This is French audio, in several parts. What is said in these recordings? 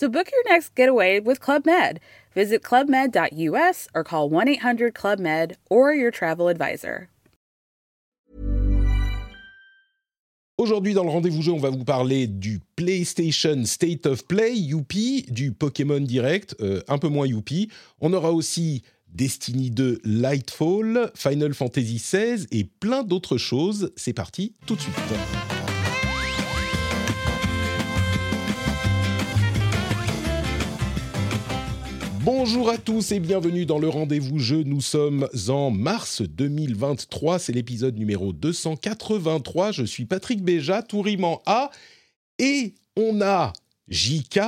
So book your next getaway with Club Med. Visit clubmed.us or call 1 800 Club Med or your travel advisor. Aujourd'hui, dans le rendez-vous jeu, on va vous parler du PlayStation State of Play, Youpi, du Pokémon Direct, euh, un peu moins Youpi. On aura aussi Destiny 2 Lightfall, Final Fantasy XVI et plein d'autres choses. C'est parti tout de suite. Bonjour à tous et bienvenue dans le rendez-vous jeu. Nous sommes en mars 2023, c'est l'épisode numéro 283. Je suis Patrick Béja, Touriman A et on a JK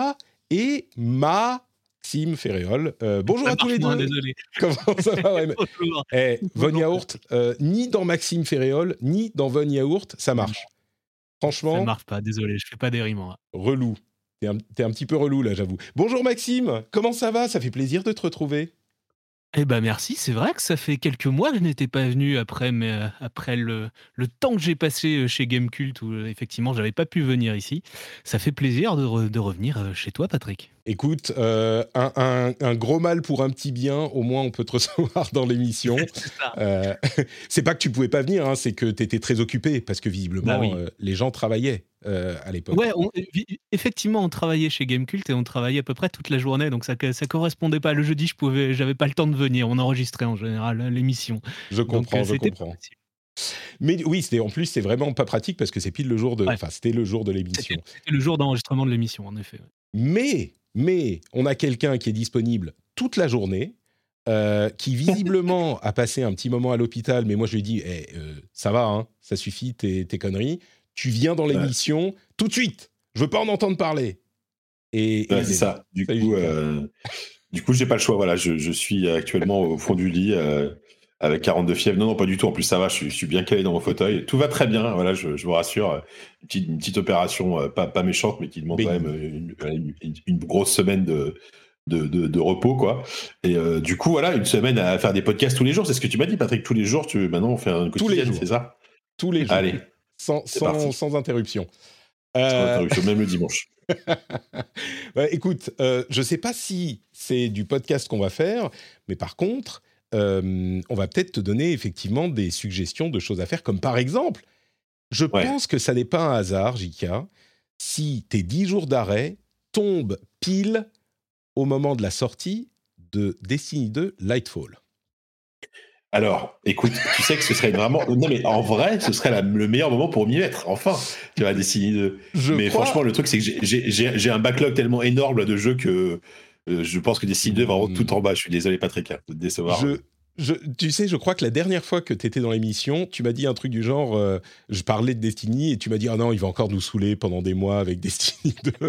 et Maxime Ferréol. Euh, bonjour à tous les deux. Désolé. Comment ça va ouais, mais- Bonjour. Eh, Von Yaourt, euh, ni dans Maxime Ferréol, ni dans Von Yaourt, ça marche. Ça Franchement, ne marche pas, désolé, je fais pas des rimes. relou. T'es un, petit peu relou là, j'avoue. Bonjour Maxime, comment ça va? Ça fait plaisir de te retrouver. Eh ben merci, c'est vrai que ça fait quelques mois que je n'étais pas venu après, mais, euh, après le, le temps que j'ai passé euh, chez Gamecult où euh, effectivement j'avais pas pu venir ici. Ça fait plaisir de revenir euh, chez toi Patrick. Écoute, euh, un, un- un gros mal pour un petit bien, au moins on peut te recevoir dans l'émission. Euh, c'est pas que tu pouvais pas venir, hein, c'est que tu étais très occupé, parce que visiblement Bah oui. euh, les gens travaillaient euh, à l'époque. Ouais, on- effectivement on travaillait chez Gamecult et on travaillait à peu près toute la journée, donc ça, ça correspondait pas. Le jeudi je pouvais, j'avais pas le temps de venir, on enregistrait en général euh, l'émission. je comprends, je comprends. Mais oui, c'était en plus c'est vraiment pas pratique parce que c'est pile le jour de, Ouais. c'était le jour de l'émission. c'était le jour d'enregistrement de l'émission en effet. Mais, mais, on a quelqu'un qui est disponible toute la journée, euh, qui visiblement a passé un petit moment à l'hôpital, mais moi je lui ai dit, Eh, euh, ça va, hein, ça suffit tes, tes conneries. Tu viens dans l'émission tout de suite. Je veux pas en entendre parler. Et, Ouais, c'est est ça. Du coup, euh, du coup, j'ai pas le choix. Voilà, je, je suis actuellement au fond du lit euh, avec 42 fièvres. Non, non, pas du tout. En plus, ça va. Je suis, je suis bien calé dans mon fauteuil. Tout va très bien. Voilà, je, je vous rassure. Une petite, une petite opération, euh, pas, pas méchante, mais qui demande quand même une, une- grosse semaine de, de, de- de repos, quoi. Et euh, du coup, voilà, une semaine à faire des podcasts tous les jours. C'est ce que tu m'as dit, Patrick. Tous les jours, tu maintenant on fait un Tous les quotidien, jours. c'est ça? Tous les jours, Allez, sans, sans, sans interruption. sans Euh, interruption, même le dimanche. bah, écoute, euh, je ne sais pas si c'est du podcast qu'on va faire, mais par contre, euh, on va peut-être te donner effectivement des suggestions de choses à faire, comme par exemple, je Ouais. pense que ça n'est pas un hasard, Jika, si tes 10 jours d'arrêt tombent pile au moment de la sortie de Destiny 2 Lightfall. Alors, écoute, tu sais que ce serait vraiment. Non, mais en vrai, ce serait la- le meilleur moment pour m'y mettre, enfin, tu vas Destiny 2. Je mais crois- franchement, le truc, c'est que j'ai- un backlog tellement énorme de jeux que je pense que Destiny 2 est vraiment tout en bas. Je suis désolé, Patrick, hein, de te décevoir. Je, je- tu sais, je crois que la dernière fois que tu étais dans l'émission, tu m'as dit un truc du genre, euh, je parlais de Destiny et tu m'as dit, ah non, il va encore nous saouler pendant des mois avec Destiny 2.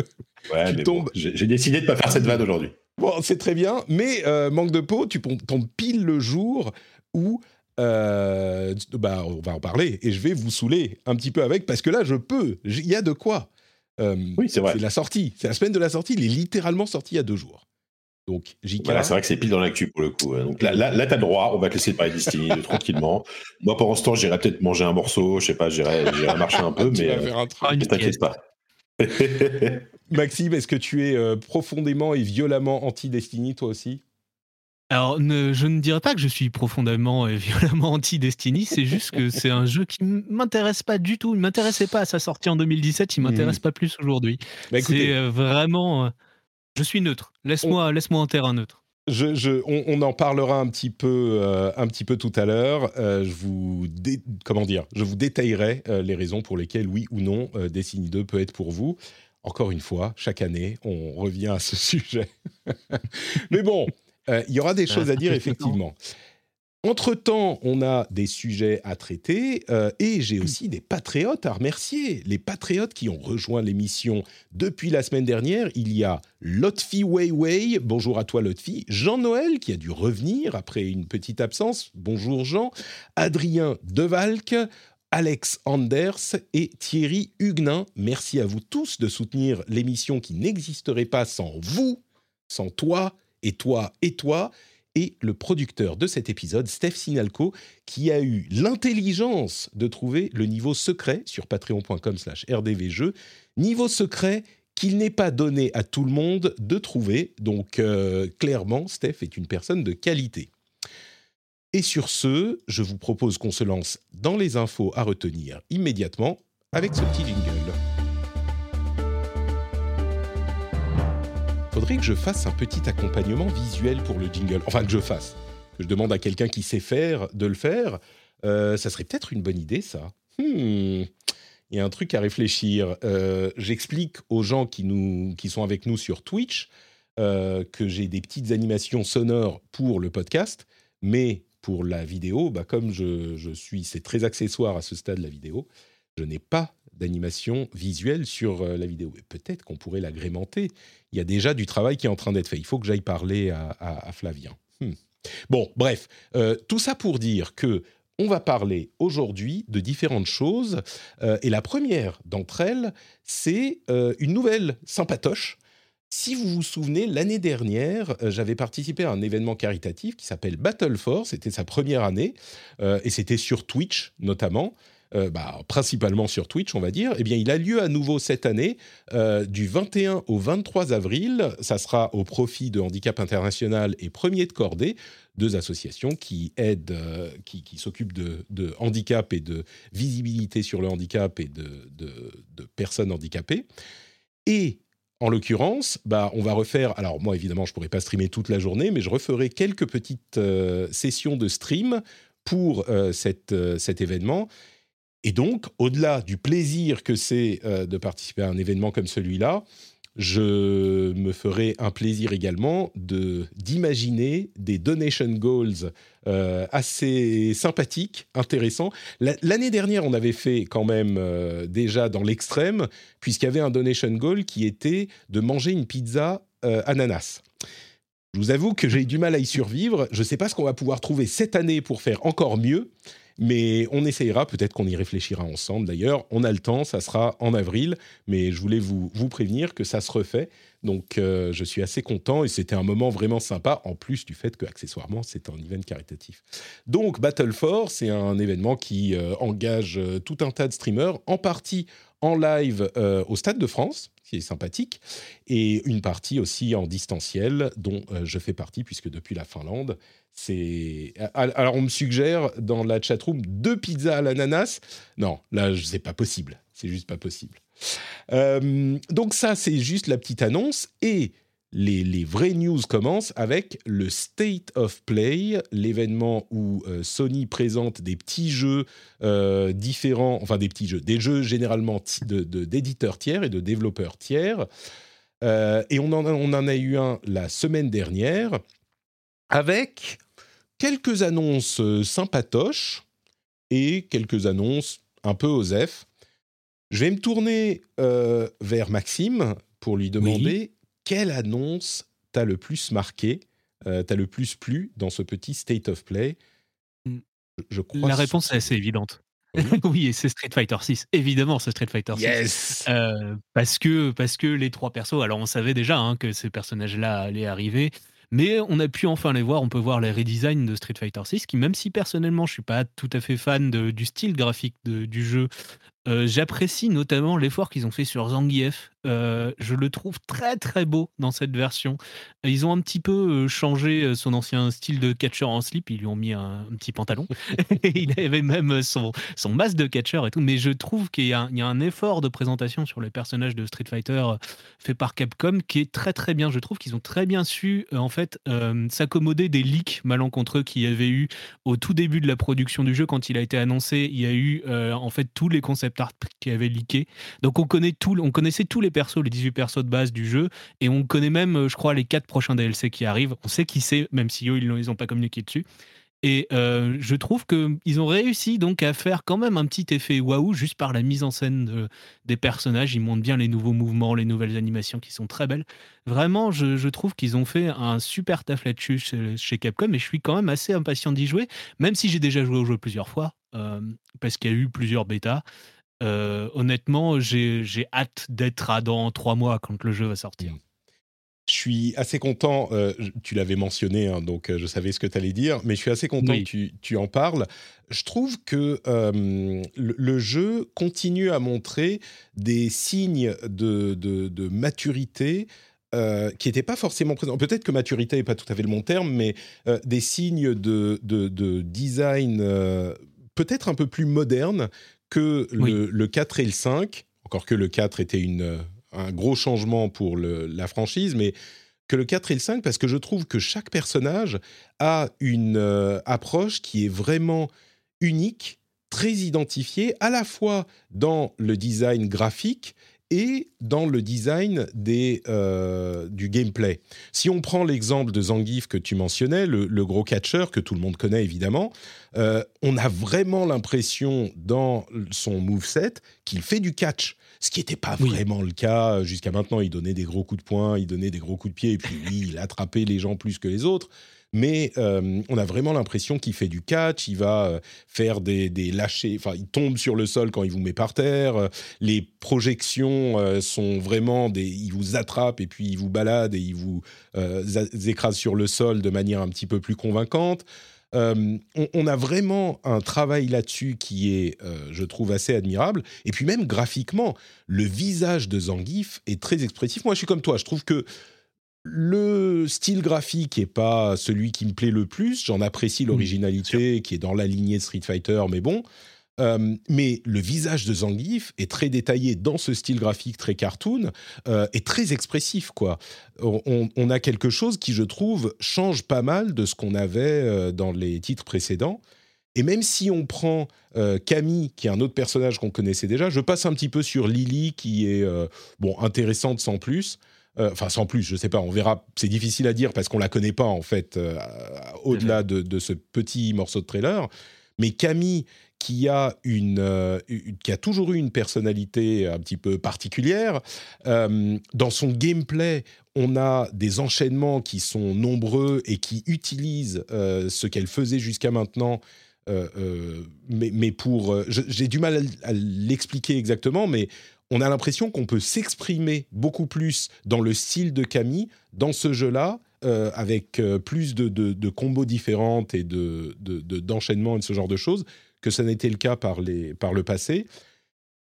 Ouais, mais tombes. bon, J'ai décidé de pas faire cette vanne aujourd'hui. Bon, c'est très bien, mais euh, manque de peau, tu tombes pile le jour où euh, bah, on va en parler et je vais vous saouler un petit peu avec parce que là, je peux, il y a de quoi. Euh, Oui, c'est vrai. C'est la sortie, c'est la semaine de la sortie, il est littéralement sorti il y a deux jours. Donc, JK, Voilà, c'est vrai que c'est pile dans l'actu pour le coup. ouais. Donc là, là, là t'as le droit. On va te laisser parler de Destiny 2 tranquillement. Moi, pendant ce temps, j'irai peut-être manger un morceau. Je sais pas, j'irai j'irai marcher un peu, tu mais vas euh, ne t'inquiète pas. Maxime, est-ce que tu es euh, profondément et violemment anti-Destiny, toi aussi? Alors, ne- je ne dirais pas que je suis profondément et violemment anti-Destiny, c'est juste que c'est un jeu qui m- m'intéresse pas du tout. Il m'intéressait pas à sa sortie en 2017, il m'intéresse pas plus aujourd'hui. Bah, c'est euh, vraiment. euh, je suis neutre. Laisse-moi laisse en terrain neutre. Je, je- on, on en parlera un petit peu, euh, un petit peu tout à l'heure. Euh, je vous, comment dire, je vous détaillerai euh, les raisons pour lesquelles oui ou non Destiny 2 peut être pour vous. Encore une fois, chaque année, on revient à ce sujet. Mais bon, euh, il y aura des Ah, choses à dire effectivement. Entre-temps, on a des sujets à traiter euh, et j'ai aussi des patriotes à remercier. Les patriotes qui ont rejoint l'émission depuis la semaine dernière. Il y a Lotfi Weiwei, bonjour à toi Lotfi. Jean-Noël qui a dû revenir après une petite absence, bonjour Jean. Adrien Devalque, Alex Anders et Thierry Huguenin. Merci à vous tous de soutenir l'émission qui n'existerait pas sans vous, sans toi et toi et toi et le producteur de cet épisode, Steph Sinalco, qui a eu l'intelligence de trouver le niveau secret sur patreon.com slash rdvjeux, niveau secret qu'il n'est pas donné à tout le monde de trouver. Donc euh, clairement, Steph est une personne de qualité. Et sur ce, je vous propose qu'on se lance dans les infos à retenir immédiatement avec ce petit jingle. Que je fasse un petit accompagnement visuel pour le jingle. Enfin, que je fasse. Que je demande à quelqu'un qui sait faire de le faire. Euh, ça serait peut-être une bonne idée, ça. Hmm. Il y a un truc à réfléchir. Euh, j'explique aux gens qui, nous, qui sont avec nous sur Twitch euh, que j'ai des petites animations sonores pour le podcast, mais pour la vidéo, bah, comme je, je suis, c'est très accessoire à ce stade la vidéo, je n'ai pas d'animation visuelle sur euh, la vidéo. Peut-être qu'on pourrait l'agrémenter. Il y a déjà du travail qui est en train d'être fait. Il faut que j'aille parler à, Flavien. Hmm. Bon, bref, euh, tout ça pour dire que on va parler aujourd'hui de différentes choses. Euh, et la première d'entre elles, c'est une nouvelle sympatoche. Si vous vous souvenez, l'année dernière, j'avais participé à un événement caritatif qui s'appelle Battle Force. C'était sa première année et c'était sur Twitch notamment. Euh, bah, principalement sur Twitch, on va dire, eh bien, il a lieu à nouveau cette année, euh, du 21 au 23 avril. Ça sera au profit de Handicap International et Premier de Cordée, deux associations qui aident, euh, qui, s'occupent de, handicap et de visibilité sur le handicap et de, personnes handicapées. Et en l'occurrence, bah, on va refaire. Alors, moi, évidemment, je ne pourrais pas streamer toute la journée, mais je referai quelques petites sessions de stream pour cet événement. Et donc, au-delà du plaisir que c'est euh, de participer à un événement comme celui-là, je me ferai un plaisir également d'imaginer des donation goals euh, assez sympathiques, intéressants. L'année dernière, on avait fait quand même euh, déjà dans l'extrême, puisqu'il y avait un donation goal qui était de manger une pizza ananas. Je vous avoue que j'ai du mal à y survivre. Je ne sais pas ce qu'on va pouvoir trouver cette année pour faire encore mieux. Mais on essayera, peut-être qu'on y réfléchira ensemble d'ailleurs. On a le temps, ça sera en avril, mais je voulais vous, vous prévenir que ça se refait. Donc euh, je suis assez content et c'était un moment vraiment sympa, en plus du fait que accessoirement c'est un event caritatif. Donc Battle Force, c'est un événement qui euh, engage euh, tout un tas de streamers, en partie en live au Stade de France, sympathique, et une partie aussi en distanciel, dont je fais partie, puisque depuis la Finlande, c'est alors on me suggère dans la chatroom deux pizzas à l'ananas. Non, là c'est pas possible. C'est juste pas possible. Euh, donc ça c'est juste la petite annonce et les, les, vraies news commencent avec le State of Play, l'événement où euh, Sony présente des petits jeux euh, différents, enfin des petits jeux, des jeux généralement d'éditeurs tiers et de développeurs tiers. et on en, on en a eu un la semaine dernière avec quelques annonces euh, sympatoches et quelques annonces un peu osef. Je vais me tourner euh, vers Maxime pour lui demander quelle annonce t'a le plus marqué, euh, t'a le plus plu dans ce petit State of Play? Hmm. Je crois La réponse est assez évidente. Oui, et c'est Street Fighter 6. Évidemment, c'est Street Fighter 6. Yes parce, que, parce que les trois persos, alors on savait déjà hein, que ces personnages-là allaient arriver. Mais on a pu enfin les voir, on peut voir les redesigns de Street Fighter 6, qui même si personnellement je suis pas tout à fait fan du style graphique du jeu, euh, j'apprécie notamment l'effort qu'ils ont fait sur Zangief. Euh, je le trouve très très beau dans cette version. Ils ont un petit peu euh, changé son ancien style de catcher en slip. Ils lui ont mis un, petit pantalon. il avait même son, son masque de catcher et tout. Mais je trouve qu'il y, a un effort de présentation sur les personnages de Street Fighter fait par Capcom qui est très très bien. Je trouve qu'ils ont très bien su en fait s'accommoder des leaks malencontreux qu'il y avait eu au tout début de la production du jeu quand il a été annoncé. Il y a eu en fait tous les concepts art qui avait leaké. Donc on, connaît tout, on connaissait tous les persos, les 18 persos de base du jeu, et on connaît même, euh, je crois, les 4 prochains DLC qui arrivent. On sait qui c'est, même si eux, ils n'ont pas communiqué dessus. Et je trouve qu'ils ont réussi donc à faire quand même un petit effet waouh juste par la mise en scène des personnages. Ils montrent bien les nouveaux mouvements, les nouvelles animations qui sont très belles. Vraiment, je, trouve qu'ils ont fait un super taf là-dessus chez, Capcom et je suis quand même assez impatient d'y jouer, même si j'ai déjà joué au jeu plusieurs fois, parce qu'il y a eu plusieurs bêtas. Honnêtement, j'ai hâte d'être à dans trois mois quand le jeu va sortir. Je suis assez content, euh, tu l'avais mentionné, hein, donc euh, je savais ce que tu allais dire, mais je suis assez content que tu, en parles. Je trouve que euh, le, jeu continue à montrer des signes de, maturité qui n'étaient pas forcément présents. Peut-être que maturité n'est pas tout à fait le bon terme, mais des signes de, design peut-être un peu plus modernes que le, le, 4 et le 5, encore que le 4 était une un gros changement pour la franchise, mais que le 4 et le 5 parce que je trouve que chaque personnage a une euh, approche qui est vraiment unique, très identifiée, à la fois dans le design graphique et dans le design des, euh, du gameplay. Si on prend l'exemple de Zangief que tu mentionnais, le, gros catcher que tout le monde connaît évidemment, euh, on a vraiment l'impression dans son moveset qu'il fait du catch ce qui n'était pas vraiment le cas jusqu'à maintenant. Il donnait des gros coups de poing, il donnait des gros coups de pied, et puis oui, il attrapait les gens plus que les autres. Mais euh, on a vraiment l'impression qu'il fait du catch, il va euh, faire des, lâchers, enfin il tombe sur le sol quand il vous met par terre, les projections sont vraiment des... Il vous attrape et puis il vous balade et il vous écrase sur le sol de manière un petit peu plus convaincante. Euh, on, a vraiment un travail là-dessus qui est, euh, je trouve, assez admirable. Et puis même graphiquement, le visage de Zangief est très expressif. Moi, je suis comme toi. Je trouve que le style graphique n'est pas celui qui me plaît le plus. J'en apprécie l'originalité qui est dans la lignée de Street Fighter, mais bon. Euh, mais le visage de Zangief est très détaillé dans ce style graphique très cartoon euh, et très expressif quoi. On, a quelque chose qui je trouve change pas mal de ce qu'on avait euh, dans les titres précédents. Et même si on prend Camille, qui est un autre personnage qu'on connaissait déjà, je passe un petit peu sur Lily, qui est bon intéressante sans plus. Enfin, sans plus, je sais pas, on verra. C'est difficile à dire parce qu'on la connaît pas en fait, au-delà de, de, ce petit morceau de trailer. Mais Camille, qui a, une, euh, qui a toujours eu une personnalité un petit peu particulière. Euh, dans son gameplay, on a des enchaînements qui sont nombreux et qui utilisent euh, ce qu'elle faisait jusqu'à maintenant. mais, mais, pour... J'ai du mal à, l'expliquer exactement, mais on a l'impression qu'on peut s'exprimer beaucoup plus dans le style de Camille dans ce jeu-là, avec plus de, de, combos différentes et d'enchaînements de, et de ce genre de choses, que ça n'était le cas par, les, par le passé.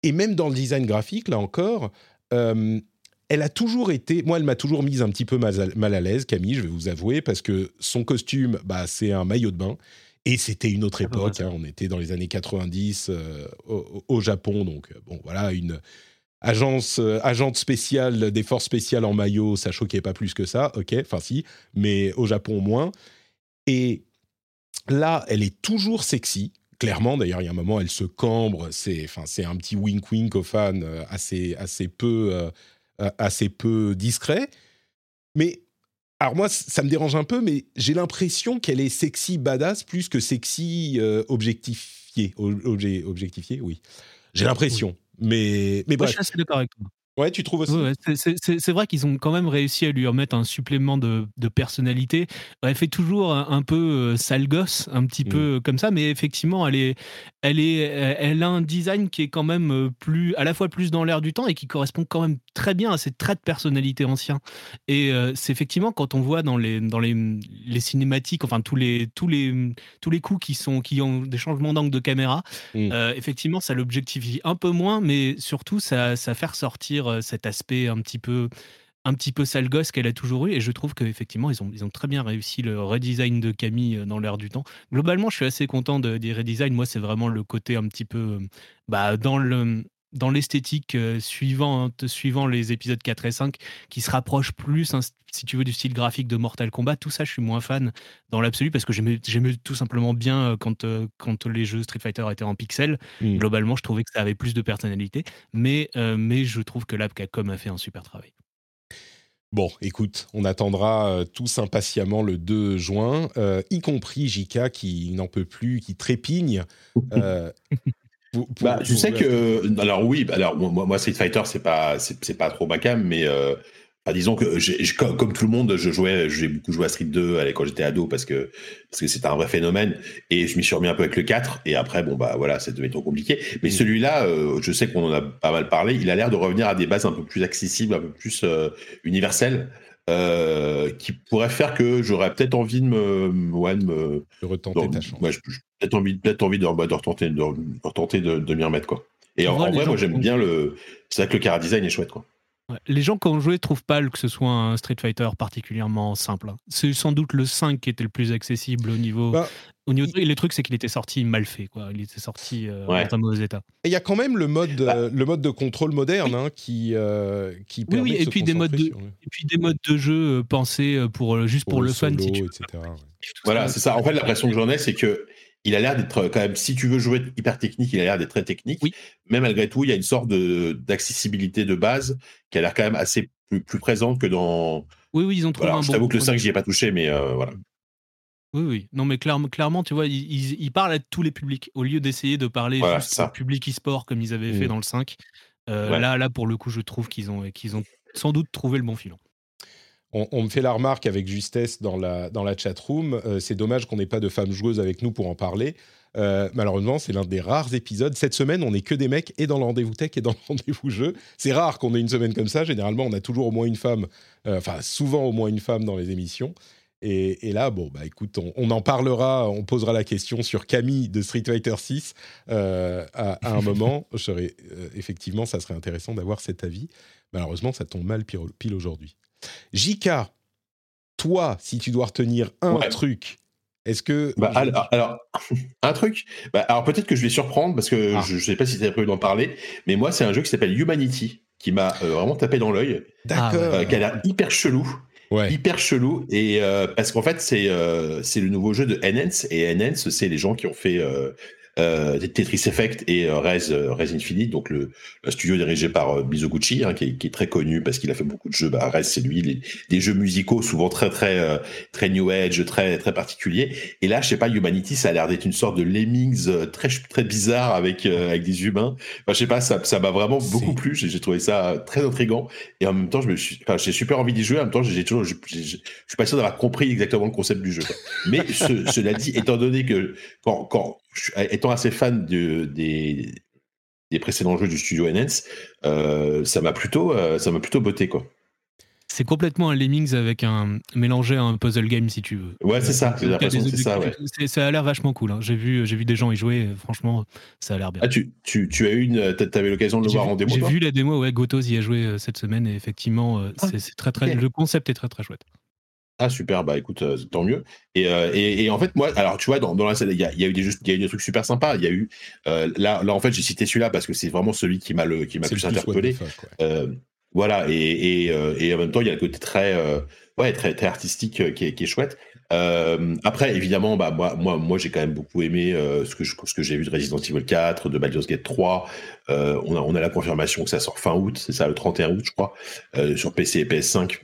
Et même dans le design graphique, là encore, euh, elle a toujours été, moi, elle m'a toujours mise un petit peu mal à, l'aise, Camille, je vais vous avouer, parce que son costume, bah, c'est un maillot de bain. Et c'était une autre époque, hein, on était dans les années 90 euh, au, Japon, donc euh, bon, voilà, une agence, agente spéciale des forces spéciales en maillot, ça choquait pas plus que ça, ok, enfin si, mais au Japon moins. Et là, elle est toujours sexy, clairement. D'ailleurs, il y a un moment, elle se cambre. C'est, un petit wink wink aux fans euh, assez, assez peu, euh, euh, assez peu discret. Mais alors moi, ça me dérange un peu, mais j'ai l'impression qu'elle est sexy badass plus que sexy objectifié. objectifié, oui. J'ai l'impression. Mais, mais bref. je suis assez d'accord avec toi. Ouais, tu trouves aussi C'est vrai qu'ils ont quand même réussi à lui remettre un supplément de, de personnalité. Elle fait toujours un, peu euh, sale gosse, un petit mmh. peu comme ça, mais effectivement, elle, est, elle, est, elle a un design qui est quand même euh, plus, à la fois plus dans l'air du temps et qui correspond quand même très bien à ses traits de personnalité anciens. Et euh, c'est effectivement quand on voit dans les, dans les, les cinématiques, enfin tous les, tous les, tous les coups qui, sont, qui ont des changements d'angle de caméra, mmh. effectivement, ça l'objectifie un peu moins, mais surtout, ça, ça fait ressortir cet aspect un petit peu un petit peu sale gosse qu'elle a toujours eu et je trouve qu'effectivement ils ont, très bien réussi le redesign de Camille dans l'air du temps. Globalement je suis assez content de, des redesigns, moi c'est vraiment le côté un petit peu bah, dans le dans l'esthétique suivant, suivant les épisodes 4 et 5 qui se rapproche plus, hein, si tu veux, du style graphique de Mortal Kombat. Tout ça, je suis moins fan dans l'absolu parce que j'aimais tout simplement bien quand, quand les jeux Street Fighter étaient en pixels. Mmh. Globalement, je trouvais que ça avait plus de personnalité. Mais, mais je trouve que là, Capcom a fait un super travail. Bon, écoute, on attendra euh, tous impatiemment le 2 juin, euh, y compris Jika qui n'en peut plus, qui trépigne. Euh, bah, je sais que, alors oui, alors moi, moi Street Fighter c'est pas c'est pas trop ma cam, mais bah, disons que comme, tout le monde, je jouais, j'ai beaucoup joué à Street 2 quand j'étais ado parce que parce que c'était un vrai phénomène et je m'y suis remis un peu avec le 4 et après bon bah voilà, ça devait trop compliqué. Mais mm. celui-là, euh, je sais qu'on en a pas mal parlé, il a l'air de revenir à des bases un peu plus accessibles, un peu plus euh, universelles. Euh, qui pourrait faire que j'aurais peut-être envie de me, ouais, de me de retenter ta chance. Ouais, peut-être envie, peut-être envie de, bah, de retenter, de, retenter de, de m'y remettre quoi. Et en, vrai, moi j'aime bien le. C'est vrai que le cara design est chouette quoi. Les gens qui ont joué trouvent pas que ce soit un Street Fighter particulièrement simple. Hein. C'est sans doute le 5 qui était le plus accessible au niveau. Bah, au niveau le truc, c'est qu'il était sorti mal fait. Quoi. Il était sorti euh, dans un mauvais état. Il y a quand même le mode, bah. euh, le mode de contrôle moderne hein, qui, euh, qui permet oui, et puis des modes de, et puis des modes de jeu pensés pour, juste pour, le, fun. etc. Voilà, c'est ça. En fait, l'impression que j'en ai, c'est que il a l'air d'être quand même, si tu veux jouer hyper technique, il a l'air d'être très technique. Oui. Mais malgré tout, il y a une sorte d'accessibilité de, base qui a l'air quand même assez plus, présente que dans. Oui, oui, ils ont trouvé un Je t'avoue que le 5, j'y ai pas touché, mais euh, voilà. Oui, oui. Non, mais clairement, clairement tu vois, ils, parlent à tous les publics. Au lieu d'essayer de parler juste au public e-sport comme ils avaient fait mmh. dans le 5. Euh, là, là, pour le coup, je trouve qu'ils ont, qu'ils ont sans doute trouvé le bon filon on, me fait la remarque avec justesse dans la, dans la chat room. Euh, c'est dommage qu'on n'ait pas de femmes joueuses avec nous pour en parler. Euh, malheureusement, c'est l'un des rares épisodes. Cette semaine, on n'est que des mecs et dans le rendez-vous tech et dans le rendez-vous jeu. C'est rare qu'on ait une semaine comme ça. Généralement, on a toujours au moins une femme, euh, enfin souvent au moins une femme dans les émissions. Et, là, bon, bah écoute, on, en parlera, on posera la question sur Camille de Street Fighter 6 à, un moment. effectivement, ça serait intéressant d'avoir cet avis. Malheureusement, ça tombe mal pile aujourd'hui. Jika, toi, si tu dois retenir un truc, est-ce que. Bah, alors, un truc? Bah, alors, peut-être que je vais surprendre parce que ah. je ne sais pas si tu as prévu d'en parler, mais moi, c'est un jeu qui s'appelle Humanity qui m'a euh, vraiment tapé dans l'œil. D'accord. Euh, qui a l'air hyper chelou. Hyper chelou. Et euh, parce qu'en fait, c'est c'est le nouveau jeu de Enhance. Et Enhance, c'est les gens qui ont fait euh, Tetris Effect et euh, Res, euh, Res Infinite, donc le, studio dirigé par Mizoguchi, hein, qui, est, qui, est, très connu parce qu'il a fait beaucoup de jeux. Bah, Res, c'est lui, les, des jeux musicaux souvent très très très new age, très très particuliers. Et là, je sais pas, Humanity, ça a l'air d'être une sorte de Lemmings très très bizarre avec avec des humains. Enfin, je sais pas, ça ça m'a vraiment beaucoup plu. J'ai trouvé ça très intrigant et en même temps, je me suis, enfin, j'ai super envie d'y jouer. En même temps, j'ai toujours, je, suis pas sûr d'avoir compris exactement le concept du jeu. Mais cela dit, étant donné que quand quand étant assez fan de, des, des, précédents jeux du studio NS, euh, ça m'a plutôt, euh, ça m'a plutôt botté quoi. C'est complètement un Lemmings avec un mélangé à un puzzle game si tu veux. Ouais, c'est ça. ça, ouais. ça a l'air vachement cool. Hein. J'ai vu, j'ai vu des gens y jouer. Franchement, ça a l'air bien. Ah, tu, tu, tu as eu une, l'occasion de le voir en démo. J'ai vu la démo. Ouais, Gotos y a joué euh, cette semaine et effectivement, ah, c'est très très. Le concept est très très chouette. Ah super, bah écoute, euh, tant mieux. Euh, et, et, en fait, moi, alors tu vois, dans, dans la il y a, y a, eu des, y a eu des trucs super sympas. Il y a eu euh, là, là en fait, j'ai cité celui-là parce que c'est vraiment celui qui m'a le qui m'a plus interpellé. voilà, et, et, en même temps, il y a le côté très ouais très très artistique qui est, qui est chouette. après, évidemment, bah moi moi moi j'ai quand même beaucoup aimé ce que je, ce que j'ai vu de Resident Evil 4, de Baldur's Gate 3. on a on a la confirmation que ça sort fin août, c'est ça le 31 août, je crois, sur PC et PS5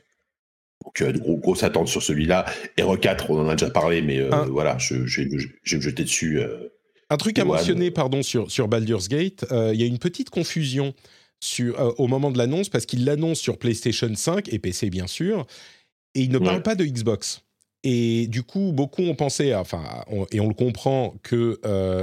donc, euh, gros, grosse attente sur celui-là. Hero 4, on en a déjà parlé, mais euh, voilà, je, je, vais me jeter dessus. Euh, un truc à mentionner, pardon, sur, sur Baldur's Gate, il y a une petite confusion sur, au moment de l'annonce, parce qu'il l'annonce sur PlayStation 5 et PC, bien sûr, et il ne parle pas de Xbox. Et du coup, beaucoup ont pensé, enfin, et on le comprend, que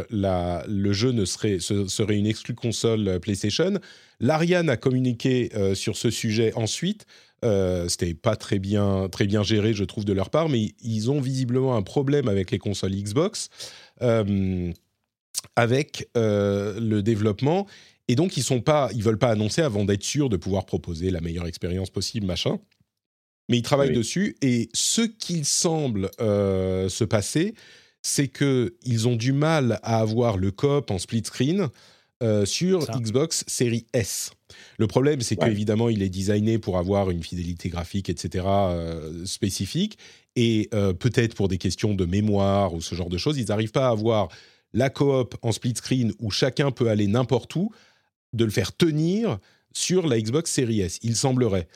la, le jeu ne serait, serait une exclue console PlayStation. L'Ariane a communiqué sur ce sujet ensuite euh, C'était pas très bien, très bien géré, je trouve, de leur part, mais ils ont visiblement un problème avec les consoles Xbox, euh, avec euh, le développement. Et donc, ils sont pas, ils veulent pas annoncer avant d'être sûrs de pouvoir proposer la meilleure expérience possible, machin. Mais ils travaillent dessus. Et ce qu'il semble se passer, c'est que ils ont du mal à avoir le coop en split screen sur Xbox Series S. Le problème, c'est qu'évidemment, il est designé pour avoir une fidélité graphique, etc., euh, spécifique. Et euh, peut-être pour des questions de mémoire ou ce genre de choses, ils n'arrivent pas à avoir la coop en split screen où chacun peut aller n'importe où, de le faire tenir sur la Xbox Series S, il semblerait.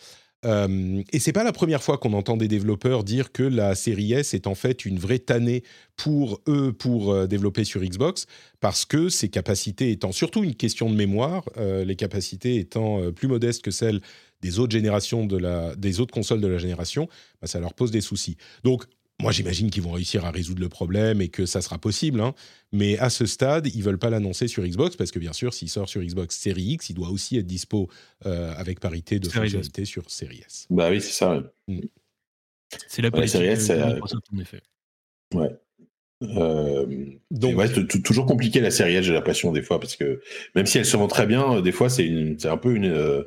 Euh, et c'est pas la première fois qu'on entend des développeurs dire que la série S est en fait une vraie tannée pour eux pour euh, développer sur Xbox, parce que ses capacités étant surtout une question de mémoire, euh, les capacités étant plus modestes que celles des autres générations de la, des autres consoles de la génération, bah, ça leur pose des soucis. Donc moi, j'imagine qu'ils vont réussir à résoudre le problème et que ça sera possible. Hein. Mais à ce stade, ils veulent pas l'annoncer sur Xbox parce que bien sûr, s'il sort sur Xbox Series X, il doit aussi être dispo euh, avec parité de fonctionnalité sur Series S. Bah oui, c'est ça. Mm. C'est la politique ouais, de euh, Microsoft, en effet. Ouais. Euh, donc, ouais, toujours compliqué la série S, j'ai l'impression des fois, parce que même si elle se vend très bien, des fois c'est un peu une,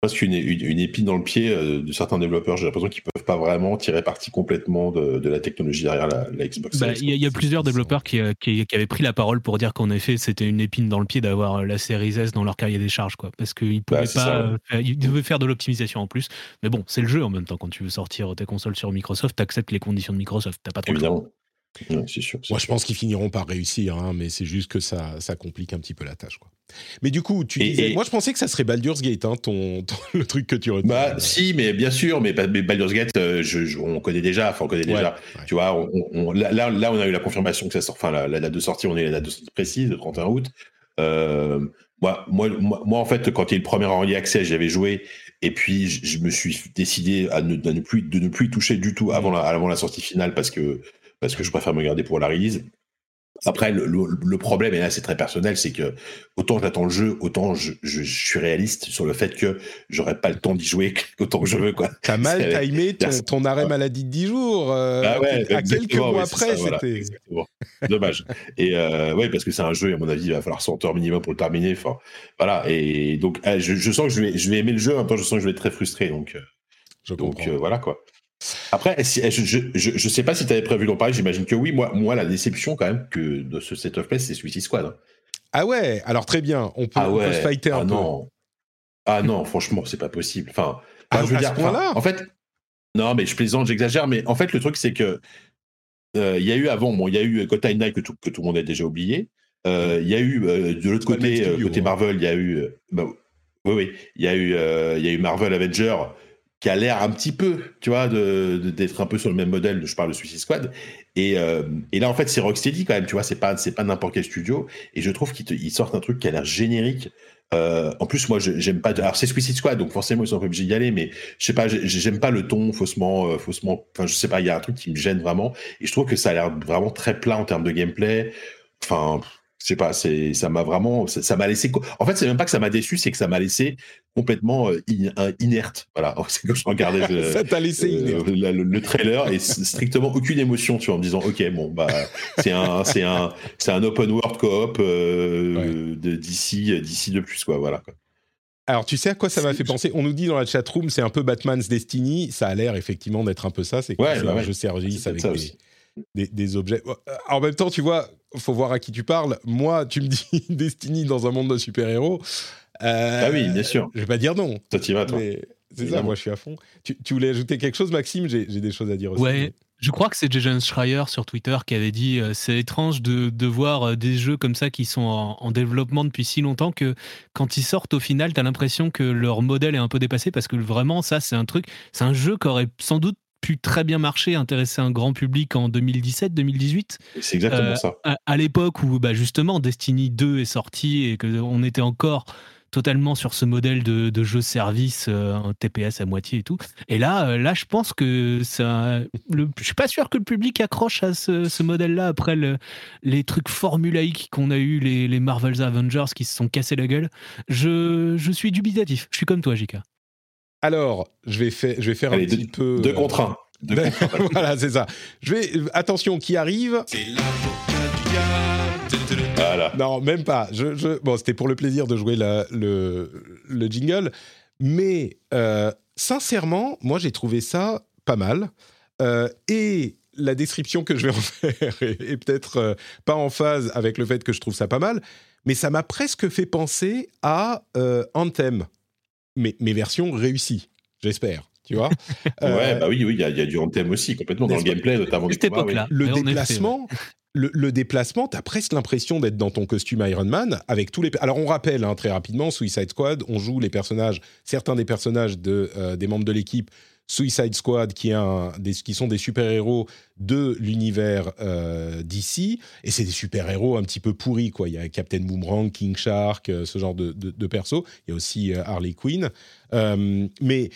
presque une, une, épine dans le pied euh, de certains développeurs. J'ai l'impression qu'ils peuvent pas vraiment tirer parti complètement de, la technologie derrière la, Xbox. Bah, il y, a plusieurs développeurs euh, qui, qui, avaient pris la parole pour dire qu'en effet, c'était une épine dans le pied d'avoir euh, la série S dans leur cahier des charges, quoi. Parce qu'ils pouvaient bah, pas, ils devaient faire de l'optimisation en plus. Mais bon, c'est le jeu en même temps. Quand tu veux sortir tes consoles sur Microsoft, tu acceptes les conditions de Microsoft. T'as pas trop Évidemment. Sûr, Moi, je pense qu'ils finiront par réussir, hein, mais c'est juste que ça, ça complique un petit peu la tâche. Quoi. Mais du coup, tu disais, moi je pensais que ça serait Baldur's Gate, hein, ton, le truc que tu retiens. Bah si, mais bien sûr, mais, Baldur's Gate, euh, je, on connaît déjà, enfin on connaît déjà. Tu vois, on, là, là, on a eu la confirmation que ça sort, enfin la, date de sortie, on est la date de sortie précise, le 31 août. Euh, moi, moi, moi, en fait, quand il y a eu le premier early accès, j'avais joué, et puis je, me suis décidé à ne, ne, plus, de ne plus y toucher du tout avant la, avant la sortie finale parce que parce que je préfère me garder pour la release. Après, le, problème, et là c'est très personnel, c'est que autant j'attends le jeu, autant je, suis réaliste sur le fait que j'aurais pas le temps d'y jouer autant que je veux. T'as mal timé ton, ton, arrêt maladie de 10 jours. Euh, ah ouais, à quelques mois après, c'était. Dommage. et euh, ouais, parce que c'est un jeu, à mon avis, il va falloir 100 heures minimum pour le terminer. Enfin, voilà. Et donc, eh, je, sens que je vais, je vais aimer le jeu, en même temps, je sens que je vais être très frustré. Donc, euh, je donc voilà quoi. Après, je ne sais pas si tu avais prévu d'en parler, j'imagine que oui. Moi, moi, la déception quand même que de ce set of play, c'est Suicide Squad. Hein. Ah ouais, alors très bien, on peut, ah se fighter ah un non. peu. Ah non, franchement, c'est pas possible. Enfin, ah, je veux dire, en fait, non, mais je plaisante, j'exagère, mais en fait, le truc, c'est que euh, il y a eu avant, bon, il y a eu Gotham Knight que tout, que tout le monde a déjà oublié. Euh, il y a eu euh, de l'autre côté, côté hein. Marvel, il y a eu, bah, oui, oui, il y a eu, il y a eu Marvel Avenger qui a l'air un petit peu, tu vois, d'être un peu sur le même modèle. Je parle de Suicide Squad. Et, euh, et là, en fait, c'est Rocksteady quand même, tu vois. C'est pas, pas n'importe quel studio. Et je trouve qu'ils sortent un truc qui a l'air générique. Euh, en plus, moi, j'aime pas. Alors, c'est Suicide Squad, donc forcément, ils sont obligés d'y aller. Mais je sais pas, j'aime pas le ton faussement, euh, faussement. Enfin, je sais pas. Il y a un truc qui me gêne vraiment. Et je trouve que ça a l'air vraiment très plat en termes de gameplay. Enfin, je sais pas, c'est ça m'a vraiment ça m'a laissé en fait c'est même pas que ça m'a déçu c'est que ça m'a laissé complètement euh, inerte. Voilà. C'est que je regardais le, ça t'a laissé euh, le, trailer et strictement aucune émotion tu vois en me disant ok bon bah c'est un c'est un c'est un open world coop euh, d'ici d'ici de plus quoi voilà quoi. Alors, tu sais à quoi ça m'a fait penser? On nous dit dans la chatroom, c'est un peu Batman's Destiny. Ça a l'air effectivement d'être un peu ça. C'est que ouais, un jeu service avec des, des, objets. En même temps, tu vois, faut voir à qui tu parles. Moi, tu me dis Destiny dans un monde de super-héros. Euh, ah oui, bien sûr. Je vais pas dire non. Toi, tu vas, toi. C'est ça, moi, je suis à fond. Tu, voulais ajouter quelque chose, Maxime? J'ai des choses à dire aussi. Ouais. Je crois que c'est Jason Schreier sur Twitter qui avait dit euh, c'est étrange de, de, voir euh, des jeux comme ça qui sont en, développement depuis si longtemps que quand ils sortent au final, tu as l'impression que leur modèle est un peu dépassé parce que vraiment, ça, c'est un truc, c'est un jeu qui aurait sans doute pu très bien marcher, intéresser un grand public en 2017-2018. C'est exactement euh, ça. À, l'époque où bah, justement Destiny 2 est sorti et qu'on était encore totalement sur ce modèle de, jeu service, euh, un TPS à moitié et tout. Et là, euh, là, je pense que ça. Le, je suis pas sûr que le public accroche à ce, modèle-là après les trucs formulaïques qu'on a eu, les, les Marvel's Avengers qui se sont cassés la gueule. Je, je suis dubitatif. Je suis comme toi, Jika. Alors, je vais, faire, je vais faire un petit peu. Deux contre un. voilà, c'est ça. Je vais. Attention, qui arrive? C'est voilà. Non, même pas. Je, Bon, c'était pour le plaisir de jouer le, le, jingle. Mais euh, sincèrement, moi, j'ai trouvé ça pas mal. Euh, et la description que je vais en faire est, peut-être euh, pas en phase avec le fait que je trouve ça pas mal. Mais ça m'a presque fait penser à Anthem mes, mes versions réussies, j'espère. Tu vois Ouais, bah oui, oui, il y, a du Anthem aussi, complètement dans le gameplay, notamment. Cette époque-là. Le déplacement, le, déplacement, tu as presque l'impression d'être dans ton costume Iron Man avec tous les. Alors on rappelle hein, très rapidement, Suicide Squad, on joue les personnages, certains des personnages de, euh, des membres de l'équipe. Suicide Squad, qui, est un, des, qui sont des super-héros de l'univers euh, d'ici, et c'est des super-héros un petit peu pourris, quoi. Il y a Captain Boomerang, King Shark, euh, ce genre de, de, de perso. Il y a aussi Harley Quinn. mais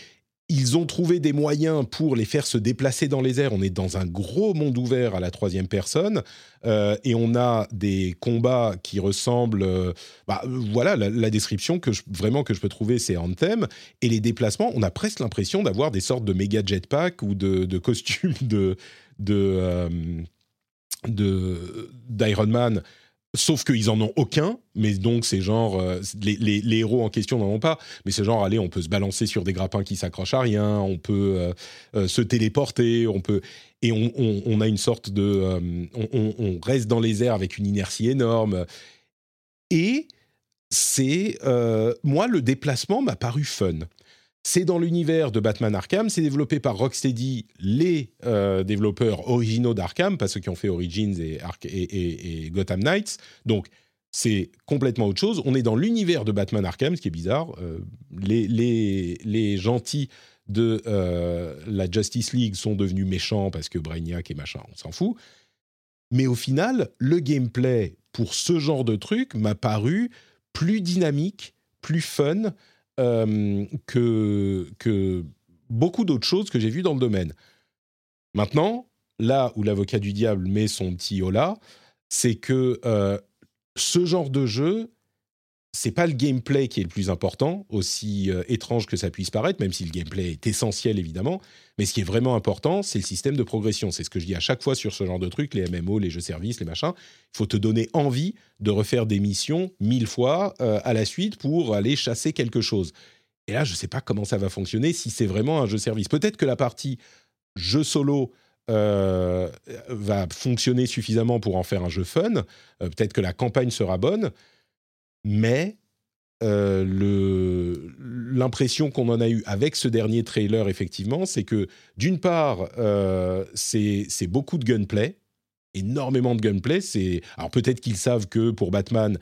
ils ont trouvé des moyens pour les faire se déplacer dans les airs. On est dans un gros monde ouvert à la troisième personne euh, et on a des combats qui ressemblent. Euh, bah, voilà, la, description que je, vraiment que je peux trouver, c'est Anthem. Et les déplacements, on a presque l'impression d'avoir des sortes de méga jetpack ou de, costumes de euh, d'Iron Man Sauf qu'ils en ont aucun, mais donc c'est genre euh, les, héros en question n'en ont pas. Mais c'est genre allez, on peut se balancer sur des grappins qui s'accrochent à rien, on peut euh, euh, se téléporter, on peut et on, a une sorte de, on, reste dans les airs avec une inertie énorme. Et c'est moi le déplacement m'a paru fun. C'est dans l'univers de Batman Arkham, c'est développé par Rocksteady, les euh, développeurs originaux d'Arkham, pas ceux qui ont fait Origins et, Gotham Knights. Donc, c'est complètement autre chose. On est dans l'univers de Batman Arkham, ce qui est bizarre. Euh, les, gentils de euh, la Justice League sont devenus méchants parce que Brainiac et machin, on s'en fout. Mais au final, le gameplay pour ce genre de truc m'a paru plus dynamique, plus fun. Euh, que, que beaucoup d'autres choses que j'ai vues dans le domaine. Maintenant, là où l'avocat du diable met son petit hola, c'est que euh, ce genre de jeu, c'est pas le gameplay qui est le plus important, aussi euh, étrange que ça puisse paraître, même si le gameplay est essentiel évidemment. Mais ce qui est vraiment important, c'est le système de progression. C'est ce que je dis à chaque fois sur ce genre de trucs, les MMO, les jeux services, les machins. Il faut te donner envie de refaire des missions mille fois euh, à la suite pour aller chasser quelque chose. Et là, je sais pas comment ça va fonctionner si c'est vraiment un jeu service. Peut-être que la partie jeu solo euh, va fonctionner suffisamment pour en faire un jeu fun. Peut-être que la campagne sera bonne mais euh, l'impression qu'on en a eu avec ce dernier trailer, effectivement, c'est que d'une part, euh, c'est beaucoup de gunplay, énormément de gunplay. Alors peut-être qu'ils savent que pour Batman,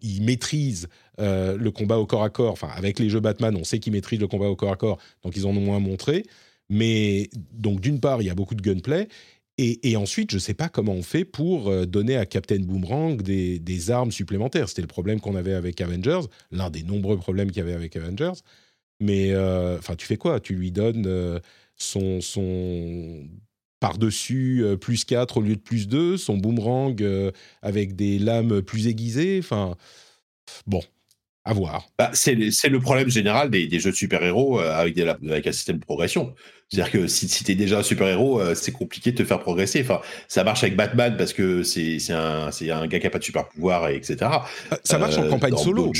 ils, maîtrisent euh, le combat au corps à corps. Enfin, avec les jeux Batman, on sait qu'ils maîtrisent le combat au corps à corps, donc ils en ont moins montré. Mais donc d'une part, il y a beaucoup de gunplay, et, ensuite, je ne sais pas comment on fait pour euh, donner à Captain Boomerang des, armes supplémentaires. C'était le problème qu'on avait avec Avengers, l'un des nombreux problèmes qu'il y avait avec Avengers. Mais euh, enfin, tu fais quoi? Tu lui donnes euh, son, son par-dessus plus 4 au lieu de plus 2, son boomerang avec des lames plus aiguisées? Enfin, bon, à voir. Bah, c'est le problème général des, jeux de super-héros avec, avec un système de progression. C'est-à-dire que si, si tu es déjà un super-héros, euh, c'est compliqué de te faire progresser. Enfin, ça marche avec Batman parce que c'est un, un gars qui n'a pas de super-pouvoir, etc. Ah, ça marche en euh, campagne solo.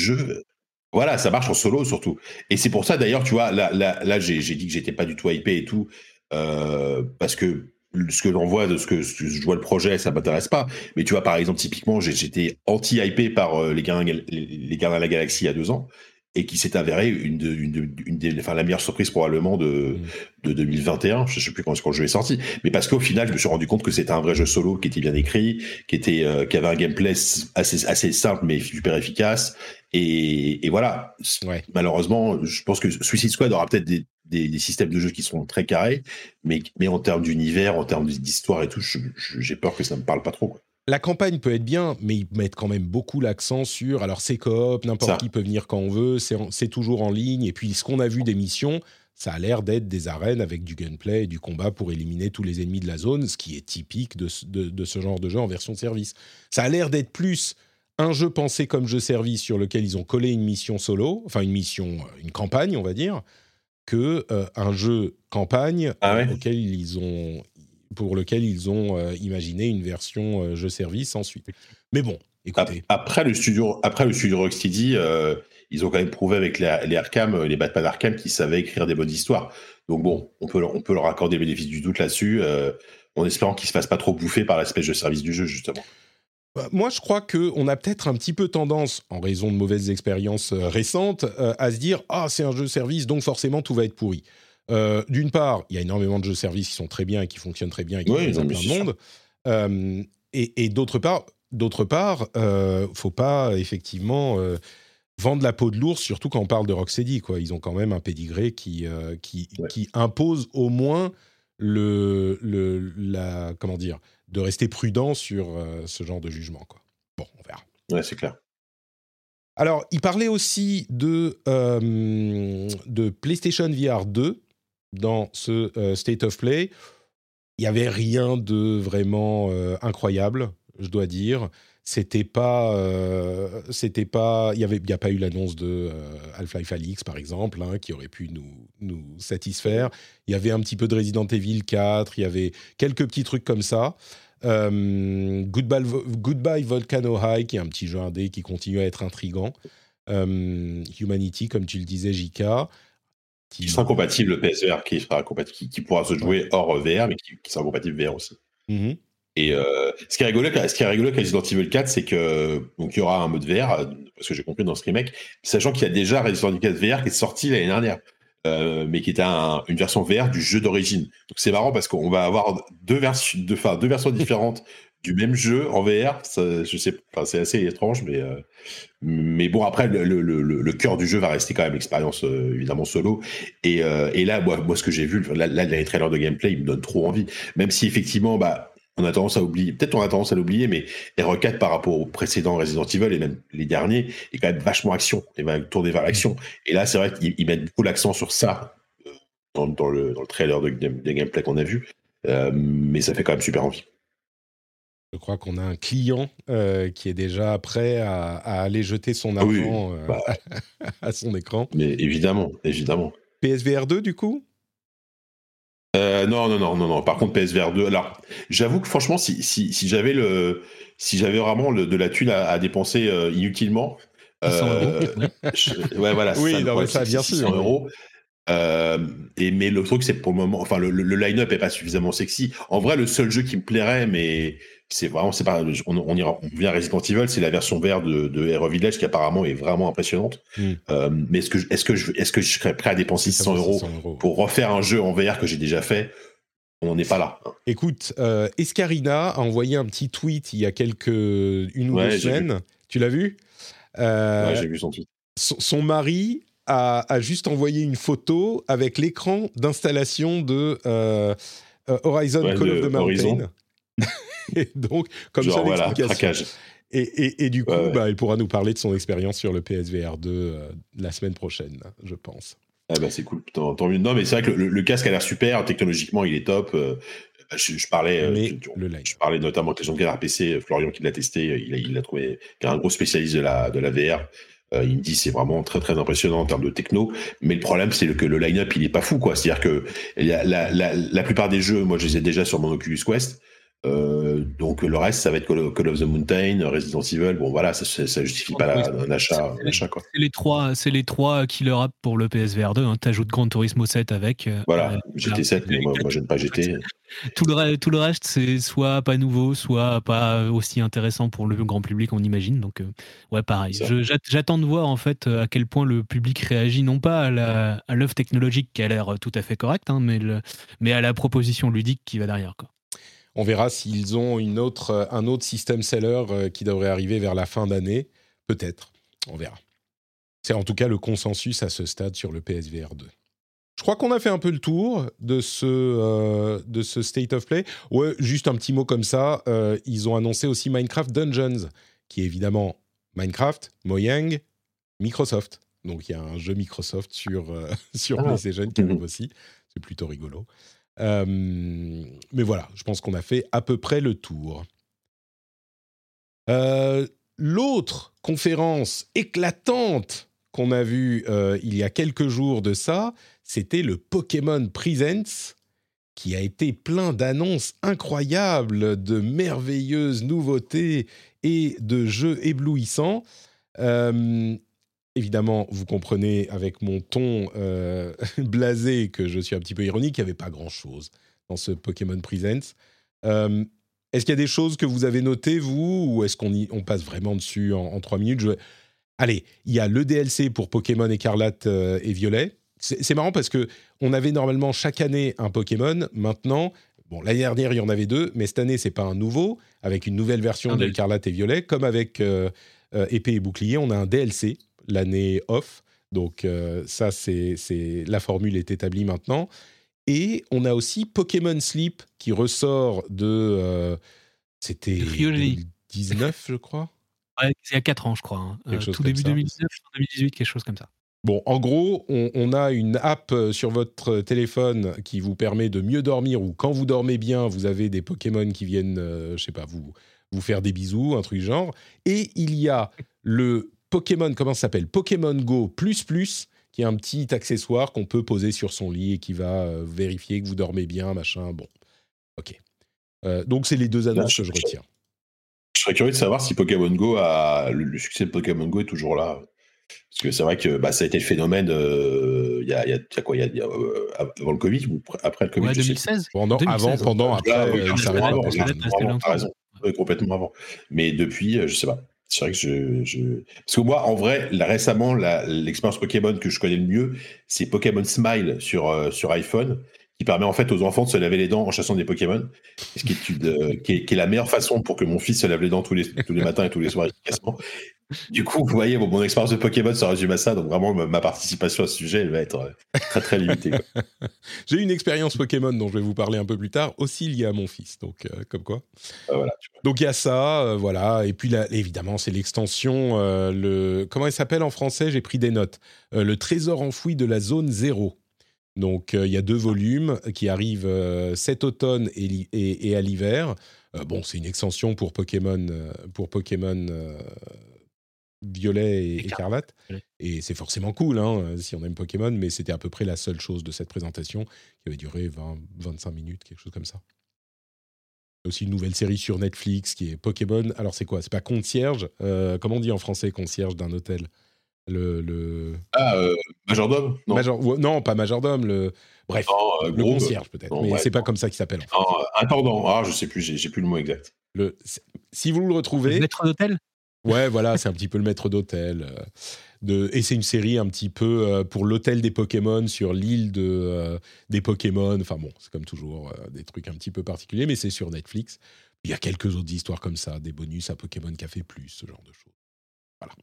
Voilà, ça marche en solo surtout. Et c'est pour ça d'ailleurs, tu vois, là, là, là j'ai dit que j'étais pas du tout hypé et tout, euh, parce que ce que l'on voit de ce que, je vois le projet, ça m'intéresse pas. Mais tu vois, par exemple, typiquement, j'étais anti-hypé par les, Gardiens, les Gardiens de la Galaxie il y a deux ans et qui s'est avéré une, une, une, des, enfin, la meilleure surprise probablement de, mm. de 2021. Je sais plus quand, quand le jeu est sorti, mais parce qu'au final, je me suis rendu compte que c'était un vrai jeu solo qui était bien écrit, qui était, euh, qui avait un gameplay assez, assez simple mais super efficace. Et, et voilà. Ouais. Malheureusement, je pense que Suicide Squad aura peut-être des, des, des, systèmes de jeu qui seront très carrés, mais, mais en termes d'univers, en termes d'histoire et tout, j'ai peur que ça me parle pas trop. Quoi la campagne peut être bien, mais ils mettent quand même beaucoup l'accent sur. Alors, c'est coop, n'importe qui peut venir quand on veut, c'est toujours en ligne. Et puis, ce qu'on a vu des missions, ça a l'air d'être des arènes avec du gunplay et du combat pour éliminer tous les ennemis de la zone, ce qui est typique de, ce genre de jeu en version de service. Ça a l'air d'être plus un jeu pensé comme jeu service sur lequel ils ont collé une mission solo, enfin une mission, une campagne, on va dire, que euh, un jeu campagne ah auquel ils ont pour lequel ils ont euh, imaginé une version euh, jeu service ensuite. Mais bon, écoutez. Après le studio, après le studio Rocksteady, euh, ils ont quand même prouvé avec les, les Arkham, les Batman Arkham, qu'ils savaient écrire des bonnes histoires. Donc bon, on peut, on peut leur accorder le bénéfice du doute là-dessus, en espérant qu'ils se fassent pas trop bouffer par l'aspect de service du jeu justement. Bah, moi, je crois qu'on a peut-être un petit peu tendance, en raison de mauvaises expériences récentes, à se dire Ah, c'est un jeu service, donc forcément tout va être pourri. Euh, d'une part, il y a énormément de jeux services qui sont très bien et qui fonctionnent très bien et qui ont plein de monde. Euh, et, d'autre part, d'autre part, euh, faut pas effectivement vendre la peau de l'ours, surtout quand on parle de Rocksteady. Quoi. Ils ont quand même un pédigré qui, qui, qui, impose au moins le, le, la, comment dire, de rester prudent sur ce genre de jugement. Quoi. Bon, on verra. Ouais, c'est clair. Alors, il parlait aussi de, de PlayStation VR 2 dans ce State of Play. Il n'y avait rien de vraiment incroyable, je dois dire. C'était pas euh, c'était pas il y avait il y a pas eu l'annonce de euh, Half-Life Alix par exemple hein, qui aurait pu nous satisfaire. Il y avait un petit peu de Resident Evil 4 il y avait quelques petits trucs comme ça. Euh, Goodbye, Goodbye Volcano High qui est un petit jeu indé qui continue à être intrigant. Humanity comme tu le disais JK qui sera compatible PSVR qui sera compatible qui, pourra se jouer hors VR mais qui, sera compatible VR aussi mm-hmm. Et euh, ce qui est rigolo, ce qui est rigolo avec Resident Evil 4, c'est que donc il y aura un mode VR, parce que j'ai compris dans ce remake, sachant qu'il y a déjà Resident Evil 4 VR qui est sorti l'année dernière, euh, mais qui était une version VR du jeu d'origine. Donc c'est marrant parce qu'on va avoir deux versions, deux, enfin, deux versions différentes du même jeu en VR. Je sais, enfin, c'est assez étrange, mais euh, mais bon après le, cœur du jeu va rester quand même l'expérience euh, évidemment solo. Et, euh, et là, moi, moi ce que j'ai vu, là, là les trailers de gameplay, ils me donnent trop envie. Même si effectivement, bah on a tendance à oublier, peut-être on a tendance à l'oublier, mais R4 par rapport aux précédents Resident Evil et même les derniers est quand même vachement action et va tourner vers l'action. Et là, c'est vrai qu'ils mettent beaucoup l'accent sur ça dans, le, dans, le, trailer de, gameplay qu'on a vu, mais ça fait quand même super envie. Je crois qu'on a un client euh, qui est déjà prêt à, aller jeter son ah argent bah. à son écran. Mais évidemment, évidemment. PSVR 2 du coup? Euh, non, non, non, non, non. Par contre, PSVR 2. Alors, j'avoue que franchement, si, si, si j'avais le, si j'avais vraiment de la thune à, dépenser euh, inutilement, euh, ouais, voilà. Oui, ça, ça bien sûr. euros. Euh, et mais le truc, c'est pour le moment, enfin, le, le line-up est pas suffisamment sexy. En vrai, le seul jeu qui me plairait, mais c'est vraiment, c'est pas, on, on, ira, on vient à Resident Evil, c'est la version VR de, de Hero Village qui apparemment est vraiment impressionnante. Hmm. Euh, mais est-ce que, est-ce que je, est-ce que je serais prêt à dépenser 600 euros, pour refaire un jeu en VR que j'ai déjà fait? On n'est pas là. Écoute, euh, Escarina a envoyé un petit tweet il y a quelques, une ou deux semaines. Tu l'as vu? Euh, ouais, j'ai vu son tweet. Son, mari a, a, juste envoyé une photo avec l'écran d'installation de euh, Horizon Call of the Mountain. et donc, comme ça, voilà, Et, et, et, du coup, Bah, il pourra nous parler de son expérience sur le PSVR 2 euh, la semaine prochaine, je pense. Ah bah c'est cool. Tant, mieux. Non, mais c'est vrai que le, casque a l'air super. Technologiquement, il est top. Euh, je, parlais, euh, je, parlais notamment avec les gens de RPC, Florian qui l'a testé. Il a, il a trouvé, qui est un gros spécialiste de la, de la VR. il me dit c'est vraiment très très impressionnant en termes de techno, mais le problème c'est que le line-up il est pas fou quoi. C'est-à-dire que la, la, la, la, plupart des jeux, moi je les ai déjà sur mon Oculus Quest, euh, donc le reste, ça va être Call of the Mountain, Resident Evil. Bon voilà, ça, ça justifie pas un achat, quoi. C'est les trois, c'est les trois killer apps pour le PSVR 2. Hein. T'ajoutes Gran Turismo 7 avec. Euh, voilà, euh, GT 7, mais moi, moi j'aime pas GT. Tout le, tout le reste, c'est soit pas nouveau, soit pas aussi intéressant pour le grand public, on imagine. Donc, ouais, pareil. J'attends de voir en fait à quel point le public réagit, non pas à l'œuvre technologique qui a l'air tout à fait correcte, hein, mais, le, mais à la proposition ludique qui va derrière. Quoi. On verra s'ils ont une autre, euh, un autre système seller euh, qui devrait arriver vers la fin d'année. Peut-être. On verra. C'est en tout cas le consensus à ce stade sur le PSVR 2. Je crois qu'on a fait un peu le tour de ce, euh, de ce State of Play. Ouais, juste un petit mot comme ça. ils ont annoncé aussi Minecraft Dungeons, qui est évidemment Minecraft, Mojang, Microsoft. Donc il y a un jeu Microsoft sur, sur ah. PlayStation qui arrive aussi. C'est plutôt rigolo. Euh, mais voilà, je pense qu'on a fait à peu près le tour. Euh, l'autre conférence éclatante qu'on a vue euh, il y a quelques jours de ça, c'était le Pokémon Presents, qui a été plein d'annonces incroyables, de merveilleuses nouveautés et de jeux éblouissants évidemment, vous comprenez avec mon ton euh, blasé que je suis un petit peu ironique, il n'y avait pas grand-chose dans ce Pokémon Presents. Euh, est-ce qu'il y a des choses que vous avez notées, vous, ou est-ce qu'on on passe vraiment dessus en, trois minutes? Allez, il y a le DLC pour Pokémon Écarlate euh, et Violet. C'est marrant parce que on avait normalement chaque année un Pokémon. Maintenant, Bon, l'année dernière, il y en avait deux, mais cette année, c'est pas un nouveau, avec une nouvelle version Un de DLC. Écarlate et Violet. Comme avec euh, Épée et Bouclier, on a un DLC l'année off. Donc, euh, ça, c'est, c'est la formule est établie maintenant. Et on a aussi Pokémon Sleep qui ressort de. euh, c'était Rioli. 2019, je crois. Ouais, il y a 4 ans, je crois. hein. Euh, tout début ça. 2019, fin 2018, quelque chose comme ça. Bon, en gros, on, on a une app sur votre téléphone qui vous permet de mieux dormir ou quand vous dormez bien, vous avez des Pokémon qui viennent, je sais pas, vous, vous faire des bisous, un truc genre. Et il y a le Pokémon, comment ça s'appelle Pokémon Go Plus Plus, qui est un petit accessoire qu'on peut poser sur son lit et qui va euh, vérifier que vous dormez bien, machin. Bon, ok. Euh, donc, c'est les deux annonces je- que je retiens. Je serais curieux de savoir si Pokémon Go a le, le succès de Pokémon Go est toujours là. Parce que c'est vrai que bah, ça a été le phénomène euh, il y, a, il y a- il y a quoi il y a, euh, avant le Covid ou pr- après le Covid Ouais, je sais 2016. Pendant, 2016, avant, pendant, après, Ah, oui, raison. Ouais, complètement avant. Mais depuis, je sais pas. C'est vrai que je. Parce que moi, en vrai, récemment, l'expérience Pokémon que je connais le mieux, c'est Pokémon Smile sur, euh, sur iPhone, qui permet en fait aux enfants de se laver les dents en chassant des Pokémon. Ce qui est, une, euh, qui, est, qui est la meilleure façon pour que mon fils se lave les dents tous les, tous les matins et tous les soirs efficacement. Du coup, vous voyez, bon, mon expérience de Pokémon se résume à ça, donc vraiment, ma, participation à ce sujet, elle va être euh, très très limitée. J'ai une expérience Pokémon dont je vais vous parler un peu plus tard, aussi liée à mon fils. Donc, euh, comme quoi. Euh, voilà, vois. Donc il y a ça, euh, voilà. Et puis là, évidemment, c'est l'extension. le comment il s'appelle en français? J'ai pris des notes. Le trésor enfoui de la zone zéro. Donc il y a deux volumes qui arrivent cet automne et, et- et à l'hiver. Bon, c'est une extension pour Pokémon, pour Pokémon violet et Écarlate. Et c'est forcément cool hein, euh, si on aime Pokémon, mais c'était à peu près la seule chose de cette présentation qui avait duré 20, 25 minutes, quelque chose comme ça. Il y a aussi une nouvelle série sur Netflix qui est Pokémon. Alors c'est quoi? C'est pas concierge? Euh, Comment on dit en français concierge d'un hôtel? Le, le... Ah, euh, Majordome? Non, Major- ou- non, pas majordome. Le... Bref, non euh, le concierge peut-être. mais ouais, c'est pas comme ça qu'il s'appelle. en fait. Non, intendant. Ah, je sais plus, j'ai plus le mot exact. Le... Si vous le retrouvez, Maître d'hôtel? Ouais, voilà, c'est un petit peu le maître d'hôtel. euh, de... Et c'est une série un petit peu euh, pour l'hôtel des Pokémon sur l'île euh, des Pokémon. Enfin bon, c'est comme toujours des trucs un petit peu particuliers, mais c'est sur Netflix. Il y a quelques autres histoires comme ça, des bonus à Pokémon Café Plus, ce genre de choses. Voilà.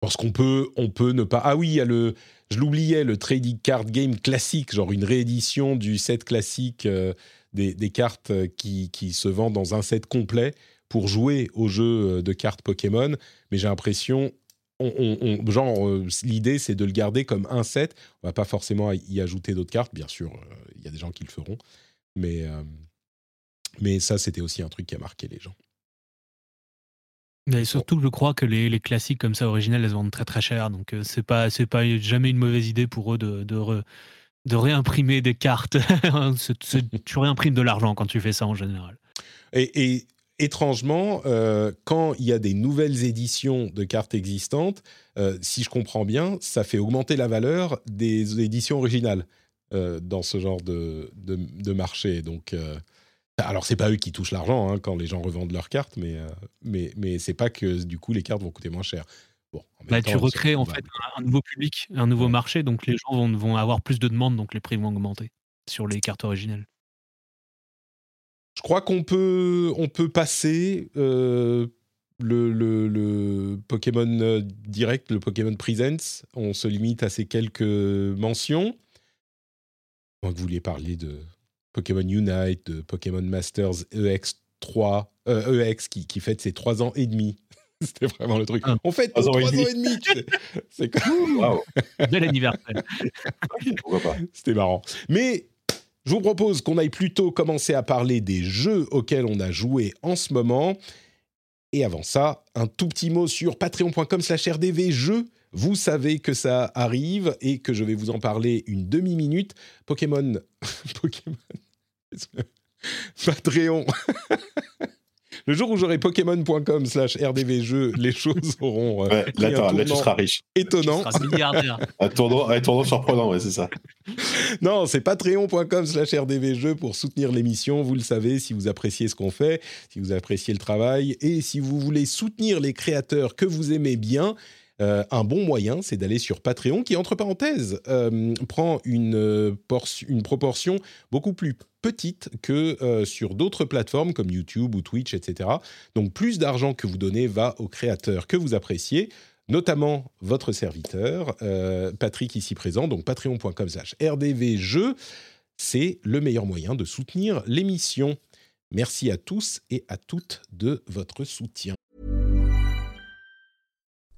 Parce qu'on peut, on peut ne pas. Ah oui, il y a le. Je l'oubliais, le trading card game classique, genre une réédition du set classique des, cartes qui, qui se vendent dans un set complet pour jouer au jeu euh, de cartes Pokémon, mais j'ai l'impression, on, on- on- genre, euh, l'idée c'est de le garder comme un set. On va pas forcément y ajouter d'autres cartes, bien sûr, euh, il y a des gens qui le feront, mais, euh, mais ça c'était aussi un truc qui a marqué les gens. Mais surtout, je crois que les, les classiques comme ça originales, elles se vendent très très cher. Donc, euh, c'est pas c'est pas jamais une mauvaise idée pour eux de, de, re- de réimprimer des cartes. C'est- tu réimprimes de l'argent quand tu fais ça en général. Et, et étrangement, euh, quand il y a des nouvelles éditions de cartes existantes, euh, si je comprends bien, ça fait augmenter la valeur des éditions originales euh, dans ce genre de, de, de marché. Donc, alors c'est pas eux qui touchent l'argent hein, quand les gens revendent leurs cartes, mais mais mais c'est pas que du coup les cartes vont coûter moins cher. Bon, Bah, temps, tu recrées en fait un, un nouveau public, un nouveau Ouais. marché. Donc, les gens vont, vont avoir plus de demandes, donc les prix vont augmenter sur les cartes originales. Je crois qu'on peut, on peut passer euh, le, le- le Pokémon euh, Direct, le Pokémon Presents. On se limite à ces quelques mentions. Moi que vous vouliez parler de Pokémon Unite, de Pokémon Masters EX3, euh, EX qui, qui fête ses trois ans et demi. C'était vraiment le truc. Ah. On fête Trois ans ans demi. et demi. C'est comme- Waouh, Bel anniversaire. pourquoi pas? C'était marrant. Mais je vous propose qu'on aille plutôt commencer à parler des jeux auxquels on a joué en ce moment. Et avant ça, un tout petit mot sur patreon.com slash rdv jeux. Vous savez que ça arrive et que je vais vous en parler une demi-minute. Pokémon... Pokémon... Patreon. Le jour où j'aurai pokémon.com slash rdvjeux, les choses auront euh, Ouais, pris là, un t'auras- là, tu seras riche. étonnant. Tu seras milliardaire. Un tournant, un tournant surprenant, ouais, c'est ça. Non, c'est patreon.com slash rdvjeux pour soutenir l'émission. Vous le savez, si vous appréciez ce qu'on fait, si vous appréciez le travail et si vous voulez soutenir les créateurs que vous aimez bien, euh, un bon moyen, c'est d'aller sur Patreon, qui, entre parenthèses, euh, prend une, euh, une proportion beaucoup plus petite que sur d'autres plateformes comme YouTube ou Twitch, etc. Donc plus d'argent que vous donnez va aux créateurs que vous appréciez, notamment votre serviteur, Patrick ici présent, donc patreon.com slash rdvjeux. C'est le meilleur moyen de soutenir l'émission. Merci à tous et à toutes de votre soutien.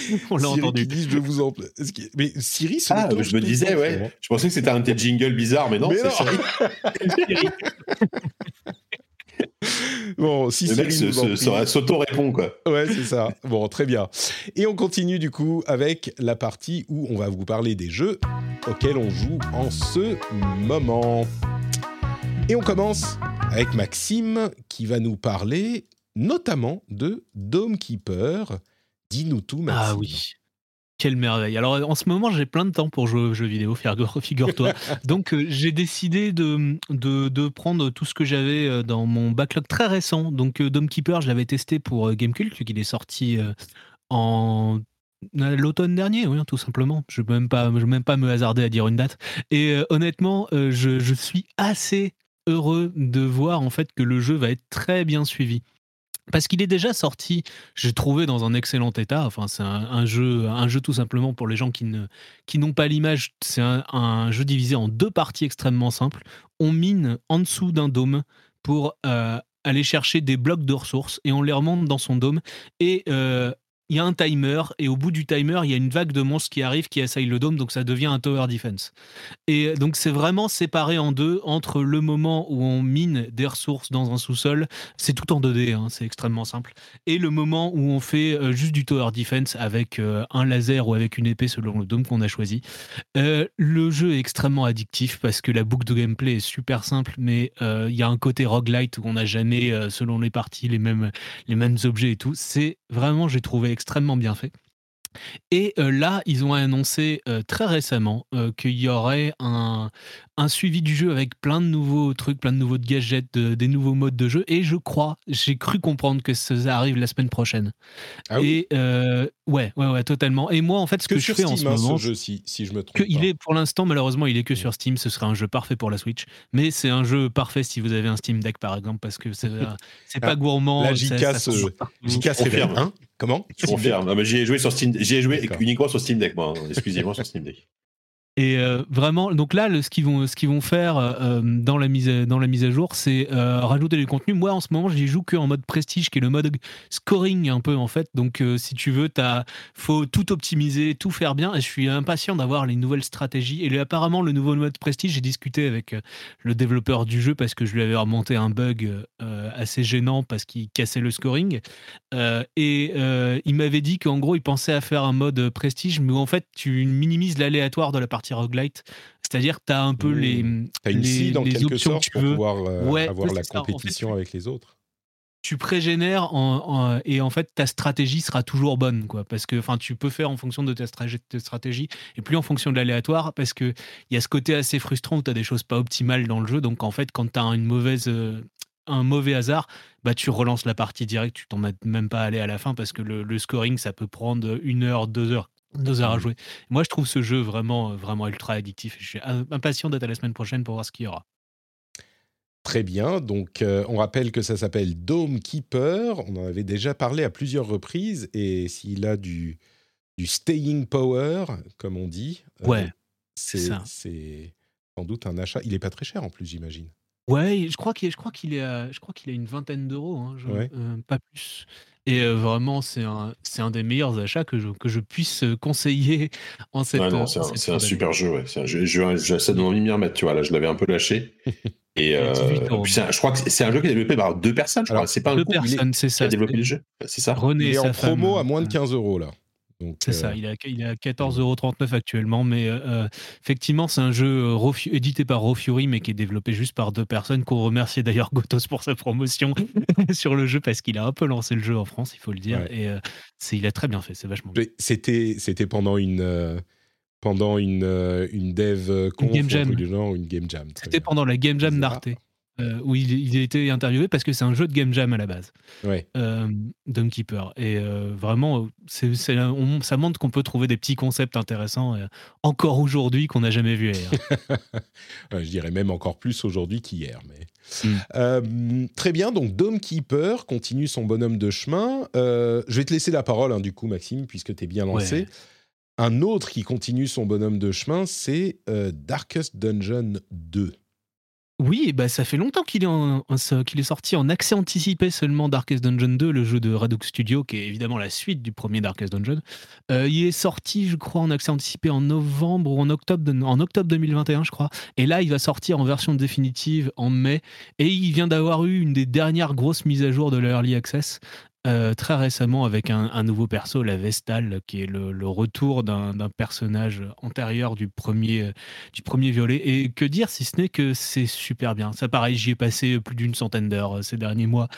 On l'a entendu. dit, je vous en... Mais Siri, se Ah, je me disais, ouais. Je pensais que c'était un petit jingle bizarre, mais non, Mais c'est. Siri. Bon, si Le Siri mec s'auto-répond, quoi. Ouais, c'est ça. Bon, très bien. Et on continue du coup avec la partie où on va vous parler des jeux auxquels on joue en ce moment. Et on commence avec Maxime qui va nous parler notamment de Dome Keeper. Dis-nous tout, Maxime. Ah oui. Quelle merveille. Alors en ce moment, j'ai plein de temps pour jouer aux jeux vidéo, figure- figure-toi. Donc euh, j'ai décidé de, de, de prendre tout ce que j'avais euh, dans mon backlog très récent. Donc euh, Dome Keeper, je l'avais testé pour euh, Gamecult, qu'il est sorti euh, en l'automne dernier, oui, tout simplement. Je ne veux même pas, je veux même pas me hasarder à dire une date. Et honnêtement, je, je suis assez heureux de voir en fait que le jeu va être très bien suivi. Parce qu'il est déjà sorti, j'ai trouvé dans un excellent état. C'est un, jeu, tout simplement pour les gens qui ne, n'ont pas l'image. C'est un, un jeu divisé en deux parties extrêmement simples. On mine en dessous d'un dôme pour euh, aller chercher des blocs de ressources et on les remonte dans son dôme. Et euh, il y a un timer et au bout du timer, il y a une vague de monstres qui arrive, qui assaillent le dôme, donc ça devient un tower defense. Et donc c'est vraiment séparé en deux entre le moment où on mine des ressources dans un sous-sol, c'est tout en 2D, hein, c'est extrêmement simple, et le moment où on fait euh, juste du tower defense avec euh, un laser ou avec une épée selon le dôme qu'on a choisi. Euh, le jeu est extrêmement addictif parce que la boucle de gameplay est super simple, mais il y a un côté roguelite où on n'a jamais, selon les parties, les mêmes, les mêmes objets et tout. C'est vraiment, j'ai trouvé extrêmement bien fait. Et euh, là, ils ont annoncé euh, très récemment euh, qu'il y aurait un, un suivi du jeu avec plein de nouveaux trucs, plein de nouveaux gadgets, de- des nouveaux modes de jeu. Et je crois, j'ai cru comprendre que ça arrive la semaine prochaine. Ah oui. et euh, ouais, ouais, ouais, totalement. Et moi, en fait, ce que, que je fais Steam, en ce hein, moment, ce jeu, si, si je me trompe que il est pour l'instant malheureusement il est que sur Steam ce serait un jeu parfait pour la Switch mais c'est un jeu parfait si vous avez un Steam Deck par exemple parce que c'est euh, pas Ah, gourmand Là, ça- JK ça se, se joue partout. JK se réveille. Confirme. Hein? Comment? Je confirme. Ah, J'y ai joué sur Steam, j'y ai joué uniquement sur Steam Deck, moi. hein. Excusez-moi sur Steam Deck. Et euh, vraiment, donc là, ce qu'ils vont, faire euh, dans, la mise à, dans la mise à jour, c'est euh, rajouter du contenu. Moi, en ce moment, j'y joue que en mode prestige, qui est le mode scoring un peu en fait. Donc, euh, si tu veux, t'as, faut tout optimiser, tout faire bien. Et je suis impatient d'avoir les nouvelles stratégies. Et apparemment, le nouveau mode prestige, j'ai discuté avec euh, le développeur du jeu parce que je lui avais remonté un bug euh, assez gênant parce qu'il cassait le scoring. Euh, et euh, il m'avait dit qu'en gros, il pensait à faire un mode prestige, mais en fait, tu minimises l'aléatoire de la partie roguelite. C'est-à-dire que tu as un peu Mmh. les, T'as une les, scie en quelque options sorte que tu pour veux. pouvoir euh, Ouais, avoir la. En fait, compétition tu- avec les autres. tu pré-génères en- en- et en fait ta stratégie sera toujours bonne quoi parce que enfin tu peux faire en fonction de ta stratégie, ta stratégie et plus en fonction de l'aléatoire parce que il y a ce côté assez frustrant où tu as des choses pas optimales dans le jeu donc en fait quand tu as une mauvaise euh, un mauvais hasard, bah tu relances la partie direct, tu t'en as même pas allé à la fin parce que le, le scoring ça peut prendre une heure, deux heures. Deux heures à Mmh. jouer. Moi, je trouve ce jeu vraiment, vraiment ultra addictif. Je suis im- impatient d'être à la semaine prochaine pour voir ce qu'il y aura. Très bien, donc euh, on rappelle que ça s'appelle Dome Keeper, on en avait déjà parlé à plusieurs reprises, et s'il a du, du staying power, comme on dit, euh, Ouais, c'est c'est ça. c'est sans doute un achat. Il est pas très cher en plus, j'imagine. Ouais, je crois qu'il je crois qu'il est à, je crois qu'il a une vingtaine d'euros, hein, Ouais. euh, pas plus. Et euh, vraiment, c'est un, c'est un des meilleurs achats que je, que je puisse euh, conseiller en cette, Ouais, non, en c'est un, super jeu. Ouais. C'est un jeu, jeu- jeu- ça donne envie de m'y remettre. Tu vois, là, je l'avais un peu lâché. Et euh, 18 euros. puis je crois que c'est- un jeu qui est développé par deux personnes. Je crois. C'est pas un Deux personnes, c'est qui ça. a développé le jeu. C'est ça. René Il et est en promo à moins de euh, 15 euros là. C'est ça, euh, il est à, il est à 14,39€ actuellement, mais euh, euh, effectivement, c'est un jeu euh, édité par Raw Fury, mais qui est développé juste par deux personnes, qu'on remercie d'ailleurs Gotos pour sa promotion sur le jeu, parce qu'il a un peu lancé le jeu en France, il faut le dire, Ouais. et euh, il a très bien fait, c'est vachement bien. c'était pendant une pendant une une dev conf game ou un jam. genre, une game jam. C'était pendant la Game Jam d'Arte, euh, où il, il a été interviewé, parce que c'est un jeu de Game Jam à la base. Ouais. euh, Keeper. Et euh, vraiment, on- ça montre qu'on peut trouver des petits concepts intéressants encore aujourd'hui qu'on n'a jamais vu ailleurs. Ouais, je dirais même encore plus aujourd'hui qu'hier. Mais... Mm. Très bien, donc Dome Keeper continue son bonhomme de chemin. Je vais te laisser la parole, hein, du coup, Maxime, puisque tu es bien lancé. Ouais. Un autre qui continue son bonhomme de chemin, c'est Darkest Dungeon 2. Oui, bah ça fait longtemps qu'il est, sorti en accès anticipé seulement Darkest Dungeon 2, le jeu de Radux Studio, qui est évidemment la suite du premier Darkest Dungeon. Euh, il est sorti, je crois, en accès anticipé en novembre ou en octobre, en octobre 2021, je crois. Et là, il va sortir en version définitive en mai. Et il vient d'avoir eu une des dernières grosses mises à jour de l'Early Access. Euh, très récemment avec un, nouveau perso, la Vestal, qui est le, retour d'un personnage antérieur du premier, euh, du premier violet. Et que dire si ce n'est que c'est super bien. Ça, pareil, j'y ai passé plus d'une centaine d'heures euh, ces derniers mois.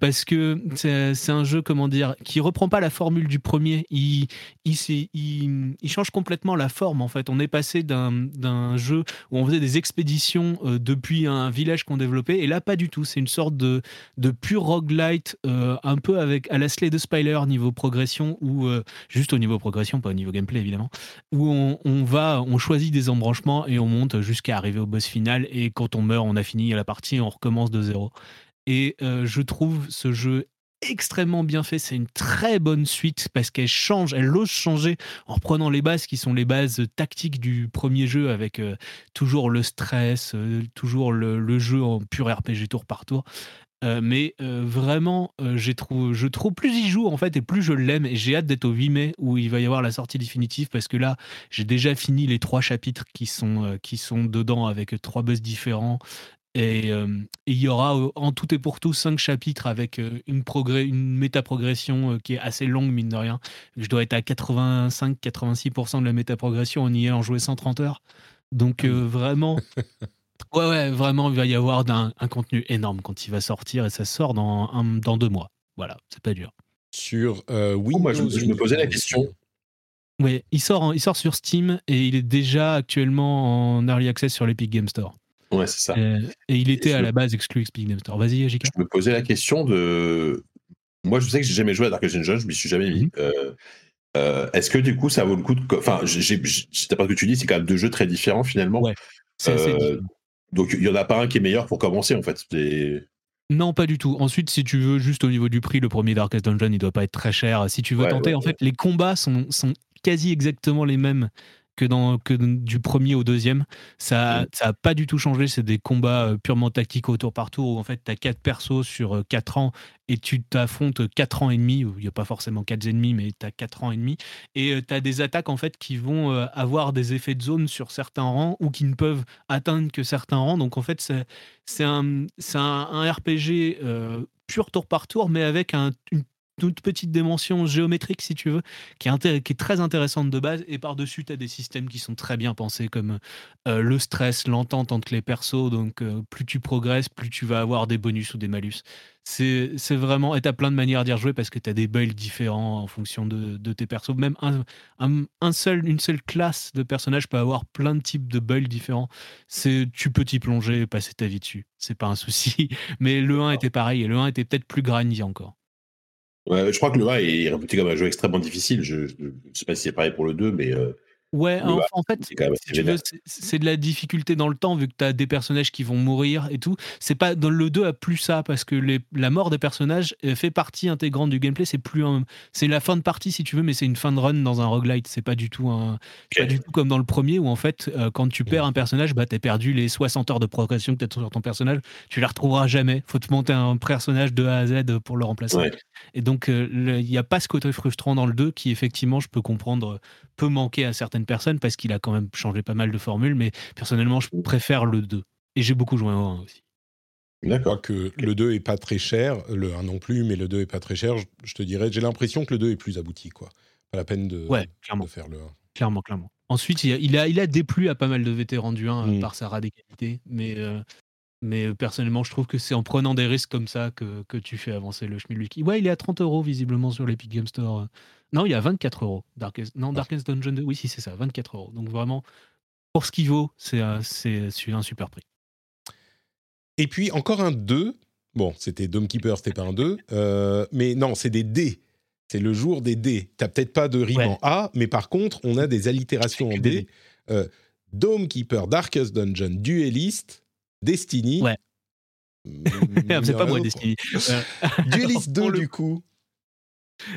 Parce que c'est un jeu, comment dire, qui reprend pas la formule du premier. Il, il, change complètement la forme, en fait. On est passé d'un jeu où on faisait des expéditions depuis un village qu'on développait. Et là, pas du tout. C'est une sorte de, de pur roguelite, un peu avec à la Slay de Spyler niveau progression, ou euh, juste au niveau progression, pas au niveau gameplay, évidemment où on, va, on choisit des embranchements et on monte jusqu'à arriver au boss final. Et quand on meurt, on a fini la partie, on recommence de zéro. Et euh, je trouve ce jeu extrêmement bien fait. C'est une très bonne suite parce qu'elle change, elle ose changer en reprenant les bases qui sont les bases tactiques du premier jeu avec euh, toujours le stress, toujours le jeu en pur RPG tour par tour. Euh, mais euh, vraiment, euh, j'ai trouvé, je trouve plus j'y joue en fait et plus je l'aime et j'ai hâte d'être au 8 mai où il va y avoir la sortie définitive parce que là j'ai déjà fini les trois chapitres qui sont, qui sont dedans avec trois boss différents et il y aura en tout et pour tout cinq chapitres avec une, progrès, une méta-progression qui est assez longue mine de rien. Je dois être à 85-86% de la méta-progression en y ayant joué 130 heures. Donc euh, vraiment... Ouais, ouais, vraiment, il va y avoir un, contenu énorme quand il va sortir et ça sort dans, un- dans deux mois. Voilà, c'est pas dur. Sur euh, Windows. Oh, moi, je, je me posais la question. Ouais, il sort, en- il sort sur Steam et il est déjà actuellement en early access sur l'Epic Game Store. Ouais, c'est ça. Euh, et il était à me- la base exclu Epic Game Store. Vas-y, JK. Je me posais la question de. Moi, je sais que j'ai jamais joué à Darkest Dungeon, je m'y suis jamais mis. Mhm. Euh, euh, Est-ce que du coup, ça vaut le coup de. Enfin, d'après ce que tu dis, c'est quand même deux jeux très différents finalement. Ouais. C'est Euh. Donc, il y en a pas un qui est meilleur pour commencer en fait. Non, pas du tout. Ensuite, si tu veux, juste au niveau du prix, le premier Darkest Dungeon, il doit pas être très cher. Si tu veux Ouais, tenter, ouais, en fait, les combats sont, sont quasi exactement les mêmes que, dans, que du premier au deuxième. Ça Mm. ça a pas du tout changé. C'est des combats euh, purement tactiques au tour par tour où en fait, tu as quatre persos sur 4 ans et tu t'affrontes 4 ans et demi. où Il n'y a pas forcément 4 ennemis, mais tu as 4 ans et demi. Et tu as des attaques en fait qui vont euh, avoir des effets de zone sur certains rangs ou qui ne peuvent atteindre que certains rangs. Donc en fait, c'est un, un, un RPG euh, pur tour par tour, mais avec un, une toute petite dimension géométrique, si tu veux, qui est, qui est très intéressante de base. Et par-dessus, tu as des systèmes qui sont très bien pensés, comme euh, le stress, l'entente entre les persos. Donc, euh, plus tu progresses, plus tu vas avoir des bonus ou des malus. C'est vraiment. Et tu as plein de manières d'y rejouer parce que tu as des builds différents en fonction de, de tes persos. Même un, un, seul, une seule classe de personnage peut avoir plein de types de builds différents. Tu peux t'y plonger et passer ta vie dessus. C'est pas un souci. Mais le 1 était pareil et le 1 était peut-être plus grindy encore. Ouais, je crois que le 1 est réputé comme un jeu extrêmement difficile. Je ne sais pas si c'est pareil pour le 2, mais. Euh, Ouais, en, fait, c'est de la difficulté dans le temps, vu que tu as des personnages qui vont mourir et tout. C'est pas dans le 2 a plus ça, parce que les, la mort des personnages fait partie intégrante du gameplay. C'est plus c'est la fin de partie si tu veux, mais c'est une fin de run dans un roguelite. C'est pas du tout un, pas du tout comme dans le premier où en fait, euh, quand tu perds un personnage, bah t'as perdu les 60 heures de progression que t'as sur ton personnage. Tu les retrouveras jamais. Faut te monter un personnage de A à Z pour le remplacer. Et donc, euh, il n'y a pas ce côté frustrant dans le 2 qui, effectivement, je peux comprendre, peut manquer à certaines personnes parce qu'il a quand même changé pas mal de formules. Mais personnellement, je préfère le 2. Et j'ai beaucoup joué au 1 aussi. D'accord. que le 2 est pas très cher, le 1 non plus, mais le 2 est pas très cher. Je, te dirais, j'ai l'impression que le 2 est plus abouti, quoi. Pas la peine de, faire le 1. Clairement, clairement. Ensuite, il a, il a, déplu à pas mal de vétérans du 1 mm. par sa radicalité, mais euh, mais personnellement, je trouve que c'est en prenant des risques comme ça que, que tu fais avancer le Schmilwiki. Ouais, il est à 30 euros visiblement sur l'Epic Game Store. Non, il est à 24 euros. Darkest, non, Darkest Dungeon 2, oui, si, c'est ça, 24 euros. Donc vraiment, pour ce qu'il vaut, c'est un super prix. Et puis encore un 2. Bon, c'était Keeper, c'était pas un 2. Euh, mais non, c'est des D. C'est le jour des D. T'as peut-être pas de rime en A, mais par contre, on a des allitérations en D. Euh, Keeper, Darkest Dungeon, Duelist, Destiny. Ouais. c'est pas moi, Destiny. Duelist 2, du coup.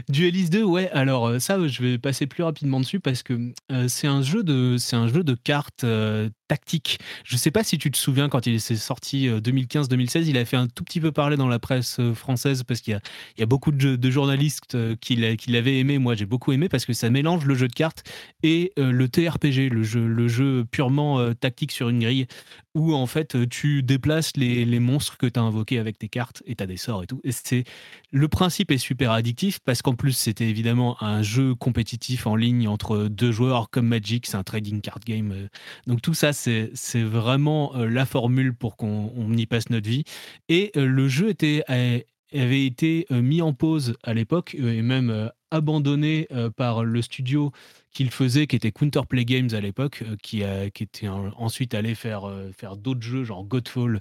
Duelist 2, ouais. Alors euh, ça, je vais passer plus rapidement dessus parce que euh, c'est un jeu de, un jeu de cartes euh, tactique. Je sais pas si tu te souviens quand il s'est sorti 2015-2016, il a fait un tout petit peu parler dans la presse française parce qu'il y a, beaucoup de, journalistes qui l'avaient aimé. Moi, j'ai beaucoup aimé parce que ça mélange le jeu de cartes et le TRPG, le jeu, purement tactique sur une grille où en fait tu déplaces les, monstres que tu as invoqués avec tes cartes et tu as des sorts et tout. Et le principe est super addictif parce qu'en plus c'était évidemment un jeu compétitif en ligne entre deux joueurs comme Magic, c'est un trading card game. Euh. Donc tout ça c'est vraiment euh, la formule pour qu'on y passe notre vie. Et euh, le jeu avait été mis en pause à l'époque et même abandonné par le studio qu'il faisait, qui était Counterplay Games à l'époque, euh, qui, a, qui était ensuite allé faire, euh, faire d'autres jeux, genre Godfall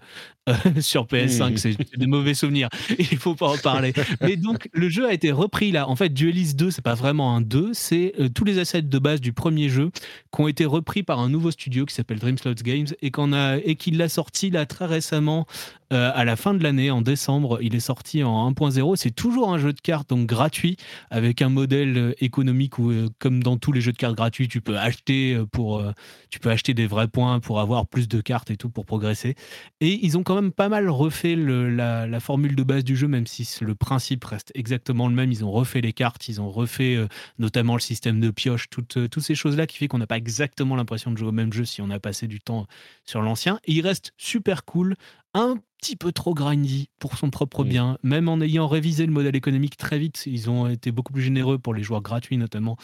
euh, sur PS5. C'est des mauvais souvenirs. Il faut pas en parler. Mais donc, le jeu a été repris là. En fait, Duelist 2, c'est pas vraiment un 2, c'est tous les assets de base du premier jeu qui ont été repris par un nouveau studio qui s'appelle Dream Slots Games et qu'on a et qui l'a sorti là très récemment à la fin de l'année, en décembre. Il est sorti en 1.0. C'est toujours un jeu de cartes, donc gratuit, avec un modèle économique où, comme dans tous les jeux de cartes gratuits, tu peux acheter euh, pour, euh, tu peux acheter des vrais points pour avoir plus de cartes et tout pour progresser. Et ils ont quand même pas mal refait la, formule de base du jeu, même si le principe reste exactement le même. Ils ont refait les cartes, ils ont refait euh, notamment le système de pioche, toutes, toutes ces choses-là qui fait qu'on n'a pas exactement l'impression de jouer au même jeu si on a passé du temps sur l'ancien. Et il reste super cool, un petit peu trop grindy pour son propre bien, même en ayant révisé le modèle économique très vite. Ils ont été beaucoup plus généreux pour les joueurs gratuits notamment.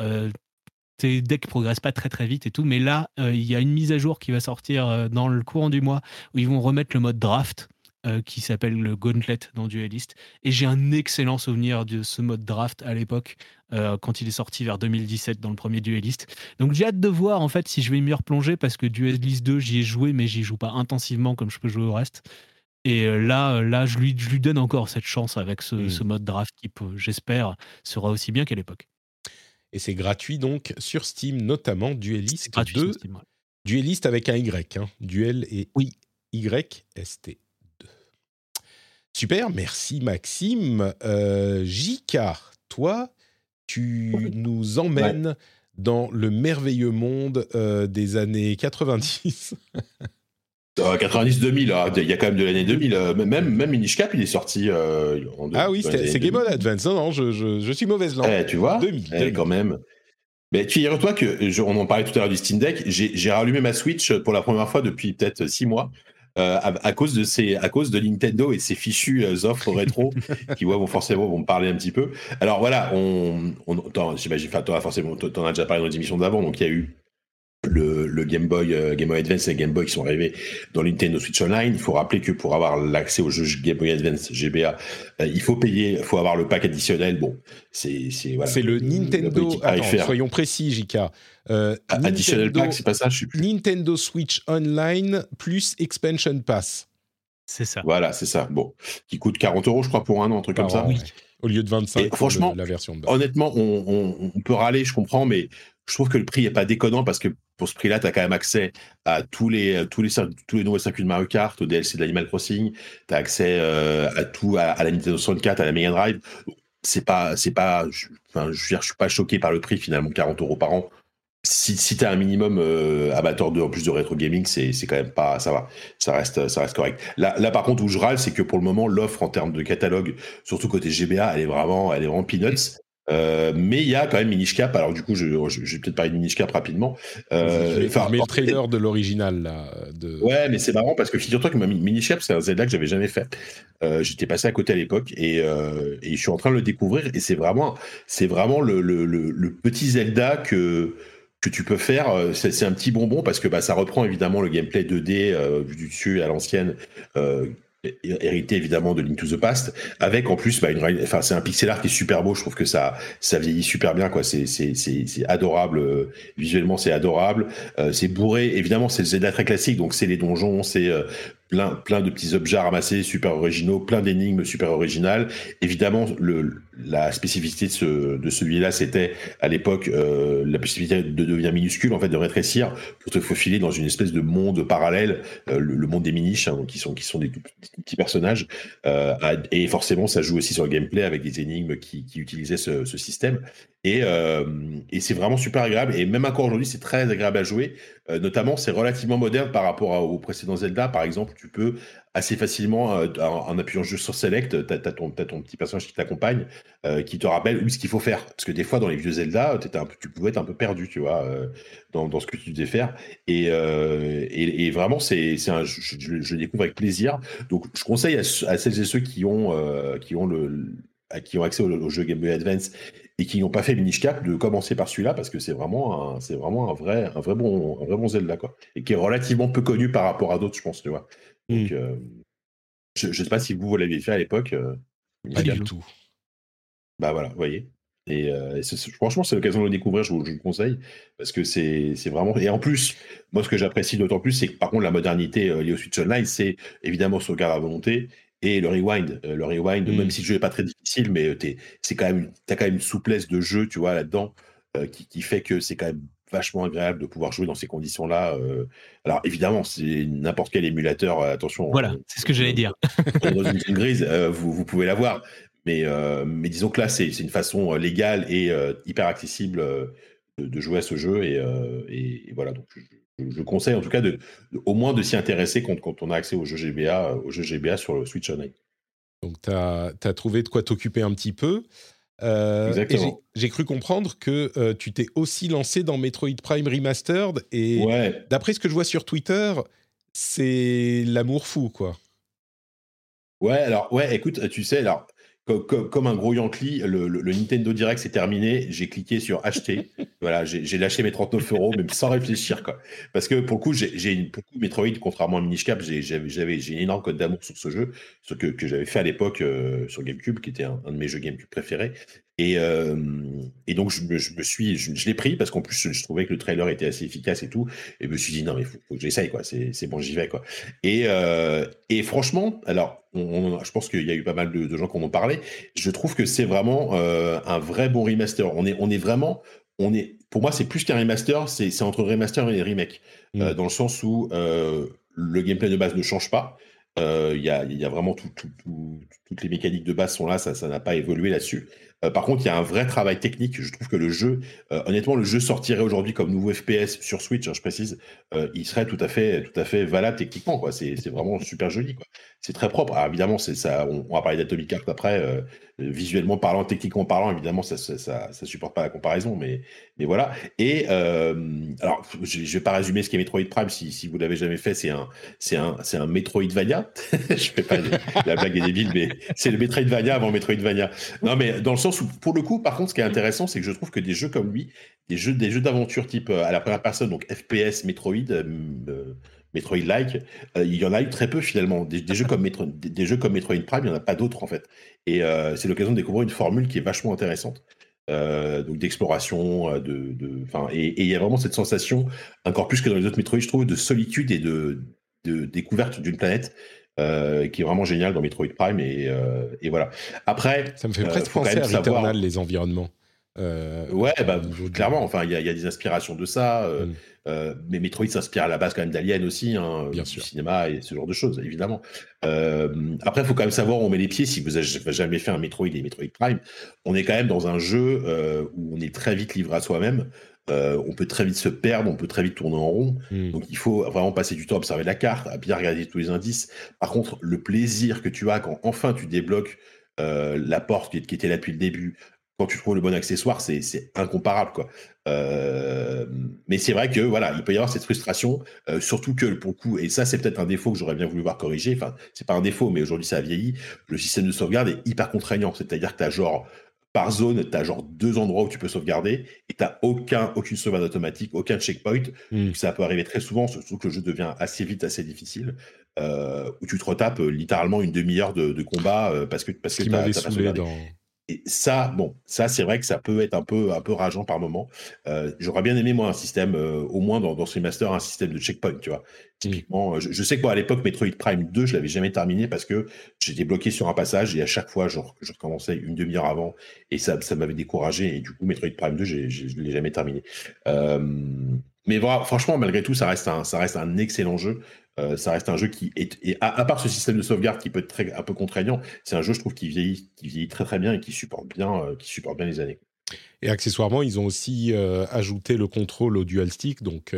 Euh, tes decks progressent pas très très vite et tout, mais là, euh, il y a une mise à jour qui va sortir euh, dans le courant du mois où ils vont remettre le mode draft. qui s'appelle le Gauntlet dans Duelist. Et j'ai un excellent souvenir de ce mode draft à l'époque, quand il est sorti vers 2017 dans le premier Duelist. Donc j'ai hâte de voir en fait si je vais m'y replonger parce que Duelist 2, j'y ai joué, mais j'y joue pas intensivement comme je peux jouer au reste. Et là, là je, lui, je lui donne encore cette chance avec ce, mmh. ce mode draft qui, j'espère, sera aussi bien qu'à l'époque. Et c'est gratuit donc sur Steam, notamment Duelist 2. Duelist avec un Y, hein. Duel et oui. YST 2. Super, merci Maxime. Euh, toi, tu nous emmènes dans le merveilleux monde euh, des années 90. 90-2000, ah, il y a quand même de l'année 2000. Euh, même, même Minish Cap, il est sorti euh, en Ah oui, c'est Game Boy Advance. Non, non, je, je, je suis mauvaise langue. Eh, tu vois 2000, eh, quand même. Mais figure-toi que, on en parlait tout à l'heure du Steam Deck, j'ai rallumé ma Switch pour la première fois depuis peut-être 6 mois. Euh, à, cause de ces, à cause de Nintendo et ses fichus offres rétro qui vont forcément vont me parler un petit peu. Alors voilà, on, on j'imagine, enfin, forcément, t'en as déjà parlé dans les émissions d'avant, donc il y a eu le, Game Boy, euh, Game Boy Advance et Game Boy qui sont arrivés dans Nintendo Switch Online. Il faut rappeler que pour avoir l'accès au jeu Game Boy Advance GBA, euh, il faut payer, il faut avoir le pack additionnel. Bon, c'est c'est voilà. C'est le Nintendo. Attends, soyons précis, JK. Euh, Additionnel pack, c'est pas ça, je sais plus. Nintendo Switch Online plus Expansion Pass. C'est ça. Voilà, c'est ça. Bon, qui coûte 40 euros, je crois, pour un an, un truc comme ça. Oui. Au lieu de 25 franchement, la version de Honnêtement, on, on, peut râler, je comprends, mais je trouve que le prix est pas déconnant parce que pour ce prix-là, tu as quand même accès à tous les, tous les, tous les nouveaux circuits de Mario Kart, au DLC de l'Animal Crossing, tu as accès euh, à tout, à, la Nintendo 64, à la Mega Drive. C'est pas, c'est pas, je, enfin, je, je suis pas choqué par le prix finalement, 40 euros par an. Si, tu as un minimum euh, amateur de, en plus de rétro gaming, c'est, quand même pas, ça va, ça reste, ça reste correct. Là, là par contre, où je râle, c'est que pour le moment, l'offre en termes de catalogue, surtout côté GBA, elle est vraiment, elle est vraiment peanuts. Euh, mais il y a quand même Minish Cap. Alors du coup, je, je, vais peut-être parler de Minish Cap rapidement. Euh, enfin, mais le trailer de l'original là. De... Ouais, mais c'est marrant parce que figure-toi que Minish Cap, c'est un Zelda que j'avais jamais fait. Euh, J'étais passé à côté à l'époque et, euh, et, je suis en train de le découvrir et c'est vraiment, c'est vraiment le, le, le, le, petit Zelda que que tu peux faire. C'est un petit bonbon parce que bah, ça reprend évidemment le gameplay 2D euh, vu du dessus à l'ancienne hérité évidemment de Link to the Past, avec en plus, bah, une, enfin c'est un pixel art qui est super beau. Je trouve que ça, ça vieillit super bien, quoi. C'est, c'est, c'est, adorable. Euh, visuellement, c'est adorable. Euh, c'est bourré. Évidemment, c'est le Zelda très donc c'est les donjons, c'est euh, plein, plein de petits objets ramassés super originaux, plein d'énigmes super originales. Évidemment, le, la spécificité de, ce, de celui-là, c'était à l'époque euh, la possibilité de devenir minuscule, en fait, de rétrécir pour te faufiler dans une espèce de monde parallèle, euh, le, monde des miniches, hein, qui sont qui sont des petits personnages. Euh, et forcément, ça joue aussi sur le gameplay avec des énigmes qui, qui utilisaient ce, ce système. Et, euh, et c'est vraiment super agréable. Et même encore aujourd'hui, c'est très agréable à jouer. Euh, notamment, c'est relativement moderne par rapport aux précédents Zelda. Par exemple, tu peux assez facilement, euh, en, appuyant juste sur Select, tu as, ton, ton petit personnage qui t'accompagne, qui te rappelle ce qu'il faut faire. Parce que des fois, dans les vieux Zelda, un peu, tu pouvais être un peu perdu, tu vois, dans, dans, ce que tu devais faire. Et, et, vraiment, c'est un, je, je, découvre avec plaisir. Donc, je conseille à, à celles et ceux qui ont, qui ont le qui ont accès au, jeu Game Boy Advance et qui n'ont pas fait Minish Cap de commencer par celui-là parce que c'est vraiment un, c'est vraiment un vrai, un vrai bon, un vrai bon Zelda quoi, et qui est relativement peu connu par rapport à d'autres, je pense, tu vois. Donc, mm. euh, je ne sais pas si vous, vous l'aviez fait à l'époque. Euh, pas du tout. Bah voilà, vous voyez. Et, euh, franchement, c'est l'occasion de le découvrir, je vous, le conseille, parce que c'est vraiment. Et en plus, moi, ce que j'apprécie d'autant plus, c'est que par contre, la modernité liée au Switch Online, c'est évidemment sauvegarde à volonté et le rewind. le rewind, même mm. si le jeu n'est pas très difficile, mais quand même, as quand même une souplesse de jeu, tu vois, là-dedans, qui, qui, fait que c'est quand même vachement agréable de pouvoir jouer dans ces conditions-là. Euh. Alors évidemment, c'est n'importe quel émulateur, euh, attention. Voilà, c'est ce que j'allais dire. dans une zone grise, euh, vous, vous, pouvez l'avoir. Mais, mais disons que là, c'est une façon légale et hyper accessible de, jouer à ce jeu. Et, et, voilà, donc je, conseille en tout cas de, au moins de s'y intéresser quand, quand, on a accès au jeu GBA, au jeu GBA sur le Switch Online. Donc tu as, as, trouvé de quoi t'occuper un petit peu. Euh, j'ai cru comprendre que euh, tu t'es aussi lancé dans Metroid Prime Remastered et d'après ce que je vois sur Twitter, c'est l'amour fou quoi. Ouais, alors ouais, écoute, tu sais, alors comme, un gros Yankee, le, Nintendo Direct s'est terminé. J'ai cliqué sur acheter. voilà, j'ai lâché mes 39 euros, même sans réfléchir. Quoi. Parce que pour le coup, j'ai Metroid, contrairement à Minish Cap, j'ai une énorme code d'amour sur ce jeu, ce que, que j'avais fait à l'époque euh, sur GameCube, qui était un, de mes jeux GameCube préférés. Et, euh, et, donc, je me, je me suis, je, l'ai pris parce qu'en plus, je, trouvais que le trailer était assez efficace et tout. Et je me suis dit, non, mais il faut, que j'essaye, quoi. C'est bon, j'y vais, quoi. Et, euh, et franchement, alors, on, je pense qu'il y a eu pas mal de, gens qui en ont parlé. Je trouve que c'est vraiment euh, un vrai bon remaster. On est, on est vraiment, on est, pour moi, c'est plus qu'un remaster, c'est entre remaster et remake. Mmh. dans le sens où le gameplay de base ne change pas. Il y a, y, a, vraiment tout, tout, toutes les mécaniques de base sont là, ça n'a pas évolué là-dessus. Euh, par contre, il y a un vrai travail technique. Je trouve que le jeu, euh, honnêtement, le jeu sortirait aujourd'hui comme nouveau FPS sur Switch, hein, je précise, euh, il serait tout à fait, tout à fait valable techniquement. C'est vraiment super joli. c'est très propre. Alors, évidemment, c'est ça. On, va parler d'Atomic Heart après. visuellement parlant, techniquement parlant, évidemment, ça, ça, ça, supporte pas la comparaison, mais, mais voilà. Et alors, je, je vais pas résumer ce qu'est Metroid Prime si, si vous l'avez jamais fait. C'est un, c'est un, c'est un Metroidvania. je fais pas la blague est débile, mais c'est le Metroidvania avant Metroidvania. Non, mais dans le sens pour le coup, par contre, ce qui est intéressant, c'est que je trouve que des jeux comme lui, des jeux, d'aventure type euh, à la première personne, donc FPS, Metroid, euh, euh, Metroid-like, il y en a eu très peu finalement. Des, jeux comme Metroid Prime, il n'y en a pas d'autres en fait. Et c'est l'occasion de découvrir une formule qui est vachement intéressante. Donc d'exploration, de, de, et il y a vraiment cette sensation, encore plus que dans les autres Metroid, je trouve, de solitude et de découverte d'une planète euh, qui est vraiment géniale dans Metroid Prime. Et, euh, et voilà. Après, Ça me fait euh, presque penser à savoir- Returnal, les environnements. Ouais, bah, clairement, enfin, il y, a- il y a des inspirations de ça. Mm. mais Metroid s'inspire à la base quand même d'Alien aussi, hein, Bien du sûr. cinéma et ce genre de choses, évidemment. Après, il faut quand même savoir où on met les pieds. Si vous avez jamais fait un Metroid et Metroid Prime, on est quand même dans un jeu où on est très vite livré à soi-même. Euh, on peut très vite se perdre, on peut très vite tourner en rond. Mm. Donc il faut vraiment passer du temps à observer la carte, à bien regarder tous les indices. Par contre, le plaisir que tu as quand enfin tu débloques euh, la porte qui, qui était là depuis le début, quand tu trouves le bon accessoire, c'est c'est incomparable quoi. Euh, mais c'est vrai que voilà, il peut y avoir cette frustration, euh, surtout que pour le coup, et ça c'est peut-être un défaut que j'aurais bien voulu voir corriger. Enfin, c'est pas un défaut, mais aujourd'hui ça a vieilli. Le système de sauvegarde est hyper contraignant, c'est-à-dire que tu as genre par zone, tu as genre deux endroits où tu peux sauvegarder et tu aucun, aucune sauvegarde automatique, aucun checkpoint. Mm. Donc, ça peut arriver très souvent, surtout que le jeu devient assez vite, assez difficile, euh, où tu te retapes euh, littéralement une demi-heure de, de combat euh, parce que, parce Ce que qui t'as- m'avait t'as pas sauvegardé. dans. Et ça, bon, ça c'est vrai que ça peut être un peu, un peu rageant par moment. Euh, J'aurais bien aimé moi un système, euh, au moins dans, dans ce remaster, un système de checkpoint, tu vois. Typiquement, euh, je, je sais que moi à l'époque Metroid Prime 2, je l'avais jamais terminé parce que j'étais bloqué sur un passage et à chaque fois, genre, je recommençais une demi-heure avant et ça, ça m'avait découragé et du coup Metroid Prime 2, j'ai- j'ai- je ne l'ai jamais terminé. Euh, mais voilà, franchement, malgré tout, ça reste un, ça reste un excellent jeu. Euh, ça reste un jeu qui est, et à, à part ce système de sauvegarde qui peut être très, un peu contraignant, c'est un jeu, je trouve, qui vieillit, qui vieillit très très bien et qui supporte bien, euh, qui supporte bien les années. Et accessoirement, ils ont aussi euh, ajouté le contrôle au dual stick, donc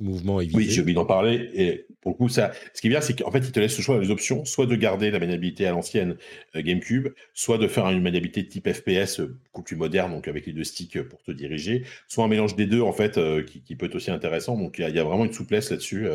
mouvement et visée. Oui, j'ai oublié d'en parler. Et pour le coup, ça, ce qui est bien, c'est qu'en fait, il te laisse le choix des options, soit de garder la maniabilité à l'ancienne GameCube, soit de faire une maniabilité type FPS beaucoup plus moderne, donc avec les deux sticks pour te diriger, soit un mélange des deux, en fait, qui, qui peut être aussi intéressant. Donc, il y, a- il y a vraiment une souplesse là-dessus.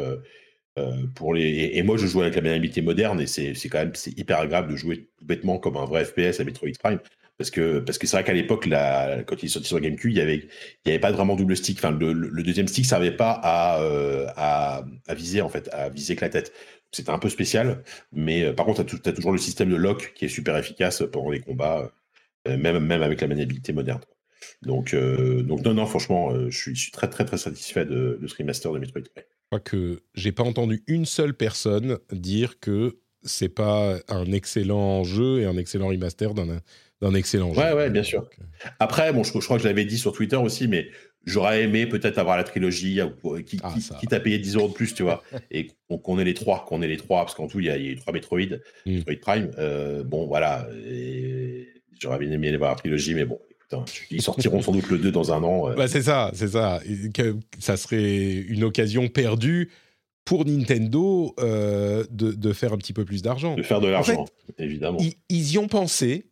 Euh, pour les... et, moi, je joue avec la maniabilité moderne et c'est quand même hyper agréable de jouer bêtement comme un vrai FPS à Metroid Prime. Parce que parce que c'est vrai qu'à l'époque, quand il est sorti sur GameCube, il y avait il y avait pas vraiment double stick. Enfin, le, deuxième stick servait pas à, euh, à à viser en fait, à viser que la tête. C'était un peu spécial, mais euh, par contre, tu as, toujours le système de lock qui est super efficace pendant les combats, même même avec la maniabilité moderne. Donc donc non non, franchement, je suis je suis très très très satisfait de, de ce remaster de Metroid Prime. Crois que j'ai pas entendu une seule personne dire que c'est pas un excellent jeu et un excellent remaster d'un excellent jeu. Ouais, ouais, bien sûr. Euh, Après, bon, je, je crois que je l'avais dit sur Twitter aussi, mais j'aurais aimé peut-être avoir la trilogie, euh, qui, Ah, qui, à payer 10 euros de plus, tu vois, et qu'on ait les trois, qu'on ait les trois, parce qu'en tout, il y, a, eu trois Metroid, Mm. Metroid Prime. euh, bon, voilà. J'aurais bien aimé aller voir la trilogie, mais bon, ils sortiront sans doute le 2 dans un an. euh, Bah, c'est ça, c'est ça. Que ça serait une occasion perdue pour Nintendo euh, de, de faire un petit peu plus d'argent. de faire de l'argent, évidemment. Ils, ils y ont pensé,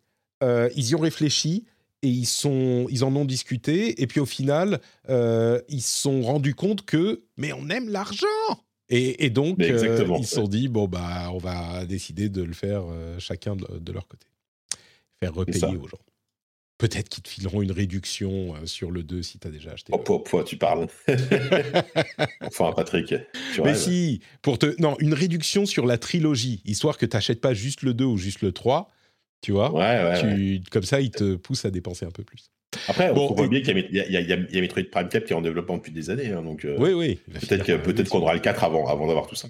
euh, ils y ont réfléchi et ils, sont, ils en ont discuté. Et puis au final, euh, ils se sont rendus compte que, mais on aime l'argent et, et donc, euh, ils se sont dit, bon, bah, on va décider de le faire euh, chacun de, de leur côté. Faire repayer aux gens. Peut-être qu'ils te fileront une réduction euh, sur le 2 si tu as déjà acheté. Oh, pour, tu parles. enfin, Patrick, tu Mais si, pour te... Non, une réduction sur la trilogie, histoire que tu n'achètes pas juste le 2 ou juste le 3, tu vois Ouais, ouais, tu, ouais. Comme ça, il te pousse à dépenser un peu plus. Après, Bon, on voit et- bien qu'il y, y y y a Metroid Prime 4 qui est en développement depuis des années, hein, donc euh, oui, oui. peut-être qu'on arriver. aura le 4 avant, avant d'avoir tout ça.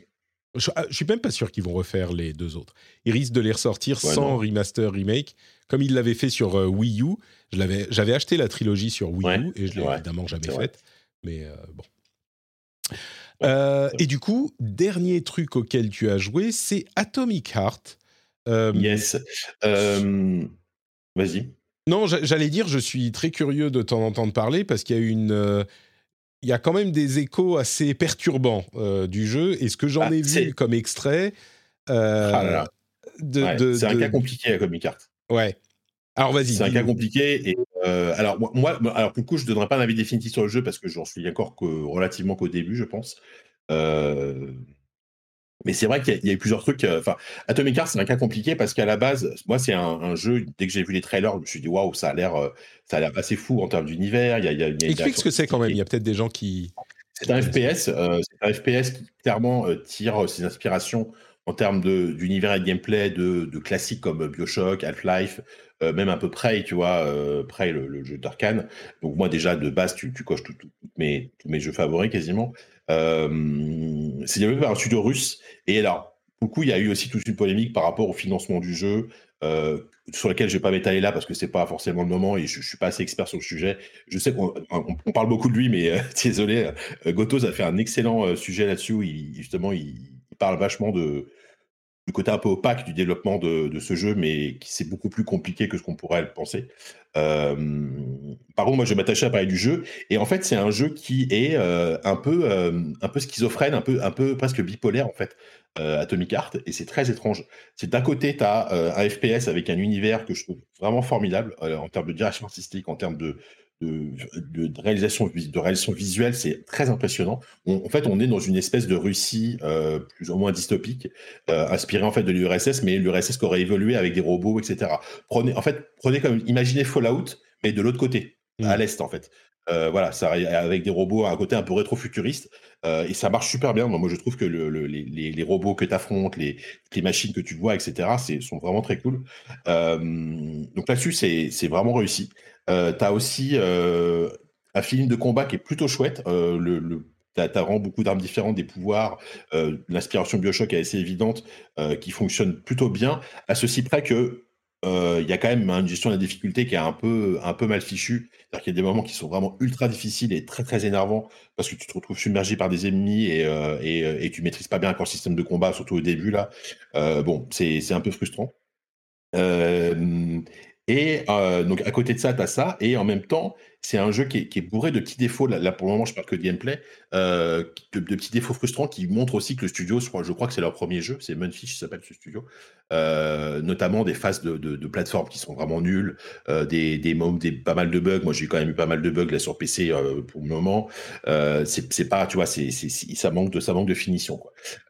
Je, ah, je suis même pas sûr qu'ils vont refaire les deux autres. Ils risquent de les ressortir Ouais, sans non. remaster, remake, comme ils l'avaient fait sur euh, Wii U. J'avais acheté la trilogie sur Wii Ouais, U et je l'ai évidemment jamais faite. Mais euh, bon. Euh, et du coup, dernier truc auquel tu as joué, c'est Atomic Heart. Yes. Vas-y. Non, j'a- j'allais dire, je suis très curieux de t'en entendre parler parce qu'il y a une, il y a quand même des échos assez perturbants euh, du jeu. Et ce que j'en Ah, ai vu comme extrait, Euh, Ah là là. Ouais, c'est un de- cas compliqué, Atomic Heart. Ouais. Alors vas-y. C'est un cas compliqué. Et, euh, alors, moi, alors, pour le coup, je ne donnerai pas un avis définitif sur le jeu parce que j'en suis encore que, relativement qu'au début, je pense. Euh, mais c'est vrai qu'il y, a- il y a eu plusieurs trucs. euh, Enfin, Atomic Heart, c'est un cas compliqué parce qu'à la base, moi, c'est un, un jeu. Dès que j'ai vu les trailers, je me suis dit, waouh, ça a l'air, ça a l'air assez fou en termes d'univers. Il y a, il y a- il y a une Explique ce que c'est quand même? Il y a peut-être des gens qui. C'est un FPS, c'est un FPS qui clairement tire ses inspirations en termes d'univers et de gameplay de, classiques comme Bioshock, Half-Life, euh, même un peu Prey, tu vois, euh, Prey, le, jeu d'Arkane. Donc moi déjà de base, tu, coches tout- tout- toutes mes, tous mes jeux favoris quasiment. Euh, c'est développé par un studio russe. Et alors, pour le coup, il y a eu aussi toute une polémique par rapport au financement du jeu. euh, sur lequel je vais pas m'étaler là parce que c'est pas forcément le moment et je, je suis pas assez expert sur le sujet. Je sais qu'on on- on parle beaucoup de lui, mais désolé, Gotos a fait un excellent sujet là-dessus justement il parle vachement de, du côté un peu opaque du développement de, ce jeu, mais qui c'est beaucoup plus compliqué que ce qu'on pourrait le penser. Par contre, moi, je vais à parler du jeu, et en fait, c'est un jeu qui est euh, un peu, euh, un peu schizophrène, un peu, un peu presque bipolaire en fait, euh, Atomic Heart, et c'est très étrange. C'est d'un côté, tu as un FPS avec un univers que je trouve vraiment formidable en termes de direction artistique, en termes de de, de- de réalisation, de réalisation visuelle, c'est très impressionnant. On- en fait, on est dans une espèce de Russie euh, plus ou moins dystopique, euh, inspirée en fait de l'URSS, mais l'URSS qui aurait évolué avec des robots, etc. Prenez, en fait, prenez comme, imaginez Fallout, mais de l'autre côté, Mm. à l'est en fait. Euh, voilà, ça avec des robots à un côté un peu rétro-futuriste, et ça marche super bien. Moi, je trouve que le- le- les, robots que tu affrontes, les, les machines que tu vois, etc., sont vraiment très cool. Donc là-dessus, c'est vraiment réussi. Euh, tu as aussi euh, un film de combat qui est plutôt chouette. Euh, le, le, T'as beaucoup d'armes différentes, des pouvoirs, euh, l'inspiration Bioshock est assez évidente, qui fonctionne plutôt bien, à ceci près que il y a quand même une gestion de la difficulté qui est un peu, mal fichue. C'est-à-dire y a des moments qui sont vraiment ultra difficiles et très très énervants parce que tu te retrouves submergé par des ennemis et, et, tu maîtrises pas bien encore le système de combat, surtout au début là. Bon, c'est un peu frustrant. Et euh, donc à côté de ça, tu as ça, et en même temps, c'est un jeu qui est, bourré de petits défauts. Là, pour le moment, je parle que de gameplay, euh, de, petits défauts frustrants qui montrent aussi que le studio, je crois, que c'est leur premier jeu, c'est Munfish, s'appelle ce studio, euh, notamment des phases de, plateforme qui sont vraiment nulles, euh, pas mal de bugs. Moi, j'ai quand même eu pas mal de bugs là sur PC euh, pour le moment. Euh, c'est pas, tu vois, ça manque de ça de finition.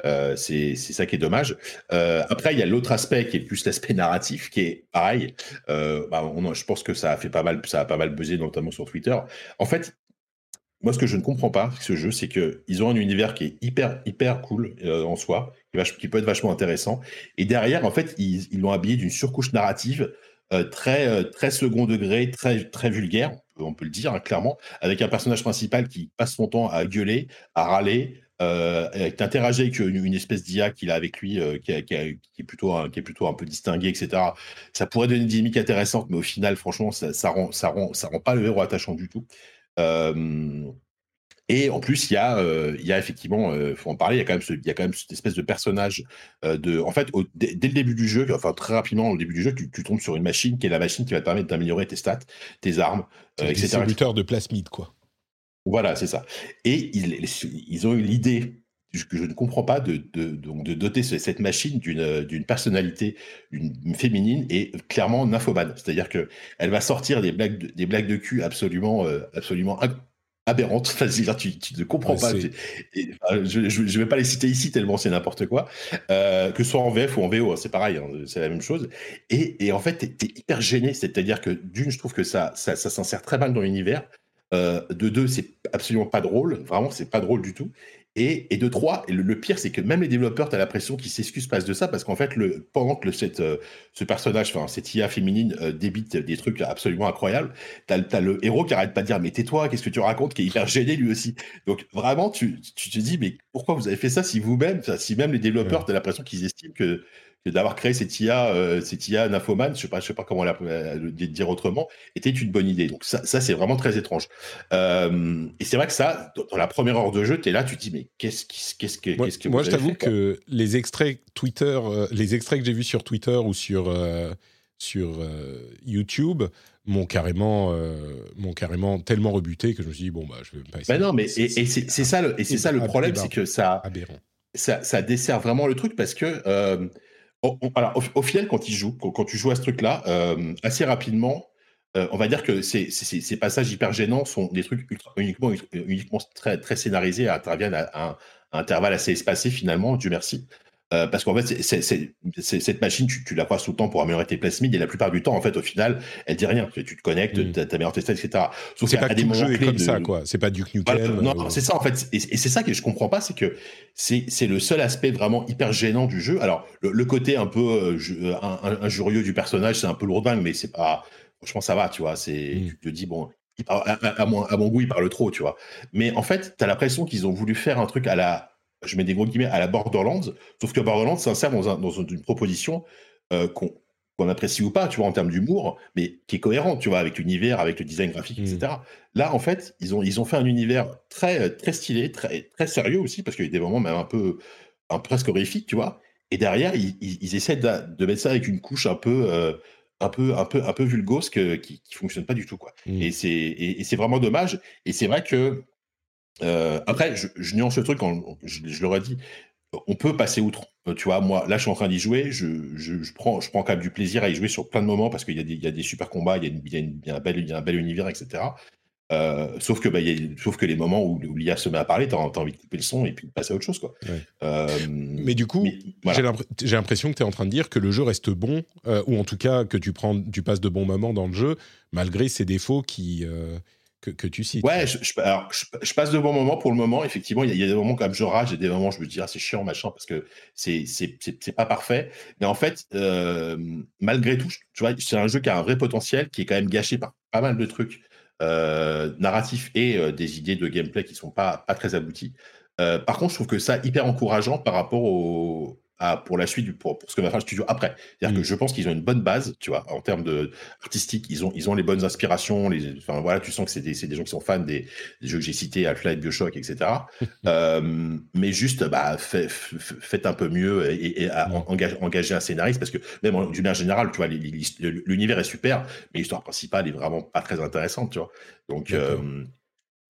Euh, c'est ça qui est dommage. Euh, après, il y a l'autre aspect qui est plus l'aspect narratif, qui est pareil. Euh, bah, je pense que ça a pas mal buzzé, notamment sur Twitter. En fait, moi, ce que je ne comprends pas ce jeu, c'est que ils ont un univers qui est hyper, hyper cool euh, en soi, qui, peut être vachement intéressant. Et derrière, en fait, ils l'ont habillé d'une surcouche narrative euh, très, euh, très second degré, très, très vulgaire, on peut, on peut le dire hein, clairement, avec un personnage principal qui passe son temps à gueuler, à râler, euh, interagit avec une, une espèce d'IA qu'il a avec lui, euh, qui, a- qui a- qui est plutôt un, qui est plutôt un peu distingué, etc. Ça pourrait donner une dynamique intéressante, mais au final, franchement, ça, ça rend, ça rend, ça rend pas le héros attachant du tout. Euh, et en plus, il y a, euh, il y a effectivement, il faut en parler, il y a quand même, ce- il y a quand même cette espèce de personnage de, en fait, au- dès, dès le début du jeu, enfin très rapidement au début du jeu, tu, tu tombes sur une machine qui est la machine qui va te permettre d'améliorer tes stats, tes armes, C'est euh, un etc. distributeur de plasmide, quoi. Voilà, c'est ça. Et ils, ils ont eu l'idée que je ne comprends pas de, de, donc de doter ce- cette machine d'une personnalité une féminine et clairement nymphomane. C'est-à-dire que elle va sortir des blagues de, des blagues de cul absolument euh, absolument ab- aberrantes. Tu, tu ne comprends pas. c'est- Et, enfin, je ne vais pas les citer ici tellement c'est n'importe quoi. Euh, que ce soit en VF ou en VO, hein, c'est pareil, hein, c'est la même chose. Et, et en fait, tu es, hyper gêné. C'est-à-dire que d'une, je trouve que ça, ça, ça s'insère très mal dans l'univers. Euh, de deux, c'est absolument pas drôle. Vraiment, c'est pas drôle du tout. Et, et de trois, et le, le pire, c'est que même les développeurs, tu as l'impression qu'ils s'excusent pas de ça, parce qu'en fait, le, pendant que le, cette, euh, ce personnage, enfin, cette IA féminine euh, débite des trucs absolument incroyables, tu as, le héros qui arrête pas de dire Mais tais-toi, qu'est-ce que tu racontes qui est hyper gêné lui aussi. Donc vraiment, tu, tu te dis Mais pourquoi vous avez fait ça si vous-même, si même les développeurs, tu as l'impression qu'ils estiment que d'avoir créé cette IA, euh, cette IA nymphomane, je sais pas, je sais pas comment la, euh, le dire autrement, était une bonne idée. Donc ça, ça c'est vraiment très étrange. Euh, et c'est vrai que ça, dans, la première heure de jeu, tu es là, tu te dis mais qu'est-ce qui, qu'est-ce que, Moi, qu'est-ce que moi, je t'avoue que les extraits Twitter, euh, les extraits que j'ai vus sur Twitter ou sur sur YouTube m'ont carrément m'ont carrément tellement rebuté que je me suis dit bon bah je vais pas essayer. Bah non, mais et, et c'est c'est ça le, et c'est ça le problème, c'est que ça, ça, ça, dessert vraiment le truc parce que, alors, au, final, quand, il joue, quand, tu joues à ce truc-là, euh, assez rapidement, euh, on va dire que ces, passages hyper gênants sont des trucs uniquement, très, scénarisés, interviennent à, à, un intervalle assez espacé finalement, Dieu merci. Euh, parce qu'en fait, c'est, cette machine, tu, la croises tout le temps pour améliorer tes plasmides et la plupart du temps, en fait, au final, elle dit rien. Tu, te connectes, mm. tu améliores tes stats, etc. Sauf c'est pas des jeu est comme ça, quoi. C'est pas du Nukem. non, c'est ça, en fait. Et, c'est ça que je comprends pas, c'est que c'est, le seul aspect vraiment hyper gênant du jeu. Alors, le, côté un peu euh, injurieux du personnage, c'est un peu lourdingue, mais c'est pas. Franchement, ça va, tu vois. C'est, mm. Tu te dis, bon, à, à, mon, à, mon, goût, il parle trop, tu vois. Mais en fait, tu as l'impression qu'ils ont voulu faire un truc à la, je mets des gros guillemets, à la Borderlands, sauf que Borderlands s'insère dans, dans, une proposition euh, qu'on apprécie ou pas, tu vois, en termes d'humour, mais qui est cohérente, tu vois, avec l'univers, avec le design graphique, etc. Mmh. Là, en fait, ils ont, ils ont fait un univers très, très stylé, très, très sérieux aussi, parce qu'il y a des moments même un peu, un, presque horrifiques, tu vois. Et derrière, ils, ils, essaient de, mettre ça avec une couche un peu, euh, un peu, un peu, un peu vulgose qui, qui fonctionne pas du tout, quoi. Mmh. Et c'est, et c'est vraiment dommage. Et c'est vrai que euh, après, je, je, nuance le truc, je, je l'aurais dit, on peut passer outre. Euh, tu vois, moi, là, je suis en train d'y jouer, je, je, prends, je prends quand même du plaisir à y jouer sur plein de moments parce qu'il y, y, a des super combats, il y a, une, il y a, un, bel, il y a un bel univers, etc. Euh, sauf, que, bah, y a, sauf que les moments où, l'IA se met à parler, tu as, envie de couper le son et puis de passer à autre chose. Quoi. Euh, mais du coup, j'ai l'impression que tu es en train de dire que le jeu reste bon, ou en tout cas que tu, prends, tu passes de bons moments dans le jeu, malgré ses défauts qui, que, tu cites. Ouais, je, je, passe de bons moments pour le moment. Effectivement, il y, a des moments comme je rage et des moments où je me dis, ah, c'est chiant, machin, parce que c'est pas parfait. Mais en fait, euh, malgré tout, tu vois, c'est un jeu qui a un vrai potentiel, qui est quand même gâché par pas mal de trucs euh, narratifs et euh, des idées de gameplay qui sont pas, pas très abouties. par contre, je trouve que ça hyper encourageant par rapport au, pour la suite, pour, pour ce que va faire le studio après. C'est-à-dire que mm. je pense qu'ils ont une bonne base, tu vois, en termes de artistique, ils ont, ils ont les bonnes inspirations, les, enfin voilà, tu sens que c'est des, des, gens qui sont fans des, jeux que j'ai cités, Half-Life, Bioshock, etc. euh, mais juste, bah, fait, faites un peu mieux et, et engagez, un scénariste parce que même d'une manière générale, tu vois, l'univers est super, mais l'histoire principale est vraiment pas très intéressante, tu vois. Donc,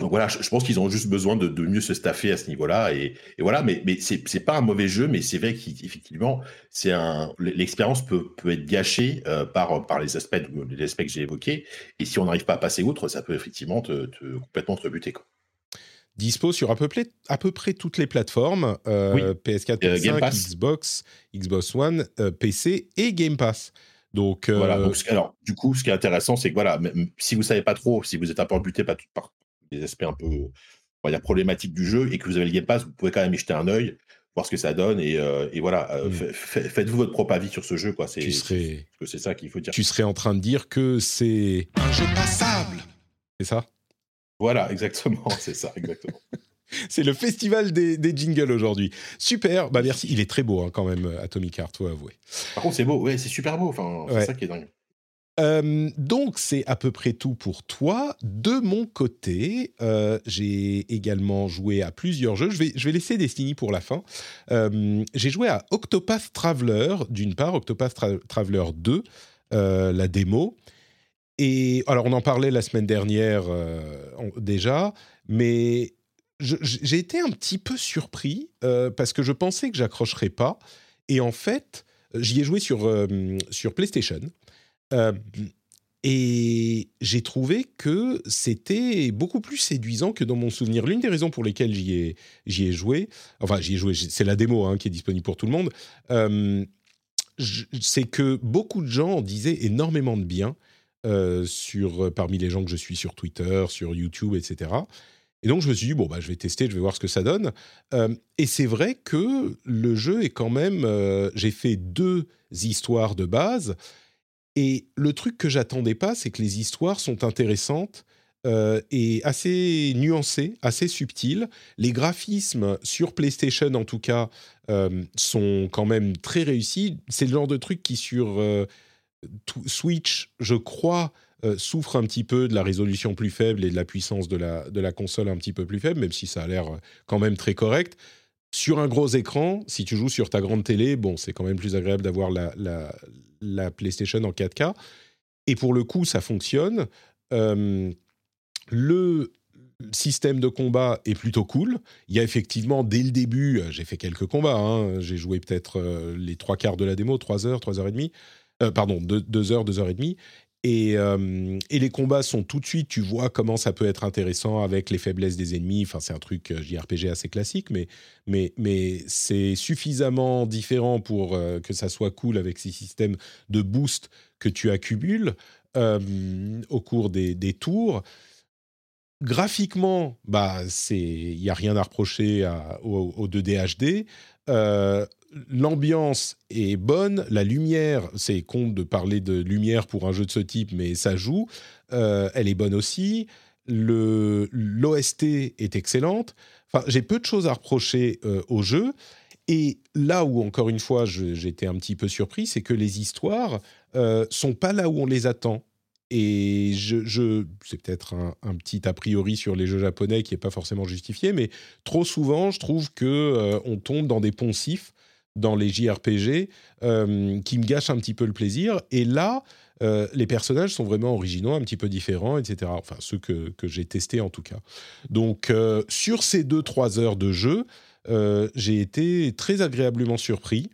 donc voilà, je, pense qu'ils ont juste besoin de, mieux se staffer à ce niveau-là. Et, voilà, mais, mais c'est pas un mauvais jeu, mais c'est vrai qu'effectivement, c'est un l'expérience peut, peut être gâchée euh, par, par les aspects, les aspects que j'ai évoqués. Et si on n'arrive pas à passer outre, ça peut effectivement te, complètement te rebuter. Quoi. Dispo sur à peu, près, à peu près toutes les plateformes euh, PS4, PS5, Xbox, Xbox One, euh, PC et Game Pass. Donc, voilà. Donc, alors, du coup, ce qui est intéressant, c'est que voilà, si vous savez pas trop, si vous êtes un peu buté par, par, des aspects un peu on va dire, problématiques du jeu et que vous avez le Game Pass, vous pouvez quand même y jeter un œil, voir ce que ça donne et, euh, et voilà, euh, mmh. faites-vous votre propre avis sur ce jeu. quoi. C'est serais... ça qu'il faut dire. Tu serais en train de dire que c'est un jeu passable. C'est ça? Voilà, exactement, c'est ça, exactement. c'est le festival des, des jingles aujourd'hui. Super, bah merci. Il est très beau hein, quand même, Atomic Heart, faut avouer. Par contre, c'est beau, ouais, c'est super beau. Enfin, c'est ça qui est dingue. Euh, donc c'est à peu près tout pour toi. De mon côté, euh, j'ai également joué à plusieurs jeux. Je vais, laisser Destiny pour la fin. Euh, j'ai joué à Octopath Traveler, d'une part, Octopath Traveler 2, la démo. Et alors on en parlait la semaine dernière déjà, mais j'ai été un petit peu surpris parce que je pensais que j'accrocherais pas. Et en fait, j'y ai joué sur, sur PlayStation. Euh, et j'ai trouvé que c'était beaucoup plus séduisant que dans mon souvenir. L'une des raisons pour lesquelles j'y ai, joué, enfin j'y ai joué, c'est la démo hein, qui est disponible pour tout le monde, euh, c'est que beaucoup de gens en disaient énormément de bien euh, sur, parmi les gens que je suis sur Twitter, sur YouTube, etc. Et donc je me suis dit, bon, bah, je vais tester, je vais voir ce que ça donne. et c'est vrai que le jeu est quand même... j'ai fait deux histoires de base et le truc que j'attendais pas, c'est que les histoires sont intéressantes euh, et assez nuancées, assez subtiles. Les graphismes sur PlayStation, en tout cas, euh, sont quand même très réussis. C'est le genre de truc qui sur euh, Switch, je crois, souffre un petit peu de la résolution plus faible et de la puissance de la, de la console un petit peu plus faible, même si ça a l'air quand même très correct. Sur un gros écran, si tu joues sur ta grande télé, bon, c'est quand même plus agréable d'avoir la, la, PlayStation en 4K. Et pour le coup, ça fonctionne. Euh, le, système de combat est plutôt cool. Il y a effectivement, dès le début, euh, j'ai fait quelques combats. hein. J'ai joué peut-être euh, les trois quarts de la démo, trois heures, trois heures et demie. Pardon, deux heures, deux heures et demie. Et, euh, et les combats sont tout de suite, tu vois comment ça peut être intéressant avec les faiblesses des ennemis. Enfin, c'est un truc euh, JRPG assez classique, mais, mais, mais c'est suffisamment différent pour euh, que ça soit cool avec ces systèmes de boost que tu accumules au cours des, des tours. Graphiquement, bah, c'est il y a rien à reprocher à- au, au 2D HD. L'ambiance est bonne, la lumière, c'est con de parler de lumière pour un jeu de ce type, mais ça joue. Euh, elle est bonne aussi. L'OST est excellente. Enfin, j'ai peu de choses à reprocher euh, au jeu. Et là où encore une fois j'étais un petit peu surpris, c'est que les histoires euh, sont pas là où on les attend. Et je, c'est peut-être un, un petit a priori sur les jeux japonais qui n'est pas forcément justifié, mais trop souvent, je trouve que euh, on tombe dans des poncifs dans les JRPG euh, qui me gâchent un petit peu le plaisir. Et là, euh, les personnages sont vraiment originaux, un petit peu différents, etc. Enfin, ceux que, j'ai testés en tout cas. Donc, euh, sur ces 2-3 heures de jeu, j'ai été très agréablement surpris.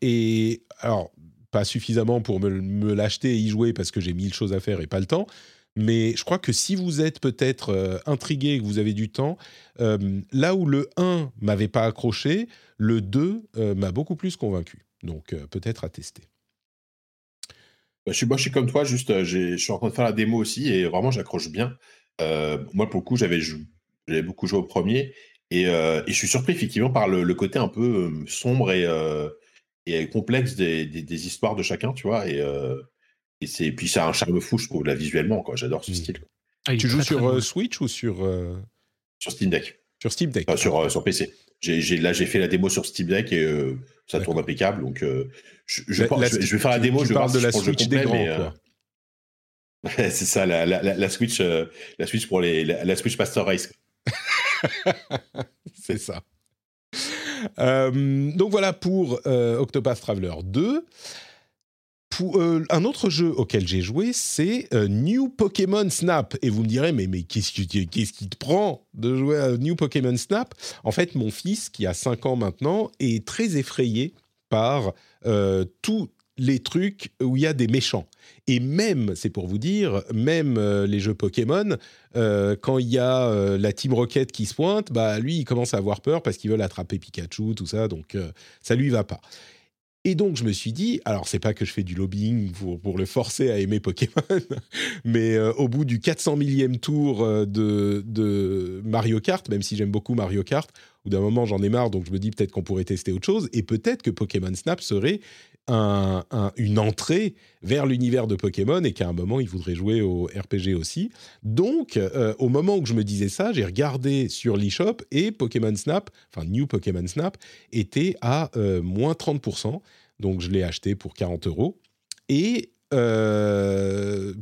Et alors, pas suffisamment pour me, me l'acheter et y jouer parce que j'ai mille choses à faire et pas le temps. Mais je crois que si vous êtes peut-être euh, intrigué et que vous avez du temps, euh, là où le 1 m'avait pas accroché, le 2 euh, m'a beaucoup plus convaincu. Donc peut-être à tester. Bah, je, suis, moi, je suis comme toi, juste, je suis en train de faire la démo aussi et vraiment, j'accroche bien. Moi, pour le coup, j'avais beaucoup joué au premier et, je suis surpris effectivement par le, côté un peu sombre et, complexe des, des- des histoires de chacun, tu vois. Et, et puis ça a un charme fou, je trouve, là, visuellement. quoi. J'adore ce Mm. style. quoi. Ah, Tu joues très, sur euh, Switch ou sur, euh, Sur Steam Deck, sur Steam Deck Enfin, sur, euh, sur PC. Là, j'ai fait la démo sur Steam Deck et euh, ça tourne impeccable. Donc, euh, je, je La- pense- la- je vais- je vais faire la démo. tu je parles de si la Switch des grands, mais, quoi. C'est ça, la, la, la, la Switch, euh, la Switch pour les, la, la Switch Master Race. C'est ça. Euh, donc voilà pour euh, Octopath Traveler 2. Euh, un autre jeu auquel j'ai joué, c'est euh, New Pokémon Snap. Et vous me direz, mais, qu'est-ce, qui, qui te prend de jouer à New Pokémon Snap? En fait, mon fils, qui a 5 ans maintenant, est très effrayé par euh, tous les trucs où il y a des méchants. Et même, c'est pour vous dire, même les jeux Pokémon, quand il y a la Team Rocket qui se pointe, bah lui, il commence à avoir peur parce qu'ils veulent attraper Pikachu, tout ça, donc ça lui va pas. Et donc je me suis dit, alors c'est pas que je fais du lobbying pour, le forcer à aimer Pokémon, mais euh, au bout du 400 millième tour euh, de, de Mario Kart, même si j'aime beaucoup Mario Kart, ou d'un moment j'en ai marre, donc je me dis peut-être qu'on pourrait tester autre chose, et peut-être que Pokémon Snap serait un- un- une entrée vers l'univers de Pokémon et qu'à un moment il voudrait jouer au RPG aussi. Donc, euh, au moment où je me disais ça, j'ai regardé sur l'eShop et Pokémon Snap, enfin New Pokémon Snap, était à euh, moins 30%. Donc, je l'ai acheté pour 40 euros. Et euh,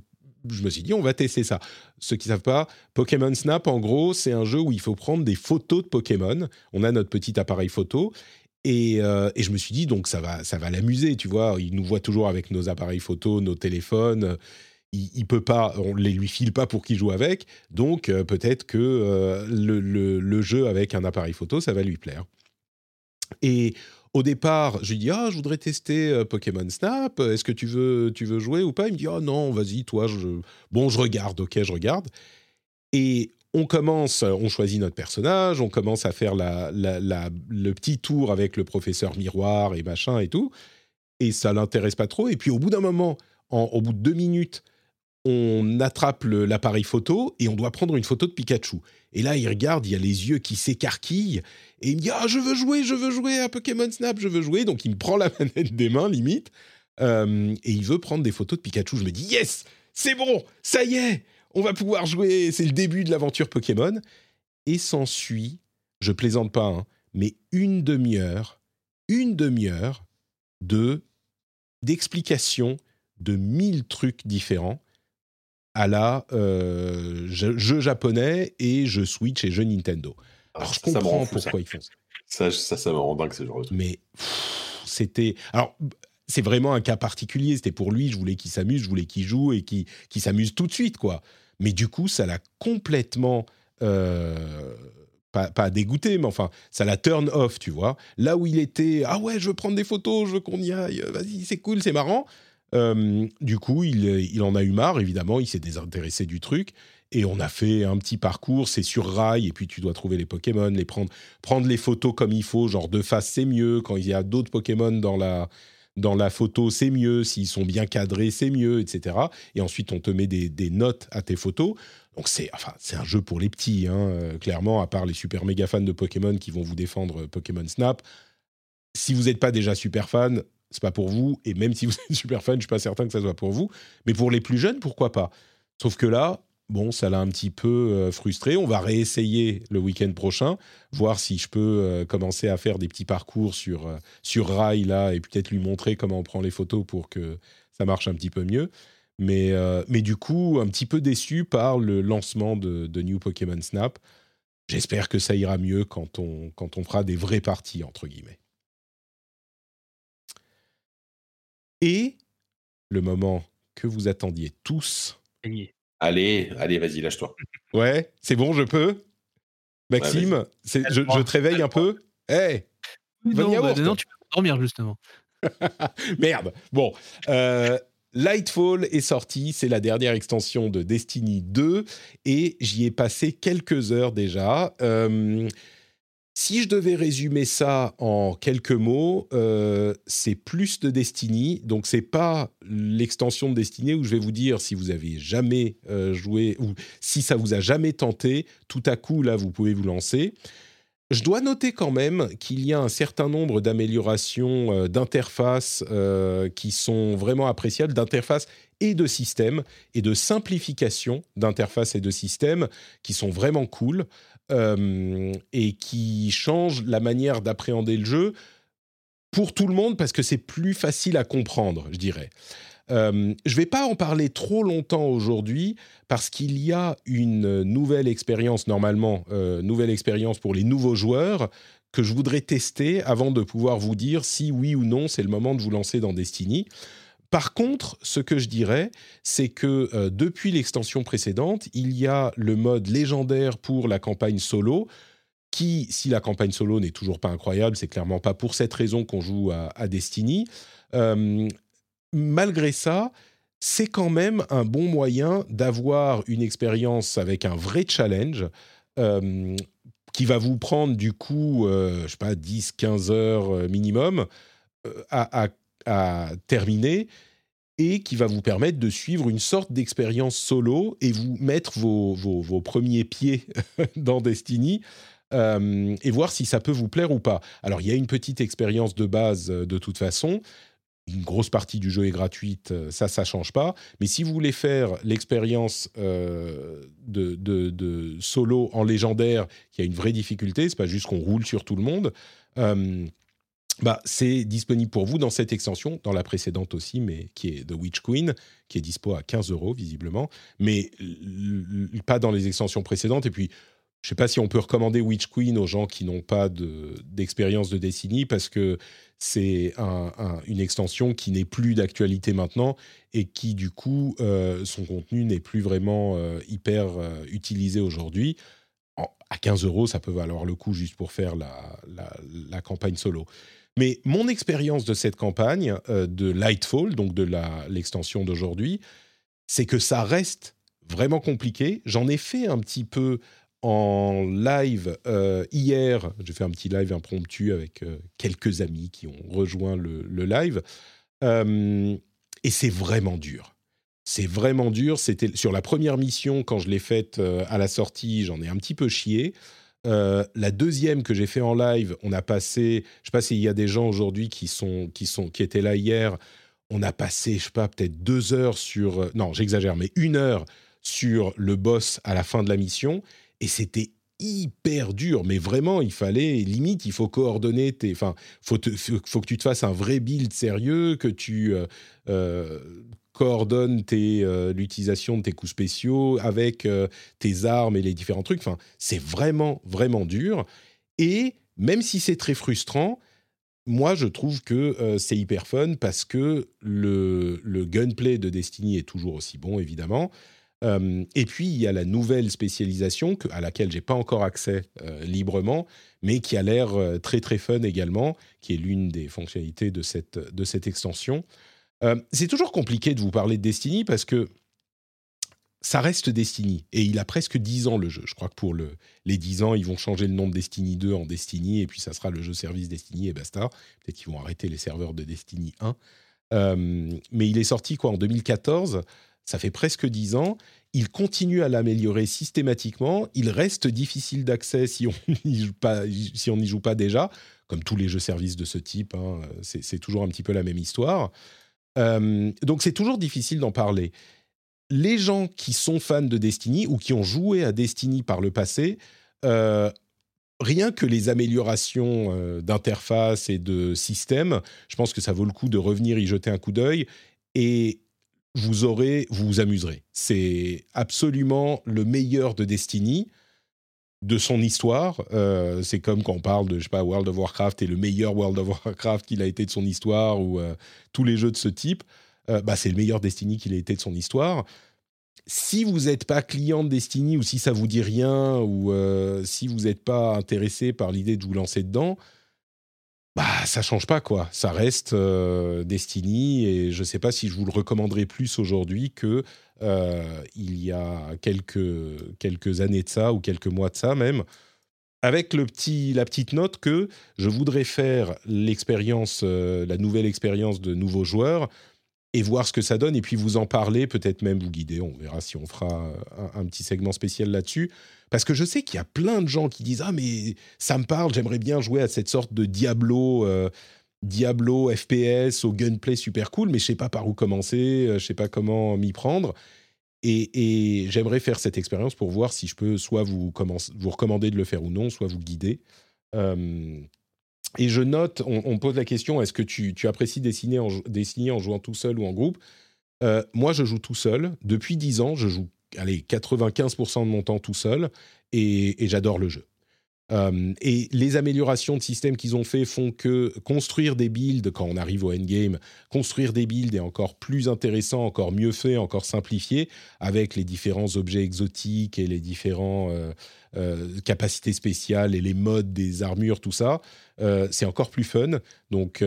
je me suis dit, on va tester ça. Ceux qui ne savent pas, Pokémon Snap, en gros, c'est un jeu où il faut prendre des photos de Pokémon. On a notre petit appareil photo. Et, euh, et je me suis dit, donc ça va, ça va l'amuser, tu vois. Il nous voit toujours avec nos appareils photo, nos téléphones. Il, il peut pas, on les lui file pas pour qu'il joue avec. Donc euh, peut-être que euh, le, jeu avec un appareil photo, ça va lui plaire. Et au départ, je lui dis ah je voudrais tester Pokémon Snap. Est-ce que tu veux tu veux jouer ou pas? Il me dit ah non vas-y toi je bon je regarde ok je regarde. Et on commence, on choisit notre personnage, on commence à faire le petit tour avec le professeur miroir et machin et tout. Et ça l'intéresse pas trop. Et puis au bout d'un moment, en- au bout de deux minutes, on attrape l'appareil photo et on doit prendre une photo de Pikachu. Et là, il regarde, il y a les yeux qui s'écarquillent et il me dit Ah, je veux jouer, je veux jouer à Pokémon Snap, je veux jouer. Donc il me prend la manette des mains, limite, euh, et il veut prendre des photos de Pikachu. Je me dis Yes, c'est bon, ça y est, on va pouvoir jouer, c'est le début de l'aventure Pokémon. Et s'ensuit, je plaisante pas, hein, mais une demi-heure, une demi-heure de d'explications de mille trucs différents à la euh, jeu, jeu japonais et jeu Switch et jeu Nintendo. Alors je Ah, me rend comprends fou, ça. pourquoi ils font ça. Ça, ça, ça me rend dingue, ce genre de truc. Mais c'était. Alors, c'est vraiment un cas particulier. C'était pour lui. Je voulais qu'il s'amuse, je voulais qu'il joue et qu'il qu'il s'amuse tout de suite, quoi. Mais du coup, ça l'a complètement euh, pas, dégoûté, mais enfin, ça la turn off, tu vois. Là où il était, ah ouais, je veux prendre des photos, je veux qu'on y aille, vas-y, c'est cool, c'est marrant. Euh, du coup, il, il, en a eu marre, évidemment, il s'est désintéressé du truc. Et on a fait un petit parcours, c'est sur rail, et puis tu dois trouver les Pokémon, les prendre, prendre les photos comme il faut, genre de face c'est mieux, quand il y a d'autres Pokémon dans la, dans la photo c'est mieux, s'ils sont bien cadrés c'est mieux, etc. Et ensuite on te met des, notes à tes photos. Donc c'est enfin, un jeu pour les petits, hein, euh, clairement, à part les super méga fans de Pokémon qui vont vous défendre euh, Pokémon Snap. Si vous n'êtes pas déjà super fan, c'est pas pour vous. Et même si vous êtes super fan, je suis pas certain que ça soit pour vous. Mais pour les plus jeunes, pourquoi pas? Sauf que là, bon, ça l'a un petit peu euh, frustré. On va réessayer le week-end prochain, voir si je peux euh, commencer à faire des petits parcours sur, euh, sur rail là et peut-être lui montrer comment on prend les photos pour que ça marche un petit peu mieux. Mais, du coup, un petit peu déçu par le lancement de, New Pokémon Snap. J'espère que ça ira mieux quand on, quand on fera des vraies parties, entre guillemets. Et le moment que vous attendiez tous. Allez, allez, vas-y, lâche-toi. Ouais, c'est bon, je peux Maxime, ouais, je, je, te réveille un peu Eh hey, non, bah, non, tu peux dormir justement. Merde. Bon, euh, Lightfall est sorti, c'est la dernière extension de Destiny 2 et j'y ai passé quelques heures déjà. Euh, si je devais résumer ça en quelques mots, euh, c'est plus de Destiny. Donc c'est pas l'extension de Destiny où je vais vous dire si vous avez jamais euh, joué ou si ça vous a jamais tenté, tout à coup là vous pouvez vous lancer. Je dois noter quand même qu'il y a un certain nombre d'améliorations euh, d'interface qui sont vraiment appréciables, d'interface et de système, et de simplification d'interface et de système qui sont vraiment cool. Euh, et qui change la manière d'appréhender le jeu pour tout le monde parce que c'est plus facile à comprendre, je dirais. Euh, je ne vais pas en parler trop longtemps aujourd'hui parce qu'il y a une nouvelle expérience, normalement, euh, nouvelle expérience pour les nouveaux joueurs que je voudrais tester avant de pouvoir vous dire si oui ou non c'est le moment de vous lancer dans Destiny. Par contre, ce que je dirais, c'est que euh, depuis l'extension précédente, il y a le mode légendaire pour la campagne solo, qui, si la campagne solo n'est toujours pas incroyable, c'est clairement pas pour cette raison qu'on joue à, Destiny. Euh, malgré ça, c'est quand même un bon moyen d'avoir une expérience avec un vrai challenge. Euh, qui va vous prendre du coup, je sais pas, 10-15 heures minimum à, à à terminer et qui va vous permettre de suivre une sorte d'expérience solo et vous mettre vos, vos, premiers pieds dans Destiny euh, et voir si ça peut vous plaire ou pas. Alors, il y a une petite expérience de base euh, de toute façon. Une grosse partie du jeu est gratuite, euh, ça, ça change pas. Mais si vous voulez faire l'expérience de, solo en légendaire, qui a une vraie difficulté, c'est pas juste qu'on roule sur tout le monde bah, c'est disponible pour vous dans cette extension, dans la précédente aussi, mais qui est The Witch Queen, qui est dispo à 15 euros visiblement, mais pas dans les extensions précédentes. Et puis, je ne sais pas si on peut recommander Witch Queen aux gens qui n'ont pas d'expérience de, Destiny, parce que c'est une extension qui n'est plus d'actualité maintenant et qui, du coup, euh, son contenu n'est plus vraiment euh, hyper euh, utilisé aujourd'hui. À 15 euros, ça peut valoir le coup juste pour faire la, la campagne solo. Mais mon expérience de cette campagne, euh, de Lightfall, donc de l'extension d'aujourd'hui, c'est que ça reste vraiment compliqué. J'en ai fait un petit peu en live euh, hier. J'ai fait un petit live impromptu avec euh, quelques amis qui ont rejoint le, le live. et c'est vraiment dur. C'est vraiment dur. C'était sur la première mission quand je l'ai faite à la sortie, j'en ai un petit peu chié. Euh, la deuxième que j'ai fait en live, on a passé, je sais pas s'il y a des gens aujourd'hui qui sont, qui sont, qui étaient là hier. On a passé, je sais pas, peut-être deux heures sur, euh, non, j'exagère, mais une heure sur le boss à la fin de la mission, et c'était hyper dur, mais vraiment, il fallait, limite, il faut coordonner tes. Enfin, faut, faut, que tu te fasses un vrai build sérieux, que tu euh, coordonne euh, l'utilisation de tes coups spéciaux avec euh, tes armes et les différents trucs. Enfin, c'est vraiment, vraiment dur. Et même si c'est très frustrant, moi, je trouve que euh, c'est hyper fun parce que le, le, gunplay de Destiny est toujours aussi bon, évidemment. Et puis, il y a la nouvelle spécialisation à laquelle j'ai pas encore accès librement, mais qui a l'air très très fun également, qui est l'une des fonctionnalités de cette, de cette extension. C'est toujours compliqué de vous parler de Destiny parce que ça reste Destiny. Et il a presque 10 ans le jeu. Je crois que pour le, les 10 ans, ils vont changer le nom de Destiny 2 en Destiny, et puis ça sera le jeu service Destiny et basta. Peut-être qu'ils vont arrêter les serveurs de Destiny 1. mais il est sorti quoi en 2014 ça fait presque dix ans. Il continue à l'améliorer systématiquement. Il reste difficile d'accès si on n'y joue pas, si on n'y joue pas déjà, comme tous les jeux services de ce type. Hein. c'est toujours un petit peu la même histoire. Euh, donc c'est toujours difficile d'en parler. Les gens qui sont fans de Destiny ou qui ont joué à Destiny par le passé, euh, rien que les améliorations euh, d'interface et de système, je pense que ça vaut le coup de revenir y jeter un coup d'œil. Et vous aurez, vous vous amuserez. C'est absolument le meilleur de Destiny, de son histoire. Euh, c'est comme quand on parle de, je sais pas, World of Warcraft et le meilleur World of Warcraft qu'il a été de son histoire ou euh, tous les jeux de ce type. Euh, bah, c'est le meilleur Destiny qu'il a été de son histoire. Si vous n'êtes pas client de Destiny ou si ça vous dit rien ou si vous n'êtes pas intéressé par l'idée de vous lancer dedans, bah ça change pas quoi. Ça reste Destiny et je sais pas si je vous le recommanderais plus aujourd'hui que euh, il y a quelques quelques années de ça ou quelques mois de ça même. Avec le petit, la petite note que je voudrais faire l'expérience, euh, la nouvelle expérience de nouveaux joueurs et voir ce que ça donne et puis vous en parler, peut-être même vous guider. On verra si on fera un petit segment spécial là-dessus parce que je sais qu'il y a plein de gens qui disent Ah, mais ça me parle, j'aimerais bien jouer à cette sorte de Diablo. Euh, Diablo FPS au gunplay super cool, mais je sais pas par où commencer, euh, je sais pas comment m'y prendre. Et, j'aimerais faire cette expérience pour voir si je peux soit vous, vous recommander de le faire ou non, soit vous guider. Euh, et je note, on, pose la question est-ce que tu, apprécies dessiner en, dessiner en jouant tout seul ou en groupe? Moi, je joue tout seul. Depuis 10 ans, je joue allez, 95% de mon temps tout seul et, j'adore le jeu. Euh, et les améliorations de système qu'ils ont fait font que construire des builds quand on arrive au endgame, construire des builds est encore plus intéressant, encore mieux fait, encore simplifié, avec les différents objets exotiques et les différents euh, euh, capacités spéciales et les modes des armures, tout ça. C'est encore plus fun. Donc,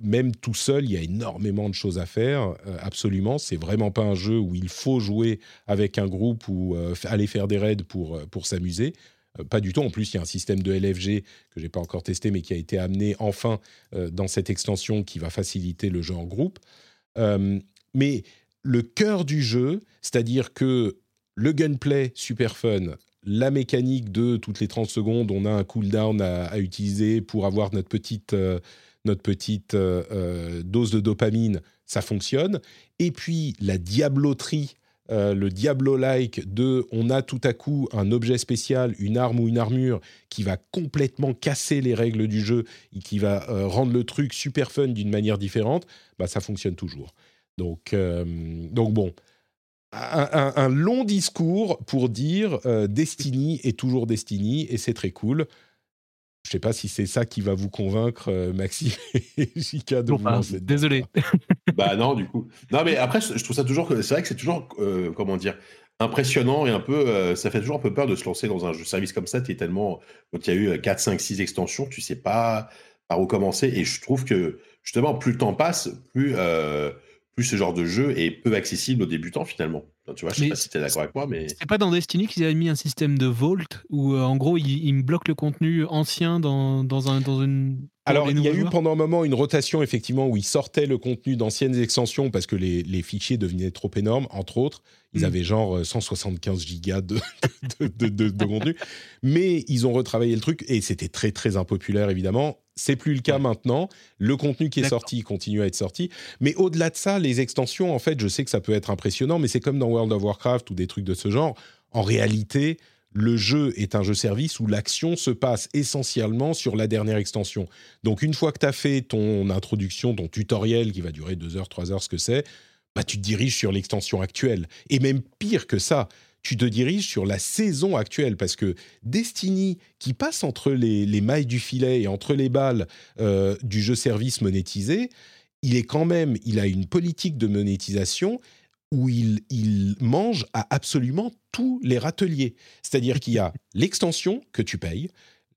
même tout seul, il y a énormément de choses à faire, absolument. C'est vraiment pas un jeu où il faut jouer avec un groupe ou aller faire des raids pour, pour s'amuser. Pas du tout. En plus, il y a un système de LFG que j'ai pas encore testé, mais qui a été amené enfin dans cette extension qui va faciliter le jeu en groupe. mais le cœur du jeu, c'est-à-dire que le gunplay super fun, la mécanique de toutes les 30 secondes, on a un cooldown à, utiliser pour avoir notre petite, euh, notre petite euh, euh, dose de dopamine, ça fonctionne. Et puis la diabloterie, le diablo-like de on a tout à coup un objet spécial, une arme ou une armure qui va complètement casser les règles du jeu et qui va rendre le truc super fun d'une manière différente, bah ça fonctionne toujours. Donc, donc bon, un, long discours pour dire euh, Destiny est toujours Destiny et c'est très cool. Je ne sais pas si c'est ça qui va vous convaincre, euh, Maxime et Jika, de vous Désolé. bah non, du coup. Non, mais après, je trouve ça toujours. C'est vrai que c'est toujours, euh, comment dire, impressionnant et un peu. ça fait toujours un peu peur de se lancer dans un jeu service comme ça. Tu es tellement. Quand il y a eu 4, 5, 6 extensions, tu sais pas par où commencer. Et je trouve que, justement, plus le temps passe, plus plus ce genre de jeu est peu accessible aux débutants finalement. tu vois, je sais pas si tu es d'accord avec moi, mais. C'est pas dans Destiny qu'ils avaient mis un système de Vault où euh, en gros ils, me bloquent le contenu ancien dans, dans, un, dans une. Alors, il y a eu pendant un moment une rotation, effectivement, où ils sortaient le contenu d'anciennes extensions parce que les, les, fichiers devenaient trop énormes, entre autres. Ils hmm. avaient genre 175 euh, gigas de, de, de, de contenu. Mais ils ont retravaillé le truc et c'était très, très impopulaire, évidemment. C'est plus le cas maintenant. Le contenu qui est sorti continue à être sorti. Mais au-delà de ça, les extensions, en fait, je sais que ça peut être impressionnant, mais c'est comme dans World of Warcraft ou des trucs de ce genre. En réalité, le jeu est un jeu service où l'action se passe essentiellement sur la dernière extension. Donc une fois que tu as fait ton introduction, ton tutoriel qui va durer 2 heures, 3 heures, ce que c'est, bah, tu te diriges sur l'extension actuelle. Et même pire que ça, tu te diriges sur la saison actuelle parce que Destiny, qui passe entre les, mailles du filet et entre les balles euh, du jeu service monétisé, il est quand même, il a une politique de monétisation où il, il mange à absolument tous les râteliers. C'est-à-dire qu'il y a l'extension que tu payes,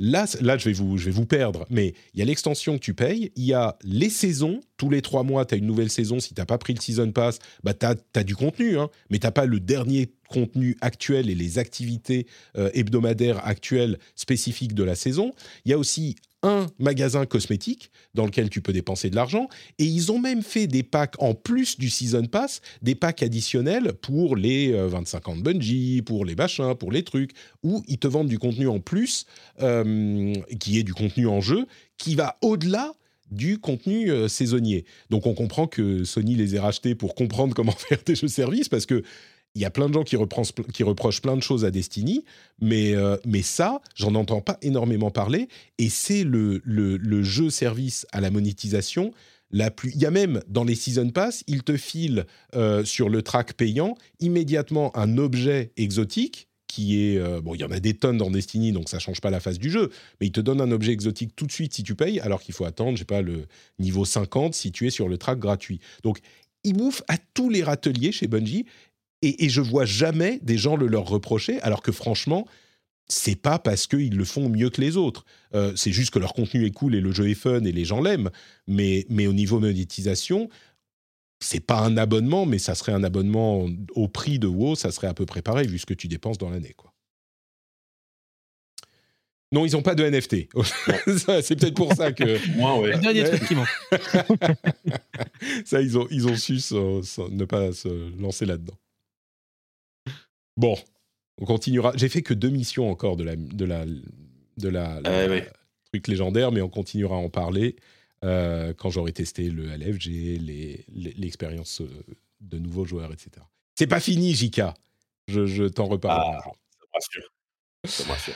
Là, là je, vais vous, je vais vous perdre, mais il y a l'extension que tu payes, il y a les saisons, tous les trois mois, tu as une nouvelle saison, si tu n'as pas pris le Season Pass, bah, tu as, du contenu, hein, mais tu n'as pas le dernier contenu actuel et les activités euh, hebdomadaires actuelles spécifiques de la saison. Il y a aussi un magasin cosmétique dans lequel tu peux dépenser de l'argent. Et ils ont même fait des packs en plus du Season Pass, des packs additionnels pour les 25 euh, ans de Bungie, pour les machins, pour les trucs, où ils te vendent du contenu en plus, euh, qui est du contenu en jeu, qui va au-delà du contenu euh, saisonnier. Donc on comprend que Sony les ait rachetés pour comprendre comment faire des jeux services, parce que il y a plein de gens qui, reprochent plein de choses à Destiny, mais, euh, mais ça, j'en entends pas énormément parler, et c'est le, le, jeu service à la monétisation la plus... Il y a même dans les Season Pass, ils te filent euh, sur le track payant immédiatement un objet exotique qui est... Euh, bon, il y en a des tonnes dans Destiny, donc ça change pas la face du jeu, mais il te donne un objet exotique tout de suite si tu payes, alors qu'il faut attendre, je sais pas, le niveau 50 si tu es sur le track gratuit. Donc, ils bouffent à tous les râteliers chez Bungie et, je vois jamais des gens le leur reprocher, alors que franchement, c'est pas parce qu'ils le font mieux que les autres. Euh, c'est juste que leur contenu est cool et le jeu est fun et les gens l'aiment. Mais, mais au niveau monétisation, c'est pas un abonnement, mais ça serait un abonnement au prix de WoW, ça serait à peu près pareil vu ce que tu dépenses dans l'année, quoi. Non, ils n'ont pas de NFT. c'est peut-être pour ça que. Moi, ouais. Dernier truc qui manque. ça, ils ont, ils ont su ne pas se lancer là-dedans. Bon, on continuera. J'ai fait que deux missions encore de la, de la, de la, ah truc légendaire, mais on continuera à en parler euh, quand j'aurai testé le LFG, l'expérience les, euh, de nouveaux joueurs, etc. C'est pas fini, Jika. Je, je t'en reparle. Ah, ça me rassure.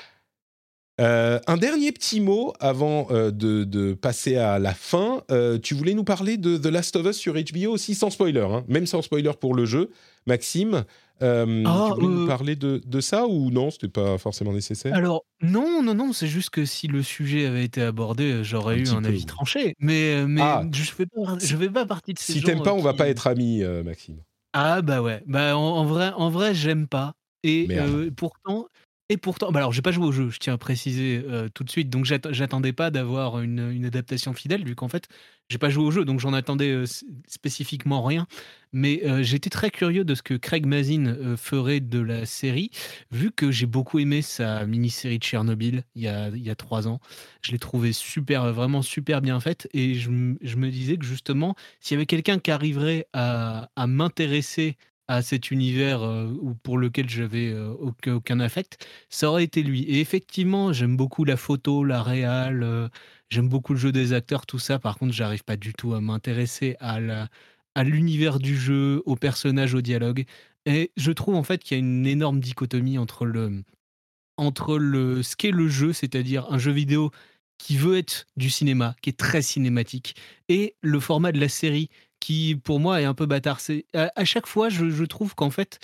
Euh, un dernier petit mot avant de, de, passer à la fin. tu voulais nous parler de The Last of Us sur HBO aussi, sans spoiler, hein, même sans spoiler pour le jeu, Maxime. Euh, ah, tu voulais nous euh, parler de, de, ça ou non C'était pas forcément nécessaire? Alors, non, non, non, c'est juste que si le sujet avait été abordé, euh, j'aurais eu un avis tranché. Mais, mais ah. je fais pas, je fais pas partie de ces si t'aimes pas, on va pas être amis, Maxime. Ah bah ouais, bah en, vrai, en vrai, j'aime pas. Et pourtant, et pourtant, bah alors j'ai pas joué au jeu, je tiens à préciser euh, tout de suite, donc j'attendais pas d'avoir une, adaptation fidèle, vu qu'en fait j'ai pas joué au jeu, donc j'en attendais euh, spécifiquement rien. Mais euh, j'étais très curieux de ce que Craig Mazin ferait de la série, vu que j'ai beaucoup aimé sa mini-série de Tchernobyl il y a, il y a trois ans. Je l'ai trouvé super, vraiment super bien faite, et je, je me disais que justement, s'il y avait quelqu'un qui arriverait à, à m'intéresser à cet univers pour lequel j'avais aucun, affect, ça aurait été lui. Et effectivement, j'aime beaucoup la photo, la réal, j'aime beaucoup le jeu des acteurs, tout ça. Par contre, j'arrive pas du tout à m'intéresser à à l'univers du jeu, aux personnages, au dialogue. Et je trouve en fait qu'il y a une énorme dichotomie entre le entre le ce qu'est le jeu, c'est-à-dire un jeu vidéo qui veut être du cinéma, qui est très cinématique, et le format de la série qui pour moi est un peu bâtard. C'est à, chaque fois, je, trouve qu'en fait,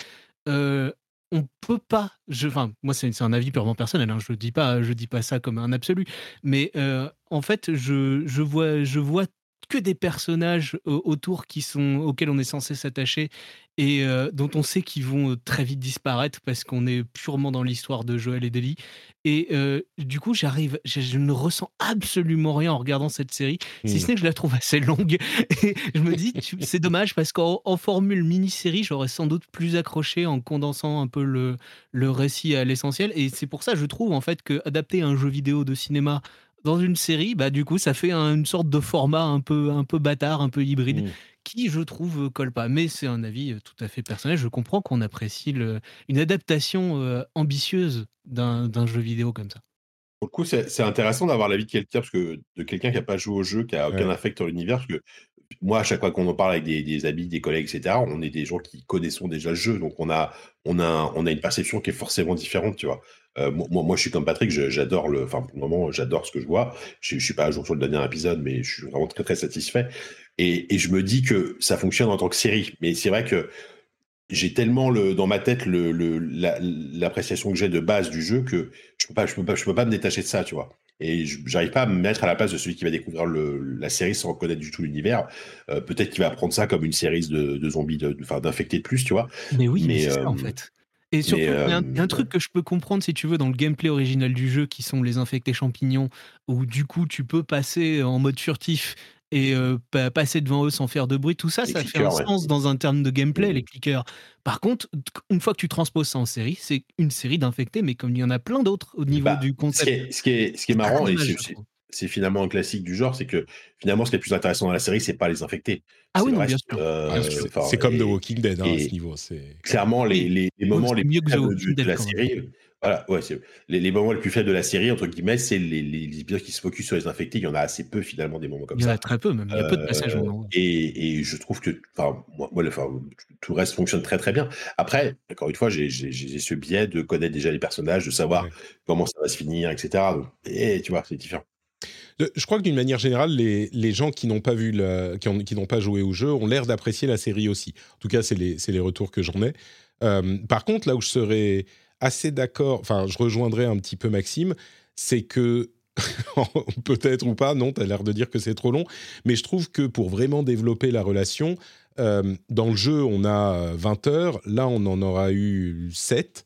euh, on peut pas. Enfin, moi, c'est un avis purement personnel. Hein, je dis pas, je dis pas ça comme un absolu. Mais euh, en fait, je, je vois, je vois que des personnages autour qui sont auxquels on est censé s'attacher et euh, dont on sait qu'ils vont très vite disparaître parce qu'on est purement dans l'histoire de Joël et d'Ellie. Et euh, du coup, j'arrive, je, ne ressens absolument rien en regardant cette série, si ce hmm. n'est que je la trouve assez longue. Et je me dis, c'est dommage parce qu'en formule mini-série, j'aurais sans doute plus accroché en condensant un peu le, le récit à l'essentiel. Et c'est pour ça, je trouve en fait que adapter un jeu vidéo de cinéma dans une série, bah du coup, ça fait une sorte de format un peu, un peu bâtard, un peu hybride, mmh. qui, je trouve, colle pas. Mais c'est un avis tout à fait personnel. Je comprends qu'on apprécie une adaptation ambitieuse d'un jeu vidéo comme ça. Pour le coup, c'est intéressant d'avoir l'avis de quelqu'un, parce que de quelqu'un qui n'a pas joué au jeu, qui a aucun affect sur l'univers, parce que moi, à chaque fois qu'on en parle avec des, des, amis, des collègues, etc., on est des gens qui connaissons déjà le jeu, donc on a, on a, on a une perception qui est forcément différente, tu vois. Euh, moi, moi, je suis comme Patrick, j'adore le, enfin, pour le moment, j'adore ce que je vois. Je, je suis pas à jour sur le dernier épisode, mais je suis vraiment très, très satisfait. Et, et je me dis que ça fonctionne en tant que série. Mais c'est vrai que j'ai tellement le, dans ma tête le, l'appréciation que j'ai de base du jeu que je peux pas, je peux pas, je peux pas me détacher de ça, tu vois. Et j'arrive pas à me mettre à la place de celui qui va découvrir le, la série sans reconnaître du tout l'univers. Euh, peut-être qu'il va prendre ça comme une série de, de zombies, d'infectés de plus, tu vois. Mais oui, mais, c'est ça en fait. Et surtout, il y, a un truc que je peux comprendre si tu veux dans le gameplay original du jeu, qui sont les infectés champignons, où du coup tu peux passer en mode furtif et passer devant eux sans faire de bruit, tout ça, ça fait un sens dans un terme de gameplay, mmh. les clickers. Par contre, une fois que tu transposes ça en série, c'est une série d'infectés, mais comme il y en a plein d'autres au niveau bah, du concept. Ce qui est, ce qui est, marrant, et c'est finalement un classique du genre, c'est que finalement, ce qui est le plus intéressant dans la série, c'est pas les infectés. Ah oui, non, bien sûr. Euh, c'est comme The Walking Dead hein, à ce niveau. Clairement, les, les, moments les plus de, de, la série, voilà, ouais, les, les, moments les plus faibles de la série, entre guillemets, c'est les, les, épisodes qui se focus sur les infectés. Il y en a assez peu, finalement, des moments comme ça. Il y en a très peu, même. Il y a peu de passages. Euh, et, et, je trouve que, enfin, moi, moi tout le reste fonctionne très, très bien. Après, encore une fois, j'ai ce biais de connaître déjà les personnages, de savoir comment ça va se finir, etc. et tu vois, c'est différent. Je crois que d'une manière générale, les, gens qui n'ont pas vu, qui n'ont pas joué au jeu, ont l'air d'apprécier la série aussi. En tout cas, c'est les, retours que j'en ai. Euh, par contre, là où je serais assez d'accord, enfin, je rejoindrai un petit peu Maxime, c'est que peut-être ou pas, non, tu as l'air de dire que c'est trop long, mais je trouve que pour vraiment développer la relation, euh, dans le jeu, on a 20 heures, là, on en aura eu 7.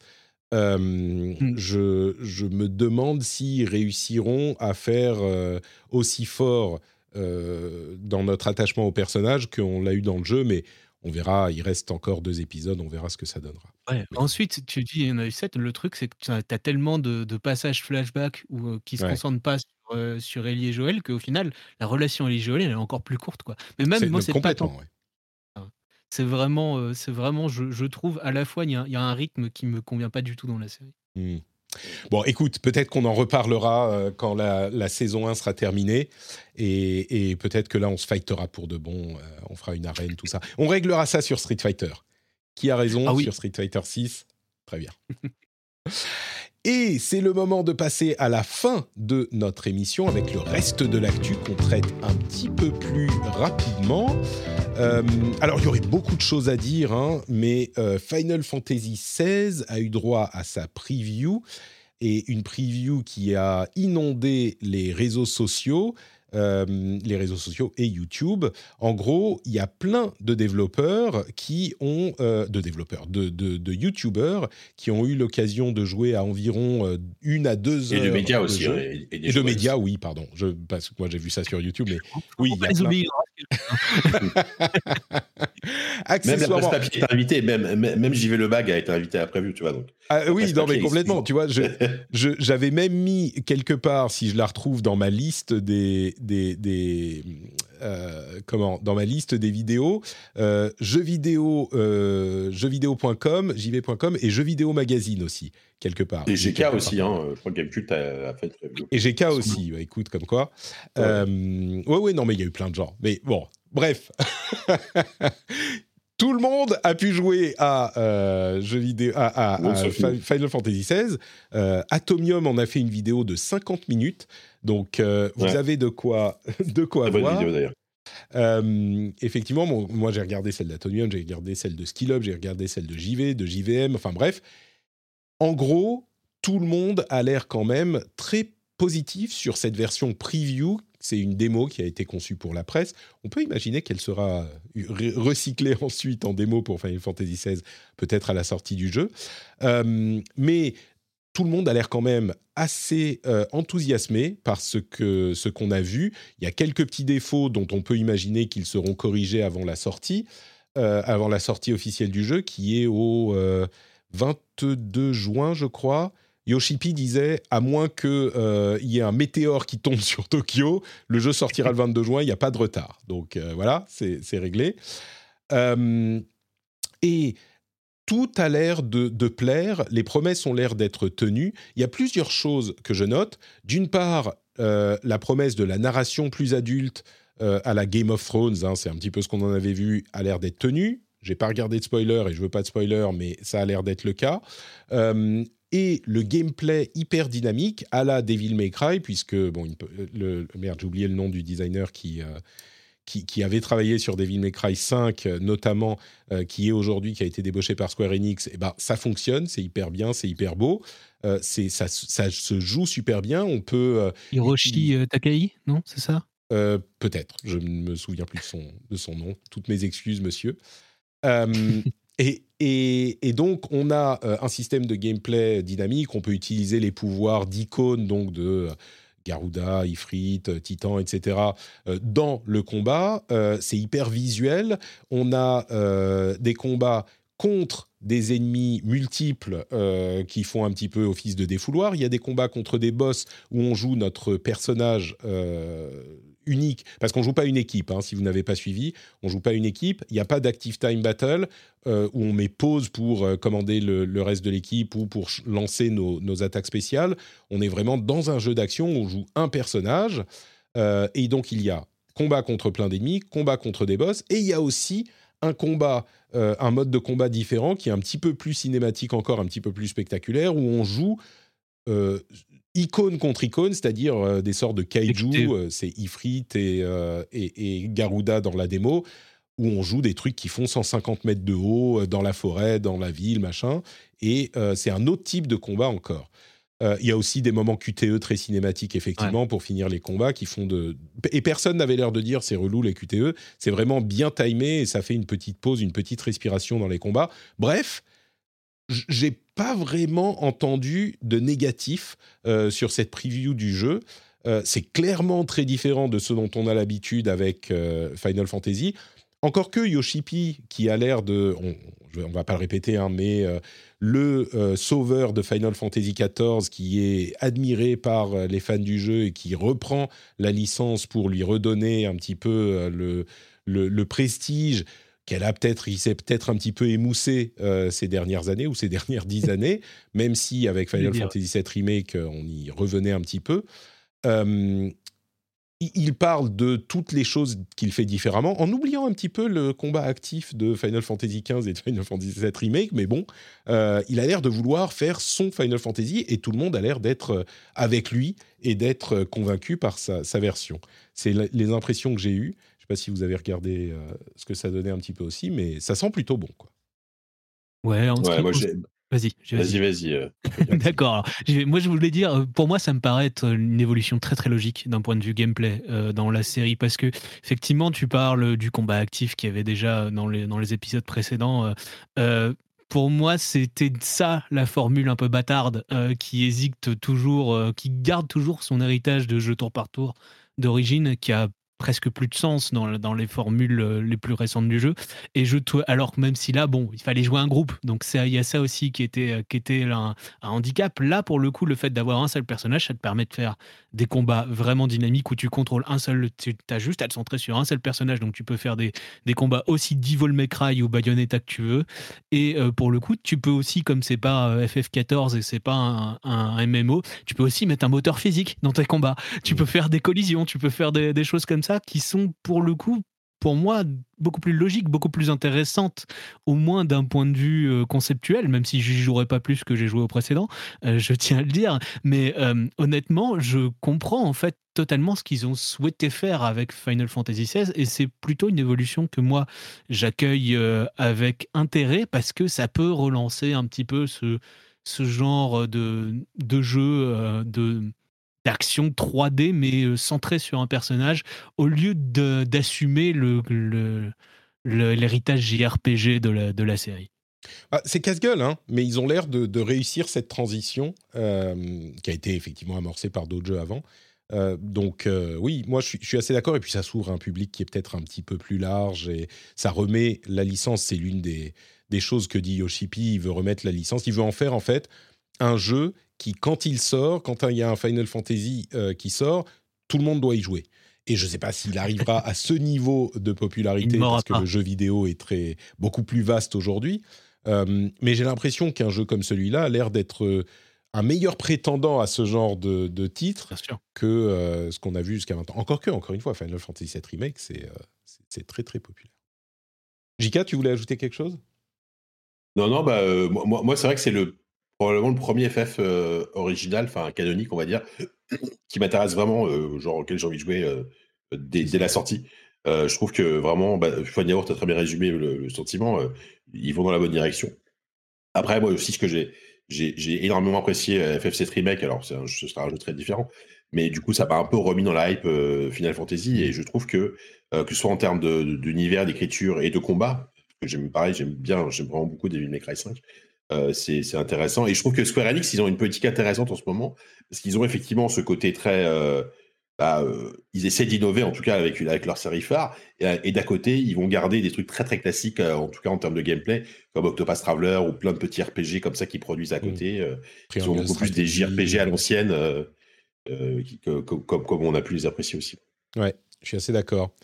Euh, mmh. je, je, me demande s'ils réussiront à faire euh, aussi fort dans notre attachement au personnage qu'on l'a eu dans le jeu, mais on verra, il reste encore deux épisodes, on verra ce que ça donnera. Ensuite, tu dis il y en a eu sept. Le truc, c'est que tu as, tellement de, passages flashback ou, euh, qui ne se concentrent pas sur, euh, sur Ellie et Joël qu'au final, la relation Ellie et Joël, elle est encore plus courte. Quoi. Mais même moi, c'est pas tant. C'est vraiment, euh, c'est vraiment je, trouve, à la fois, il y, a un rythme qui me convient pas du tout dans la série. Mmh. Bon, écoute, peut-être qu'on en reparlera euh, quand la, saison 1 sera terminée. Et, peut-être que là, on se fightera pour de bon. Euh, on fera une arène, tout ça. On réglera ça sur Street Fighter. Qui a raison ah sur Street Fighter 6 Très bien. Et c'est le moment de passer à la fin de notre émission avec le reste de l'actu qu'on traite un petit peu plus rapidement. Euh, alors, il y aurait beaucoup de choses à dire, hein, mais Final Fantasy XVI a eu droit à sa preview et une preview qui a inondé les réseaux sociaux. Euh, les réseaux sociaux et YouTube. En gros, il y a plein de développeurs qui ont, euh, de développeurs, de, de, YouTubeurs qui ont eu l'occasion de jouer à environ euh, une à deux heures. Et de médias aussi. Hein, et, de médias, oui, pardon. Je, parce que moi j'ai vu ça sur YouTube, mais oui. Il y a plein... même la papier est invitée, même, même, JV Le Bag a été invité à la prévue, tu vois. Donc, ah, oui, non, mais complètement. Tu vois, j'avais même mis quelque part, si je la retrouve dans ma liste des. des, des euh, comment Dans ma liste des vidéos, euh, jeux vidéo, euh, jeuxvideo.com, jv.com et jeux vidéo magazine aussi, quelque part. Et GK aussi, hein, je crois que Gamecult a, fait une Et GK aussi, écoute, comme quoi. Ouais. Euh, ouais, ouais, non, mais il y a eu plein de gens. Mais bon, Bref. Tout le monde a pu jouer à, euh, jeux vidéo, à, Final Fantasy XVI. Euh, Atomium en a fait une vidéo de 50 minutes. Donc, euh, vous avez de quoi, de quoi voir. Vidéo, effectivement, moi j'ai regardé celle d'Atomium, j'ai regardé celle de Skill Up, j'ai regardé celle de JV, de JVM, enfin bref. En gros, tout le monde a l'air quand même très positif sur cette version preview c'est une démo qui a été conçue pour la presse. On peut imaginer qu'elle sera recyclée ensuite en démo pour Final Fantasy XVI, peut-être à la sortie du jeu. Euh, mais tout le monde a l'air quand même assez euh, enthousiasmé par ce que ce qu'on a vu. Il y a quelques petits défauts dont on peut imaginer qu'ils seront corrigés avant la sortie, euh, avant la sortie officielle du jeu, qui est au 22 juin, je crois. Yoshipi disait à moins qu'il euh, y ait un météore qui tombe sur Tokyo, le jeu sortira le 22 juin, il n'y a pas de retard. Donc euh, voilà, c'est réglé. Euh, et tout a l'air de, plaire, les promesses ont l'air d'être tenues. Il y a plusieurs choses que je note. D'une part, la promesse de la narration plus adulte à la Game of Thrones, hein, c'est un petit peu ce qu'on en avait vu, a l'air d'être tenue. J'ai pas regardé de spoiler et je veux pas de spoiler, mais ça a l'air d'être le cas et le gameplay hyper dynamique à la Devil May Cry, puisque, bon, le, merde, j'ai oublié le nom du designer qui, euh, qui, avait travaillé sur Devil May Cry 5, notamment, qui est aujourd'hui, qui a été débauché par Square Enix, et eh ben, ça fonctionne, c'est hyper bien, c'est hyper beau. c'est ça, ça, se joue super bien. On peut. Hiroshi Takai, non C'est ça? Peut-être. Je ne me souviens plus de son, de son nom. Toutes mes excuses, monsieur. et, donc, on a un système de gameplay dynamique. On peut utiliser les pouvoirs d'icônes, donc de Garuda, Ifrit, Titan, etc. dans le combat. c'est hyper visuel. On a des combats contre des ennemis multiples qui font un petit peu office de défouloir. Il y a des combats contre des boss où on joue notre personnage unique, parce qu'on joue pas une équipe, hein, si vous n'avez pas suivi, on joue pas une équipe, il n'y a pas d'active time battle euh, où on met pause pour euh, commander le, reste de l'équipe ou pour lancer nos, attaques spéciales, on est vraiment dans un jeu d'action où on joue un personnage, euh, et donc il y a combat contre plein d'ennemis, combat contre des boss, et il y a aussi un combat, un mode de combat différent qui est un petit peu plus cinématique encore, un petit peu plus spectaculaire, où on joue icône contre icône, c'est-à-dire euh, des sortes de kaiju, euh, c'est Ifrit euh, et, et, Garuda dans la démo, où on joue des trucs qui font 150 mètres de haut dans la forêt, dans la ville, machin. Et c'est un autre type de combat encore. Il y a aussi des moments QTE très cinématiques, effectivement, pour finir les combats qui font de. Et personne n'avait l'air de dire c'est relou les QTE. C'est vraiment bien timé et ça fait une petite pause, une petite respiration dans les combats. Bref, j'ai pas vraiment entendu de négatif euh, sur cette preview du jeu. Euh, c'est clairement très différent de ce dont on a l'habitude avec euh, Final Fantasy. Encore que Yoshipi, qui a l'air de, on, va pas le répéter, hein, mais le sauveur de Final Fantasy XIV, qui est admiré par les fans du jeu et qui reprend la licence pour lui redonner un petit peu le prestige qu'elle a peut-être, il s'est peut-être un petit peu émoussé euh, ces dernières années ou ces dernières dix années, même si avec Final Fantasy VII Remake, euh, on y revenait un petit peu. Euh, il parle de toutes les choses qu'il fait différemment, en oubliant un petit peu le combat actif de Final Fantasy XV et de Final Fantasy VII Remake, mais bon, il a l'air de vouloir faire son Final Fantasy et tout le monde a l'air d'être avec lui et d'être convaincu par sa, sa version. C'est les impressions que j'ai eues sais pas si vous avez regardé euh, ce que ça donnait un petit peu aussi, mais ça sent plutôt bon. Quoi. Ouais, en ouais moi Vas-y, vas-y, vas-y. Euh, D'accord. Moi, je voulais dire, euh, pour moi, ça me paraît être une évolution très très logique d'un point de vue gameplay dans la série, parce que effectivement, tu parles du combat actif qui avait déjà dans les dans les épisodes précédents. pour moi, c'était ça la formule un peu bâtarde qui hésite toujours, qui garde toujours son héritage de jeu tour par tour d'origine, qui a presque plus de sens dans, dans, les formules euh, les plus récentes du jeu. Et je alors que même si là, bon, il fallait jouer un groupe, donc il y a ça aussi qui était, euh, qui était un, handicap. Là, pour le coup, le fait d'avoir un seul personnage, ça te permet de faire des combats vraiment dynamiques où tu contrôles un seul, tu as juste à te centrer sur un seul personnage, donc tu peux faire des, des combats aussi Devil May Cry ou Bayonetta que tu veux. Et euh, pour le coup, tu peux aussi, comme c'est pas FF14 et c'est pas un, un, MMO, tu peux aussi mettre un moteur physique dans tes combats. Tu peux faire des collisions, tu peux faire des, des choses comme ça qui sont pour le coup pour moi beaucoup plus logiques, beaucoup plus intéressantes, au moins d'un point de vue euh, conceptuel, même si j'y jouerai pas plus que j'ai joué au précédent, euh, je tiens à le dire. Mais euh, honnêtement, je comprends en fait totalement ce qu'ils ont souhaité faire avec Final Fantasy XVI, et c'est plutôt une évolution que moi j'accueille avec intérêt parce que ça peut relancer un petit peu ce, ce genre de, de jeu de d'action 3D, mais euh, centré sur un personnage, au lieu d'assumer l'héritage JRPG de la, de la série. Ah, c'est casse-gueule, hein, mais ils ont l'air de, réussir cette transition euh, qui a été effectivement amorcée par d'autres jeux avant. Euh, donc oui, moi je suis, assez d'accord et puis ça s'ouvre à un public qui est peut-être un petit peu plus large et ça remet la licence, c'est l'une des, des choses que dit Yoshipi, il veut remettre la licence, il veut en faire en fait un jeu qui, quand il sort, quand il y a un Final Fantasy euh, qui sort, tout le monde doit y jouer. Et je ne sais pas s'il arrivera à ce niveau de popularité parce que le jeu vidéo est très beaucoup plus vaste aujourd'hui. Euh, mais j'ai l'impression qu'un jeu comme celui-là a l'air d'être euh, un meilleur prétendant à ce genre de, de titre que ce qu'on a vu jusqu'à maintenant. Encore que, encore une fois, Final Fantasy VII Remake, c'est très très populaire. Jika, tu voulais ajouter quelque chose? Non, non, bah, moi, moi c'est vrai que c'est le probablement le premier FF euh, original, enfin canonique, on va dire, qui m'intéresse vraiment, euh, genre auquel j'ai envie de jouer euh, dès, la sortie. je trouve que vraiment, bah, Fun Yaourt a très bien résumé le, sentiment. ils vont dans la bonne direction. Après, moi aussi, ce que j'ai, j'ai, énormément apprécié FF7 Remake. Alors, ce sera un jeu très différent, mais du coup, ça m'a un peu remis dans la hype Final Fantasy. Et je trouve que, que ce soit en termes d'univers, d'écriture et de combat, que j'aime pareil, j'aime bien, j'aime vraiment beaucoup Devil May Cry 5. C'est intéressant. Et je trouve que Square Enix, ils ont une politique intéressante en ce moment, parce qu'ils ont effectivement ce côté très. bah, ils essaient d'innover, en tout cas avec, avec leur série phare, et, d'à côté, ils vont garder des trucs très très classiques, en tout cas en termes de gameplay, comme Octopus Traveler ou plein de petits RPG comme ça qui produisent à mmh. côté. ils ont beaucoup plus des JRPG à l'ancienne, comme, comme on a pu les apprécier aussi. Ouais, je suis assez d'accord.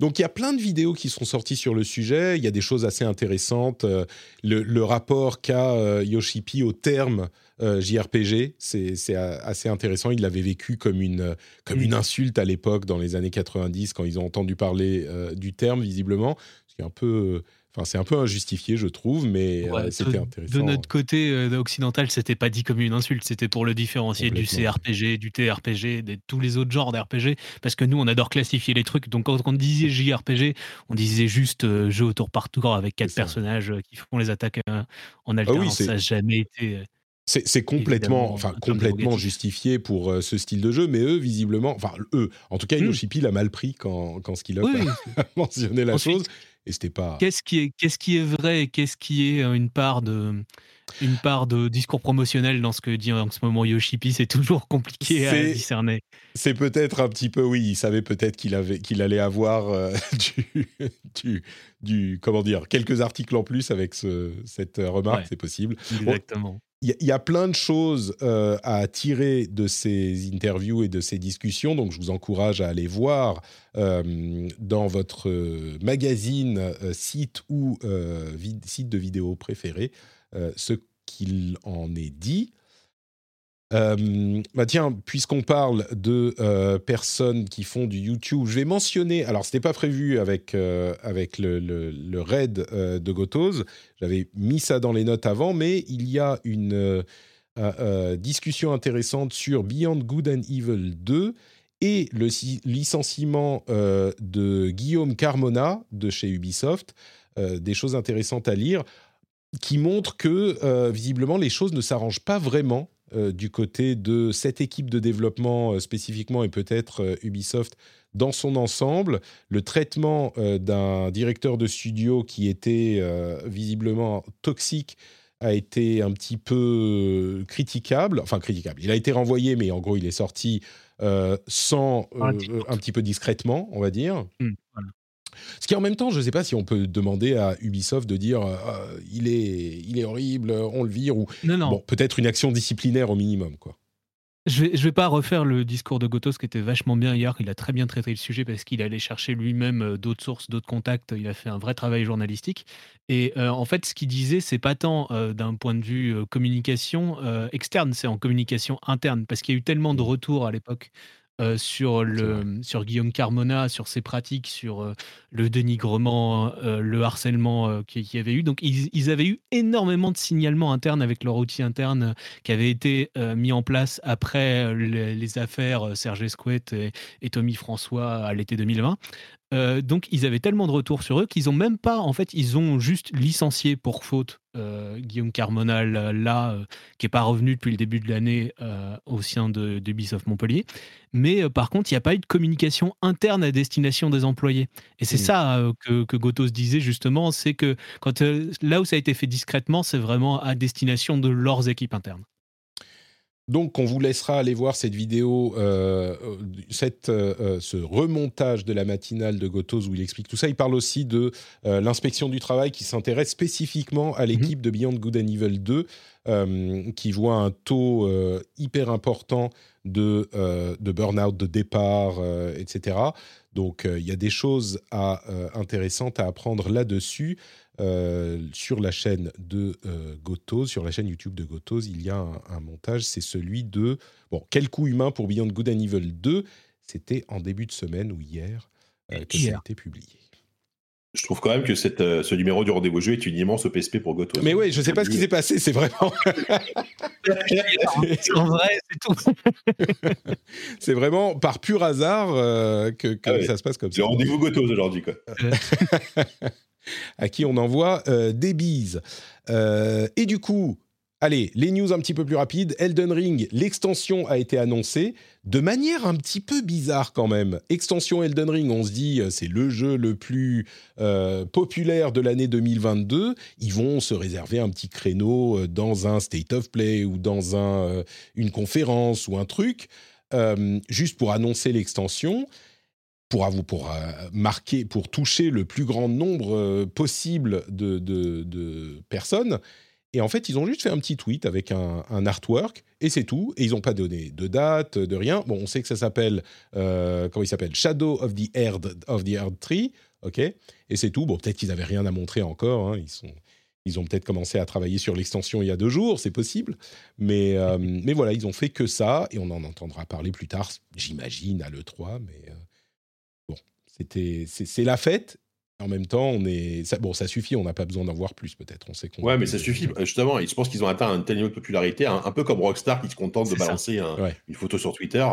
Donc il y a plein de vidéos qui sont sorties sur le sujet, il y a des choses assez intéressantes. Euh, le, rapport qu'a euh, Yoshipi au terme euh, JRPG, c'est assez intéressant. Il l'avait vécu comme une, comme une insulte à l'époque, dans les années 90, quand ils ont entendu parler du terme, visiblement. C'est un peu Enfin, c'est un peu injustifié, je trouve, mais euh, c'était intéressant. De notre côté euh, occidental, c'était pas dit comme une insulte, c'était pour le différencier du CRPG, du TRPG, de tous les autres genres d'RPG, parce que nous, on adore classifier les trucs. Donc, quand on disait JRPG, on disait juste euh, jeu au tour par tour avec quatre personnages qui font les attaques en ah alternance. ça n'a jamais été. C'est complètement, enfin, complètement justifié pour ce style de jeu, mais eux, visiblement, enfin, eux, en tout cas, mmh. Yoshipi l'a mal pris quand, quand a mentionné la chose et c'était pas. Qu'est-ce qui est, qu'est-ce qui est vrai et qu'est-ce qui est une part de, une part de discours promotionnel dans ce que dit en ce moment Yoshipi C'est toujours compliqué à discerner. C'est peut-être un petit peu, oui, il savait peut-être qu'il avait, qu'il allait avoir du, du, du, comment dire, quelques articles en plus avec ce, cette remarque, c'est possible. Exactement il y, a plein de choses euh, à tirer de ces interviews et de ces discussions, donc je vous encourage à aller voir euh, dans votre magazine, euh, site ou site de vidéo préféré ce qu'il en est dit. Euh, bah tiens, puisqu'on parle de euh, personnes qui font du YouTube, je vais mentionner. Alors, c'était pas prévu avec euh, avec le, le, raid de Gotos. J'avais mis ça dans les notes avant, mais il y a une discussion intéressante sur Beyond Good and Evil 2 et le licenciement de Guillaume Carmona de chez Ubisoft. des choses intéressantes à lire qui montrent que visiblement les choses ne s'arrangent pas vraiment euh, du côté de cette équipe de développement euh, spécifiquement et peut-être euh, Ubisoft dans son ensemble. Le traitement d'un directeur de studio qui était visiblement toxique a été un petit peu critiquable, enfin critiquable. Il a été renvoyé, mais en gros, il est sorti sans un petit peu discrètement, on va dire. Mmh, ce qui en même temps, je ne sais pas si on peut demander à Ubisoft de dire euh, euh, il, est, il est horrible, on le vire, ou Bon, peut-être une action disciplinaire au minimum. quoi. Je vais, vais pas refaire le discours de Gotos qui était vachement bien hier. Il a très bien traité le sujet parce qu'il allait chercher lui-même euh, d'autres sources, d'autres contacts. Il a fait un vrai travail journalistique. Et en fait, ce qu'il disait, c'est pas tant d'un point de vue communication externe, c'est en communication interne parce qu'il y a eu tellement de retours à l'époque sur, le, sur Guillaume Carmona, sur ses pratiques, sur le dénigrement, le harcèlement qu'il y avait eu. Donc, ils, avaient eu énormément de signalements internes avec leur outil interne qui avait été mis en place après les, affaires Serge Escouette et, et Tommy François à l'été 2020. Euh, donc ils avaient tellement de retours sur eux qu'ils ont même pas, en fait, ils ont juste licencié pour faute euh, Guillaume Carmonal là, euh, qui est pas revenu depuis le début de l'année au sein de d'Ubisoft Montpellier. Mais par contre, il n'y a pas eu de communication interne à destination des employés. Et c'est mmh. ça que, que Gotos disait justement, c'est que quand là où ça a été fait discrètement, c'est vraiment à destination de leurs équipes internes. Donc, on vous laissera aller voir cette vidéo, euh, euh, cette, euh, ce remontage de la matinale de Gotos où il explique tout ça. Il parle aussi de l'inspection du travail qui s'intéresse spécifiquement à l'équipe de Beyond Good and Evil 2, qui voit un taux hyper important de, de burn-out, de départ, etc. Donc, il y a des choses à, intéressantes à apprendre là-dessus. Euh, sur la chaîne de euh, Gotos, sur la chaîne YouTube de Gotos, il y a un, montage, c'est celui de... Bon, quel coup humain pour Beyond Good and Evil 2 C'était en début de semaine ou hier euh, que ça a été publié. Je trouve quand même que cette, euh, ce numéro du rendez-vous jeu est une immense PSP pour Goto. Mais ouais, je sais pas ce qui s'est passé, c'est vraiment. en vrai, c'est tout. c'est vraiment par pur hasard euh, que, que Ah ouais. ça se passe comme C'est ça. le rendez-vous Goto aujourd'hui, quoi. à qui on envoie euh, des bises. Euh, et du coup, allez, les news un petit peu plus rapides. Elden Ring, l'extension a été annoncée de manière un petit peu bizarre quand même. Extension Elden Ring, on se dit euh, c'est le jeu le plus populaire de l'année 2022. Ils vont se réserver un petit créneau dans un state of play ou dans un, une conférence ou un truc, juste pour annoncer l'extension pour, avou- pour euh, marquer, pour toucher le plus grand nombre euh, possible de, de- de personnes. Et en fait, ils ont juste fait un petit tweet avec un, un artwork et c'est tout. Et ils n'ont pas donné de date, de rien. Bon, on sait que ça s'appelle, euh, comment il s'appelle? Shadow of the Erd of the Tree, ok? Et c'est tout. Bon, peut-être qu'ils n'avaient rien à montrer encore. hein. Ils sont, ils ont peut-être commencé à travailler sur l'extension il y a deux jours, c'est possible. Mais, euh, mais voilà, ils ont fait que ça et on en entendra parler plus tard, j'imagine à le 3. Mais euh, c'était, c'est, la fête. En même temps, on est, ça, bon, ça suffit. On n'a pas besoin d'en voir plus, peut-être. On sait qu'on. Ouais, mais ça suffit. Justement, je pense qu'ils ont atteint un tel niveau de popularité, un, un peu comme Rockstar qui se contente de balancer un- Ouais. une photo sur Twitter.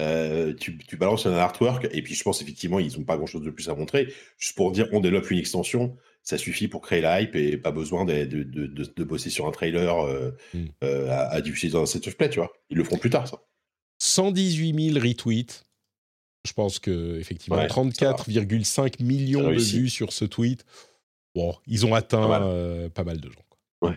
Euh, tu, tu balances un artwork, et puis je pense effectivement, ils n'ont pas grand-chose de plus à montrer. Juste pour dire, on développe une extension, ça suffit pour créer la hype et pas besoin de, de, de, de- de bosser sur un trailer euh, Mm. euh, à, à diffuser dans un set of play, tu vois. Ils le feront plus tard, ça. 118 000 retweets. Je pense que effectivement Ouais, 34,5 millions de vues sur ce tweet. Bon, ils ont atteint Pas mal. euh, pas mal de gens. quoi. Ouais.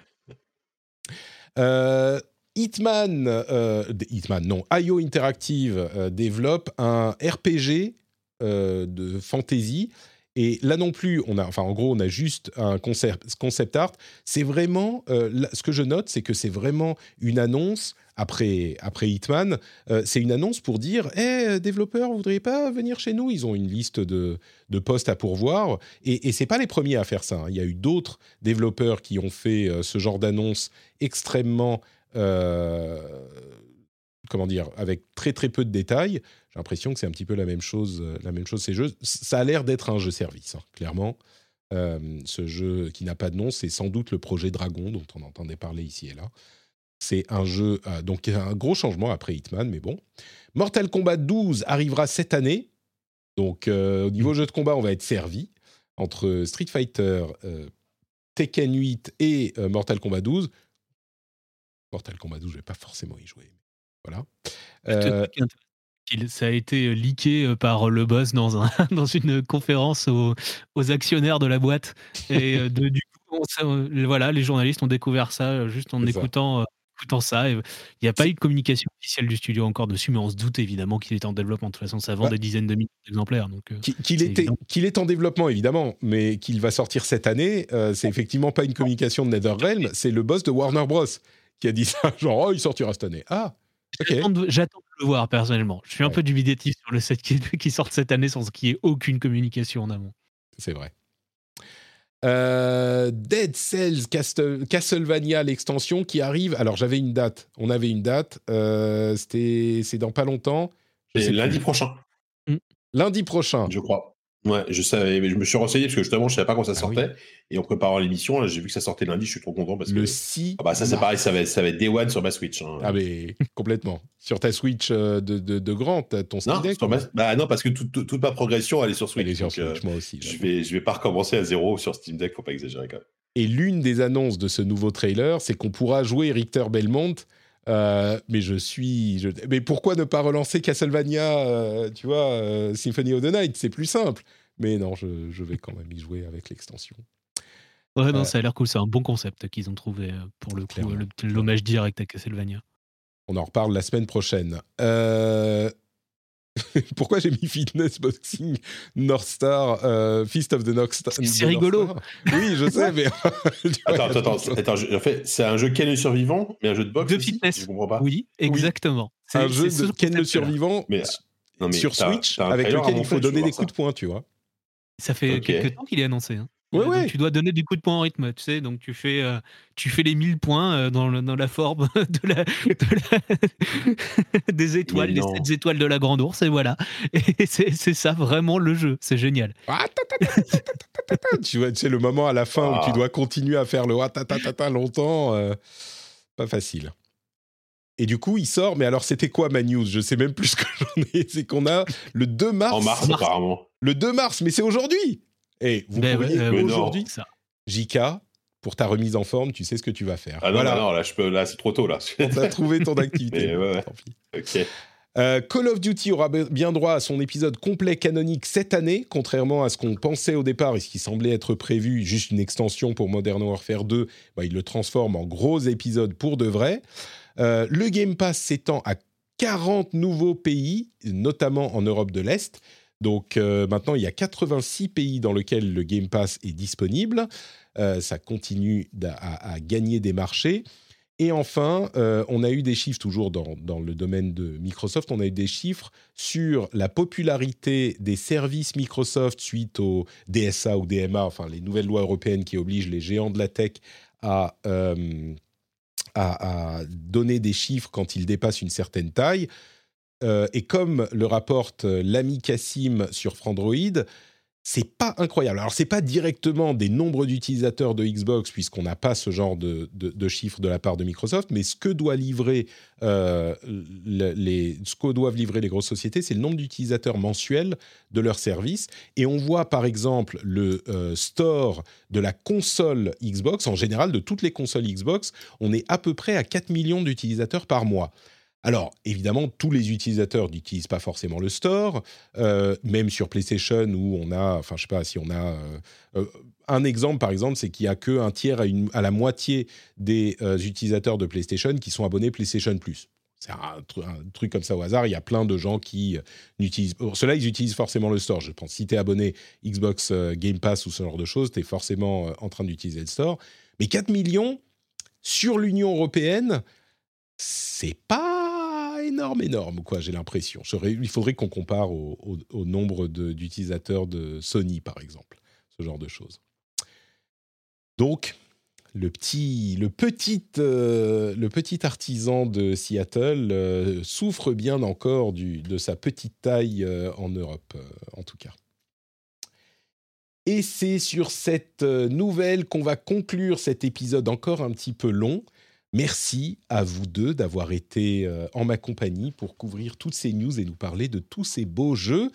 Euh, Hitman, euh, Hitman, non, IO Interactive développe un RPG de fantasy. Et là non plus, enfin en gros, on a juste un concept, art. C'est vraiment, euh, ce que je note, c'est que c'est vraiment une annonce après Hitman. euh, c'est une annonce pour dire, hé, développeurs, vous voudriez pas venir chez nous? Ils ont une liste de, postes à pourvoir. Et, et c'est pas les premiers à faire ça. hein. Il y a eu d'autres développeurs qui ont fait euh, ce genre d'annonce extrêmement, comment dire, avec très très peu de détails. J'ai l'impression que c'est un petit peu la même chose, euh, la même chose ces jeux. Ça a l'air d'être un jeu service, hein, clairement. Euh, ce jeu qui n'a pas de nom, c'est sans doute le projet Dragon dont on entendait parler ici et là. C'est un jeu, euh, donc un gros changement après Hitman, mais bon. Mortal Kombat 12 arrivera cette année. Donc euh, au niveau jeu de combat, on va être servi entre Street Fighter, Tekken 8 et Mortal Kombat 12. Mortal Kombat 12, je vais pas forcément y jouer. Voilà. Euh, Ça a été leaké euh, par le boss dans, un, dans une conférence aux, aux actionnaires de la boîte. Et euh, de- du coup, on euh, voilà, les journalistes ont découvert ça euh, juste en ça. écoutant, euh, ça. Il n'y a pas eu de communication officielle du studio encore dessus, mais on se doute évidemment qu'il est en développement. De toute façon, ça vend Ouais. des dizaines de milliers d'exemplaires. Euh, Qu'il est en développement, évidemment, mais qu'il va sortir cette année, euh, c'est effectivement pas une communication de NetherRealm, c'est le boss de Warner Bros. qui a dit ça, genre, oh, il sortira cette année. Ah, J'attends de, le voir personnellement. Je suis un Ouais. peu dubitatif sur le set qui, qui sort cette année sans qu'il y ait aucune communication en amont. C'est vrai. Euh, Dead Cells Castle- Castlevania, l'extension qui arrive. Alors, j'avais une date. On avait une date. euh, c'était, c'est dans pas longtemps. Sais lundi plus. prochain, Lundi prochain. je crois. Ouais, je savais, mais je me suis renseigné parce que justement, je savais pas quand ça Ah oui. sortait. Et en préparant l'émission, j'ai vu que ça sortait lundi. Je suis trop content parce que. Le 6. Ah bah ça c'est pareil, ça va, être- ça va être Day One sur ma Switch. hein. Ah, mais complètement. Sur ta Switch euh, de, de, de grand, ton Steam non, Deck ma- bah non, parce que toute- toute toute ma progression elle est sur Switch. Elle est sur donc, euh, Switch, moi aussi. je vais, je vais pas recommencer à zéro sur Steam Deck, faut pas exagérer quand même. Et l'une des annonces de ce nouveau trailer, c'est qu'on pourra jouer Richter Belmont. Euh, mais je suis. je- Mais pourquoi ne pas relancer Castlevania, euh, tu vois, euh, Symphony of the Night? C'est plus simple. Mais non, je, je vais quand même y jouer avec l'extension. Ouais, non, ça a l'air cool. C'est un bon concept qu'ils ont trouvé pour le coup, Clairement. le- l'hommage direct à Castlevania. On en reparle la semaine prochaine. Euh, Pourquoi j'ai mis Fitness Boxing North Star, euh, Fist of the North Star c'est rigolo. Star Oui, je sais, mais. Attends, attends, attends, attends, je- en fait, c'est un jeu Ken le survivant, mais un jeu de boxe De aussi fitness. Je comprends pas. Oui, exactement. C'est- Un jeu de Ken le survivant Mais, non, mais sur Switch avec lequel il faut donner des coups de poing, tu vois. Ça fait Ok. quelques temps qu'il est annoncé. hein. Euh, donc tu dois donner des coups de poing en rythme, tu sais. Donc tu fais, euh, tu fais les 1000 points euh, dans, le- dans la forme de la, de la- des étoiles, non. 7 étoiles de la grande ours, et voilà. Et c'est ça vraiment le jeu, c'est génial. Ah, tu vois, c'est le moment à la fin où tu Ah. dois continuer à faire le ta longtemps. euh, pas facile. Et du coup, il sort. Mais alors, c'était quoi ma news Je sais même plus ce que j'en ai. C'est qu'on a le 2 mars. En mars. apparemment. Le 2 mars, mais c'est aujourd'hui. Et vous Ben pourriez euh, aujourd'hui, Ça. JK, pour ta remise en forme, tu sais ce que tu vas faire. Ah non, voilà, non, non, là, je peux, là, c'est trop tôt, là. t'as trouvé ton activité. Mais ouais, ouais. Tant pis. ok. Euh, Call of Duty aura bien droit à son épisode complet canonique cette année, contrairement à ce qu'on pensait au départ et ce qui semblait être prévu, juste une extension pour Modern Warfare 2, bah, il le transforme en gros épisode pour de vrai. Euh, le Game Pass s'étend à 40 nouveaux pays, notamment en Europe de l'Est. Donc euh, maintenant, il y a 86 pays dans lesquels le Game Pass est disponible. Euh, ça continue à, gagner des marchés. Et enfin, euh, on a eu des chiffres, toujours dans, dans le domaine de Microsoft, on a eu des chiffres sur la popularité des services Microsoft suite au DSA ou DMA, enfin les nouvelles lois européennes qui obligent les géants de la tech à, à donner des chiffres quand ils dépassent une certaine taille. Euh, et comme le rapporte euh, l'ami Cassim sur Frandroid, c'est pas incroyable. Alors, c'est pas directement des nombres d'utilisateurs de Xbox, puisqu'on n'a pas ce genre de, chiffres de la part de Microsoft, mais euh, ce que doivent livrer les grosses sociétés, c'est le nombre d'utilisateurs mensuels de leurs services. Et on voit, par exemple, le store de la console Xbox, en général, de toutes les consoles Xbox, on est à peu près à 4 millions d'utilisateurs par mois. Alors, évidemment, tous les utilisateurs n'utilisent pas forcément le store, euh, même sur PlayStation où on a, enfin, je sais pas si on a euh, euh, un exemple, par exemple, c'est qu'il y a que un tiers à, la moitié des utilisateurs de PlayStation qui sont abonnés PlayStation Plus. C'est un, tru- un truc comme ça au hasard. Il y a plein de gens qui n'utilisent. Pour cela, ils utilisent forcément le store. Je pense. Si tu es abonné Xbox Game Pass ou ce genre de choses, tu es forcément en train d'utiliser le store. Mais 4 millions sur l'Union européenne, c'est pas énorme, énorme, quoi, j'ai l'impression. Il faudrait qu'on compare au, nombre d'utilisateurs de, Sony, par exemple, ce genre de choses. Donc, le petit, le petit, euh, le petit artisan de Seattle euh, souffre bien encore de sa petite taille euh, en Europe, en tout cas. Et c'est sur cette nouvelle qu'on va conclure cet épisode encore un petit peu long. Merci à vous deux d'avoir été euh, en ma compagnie pour couvrir toutes ces news et nous parler de tous ces beaux jeux.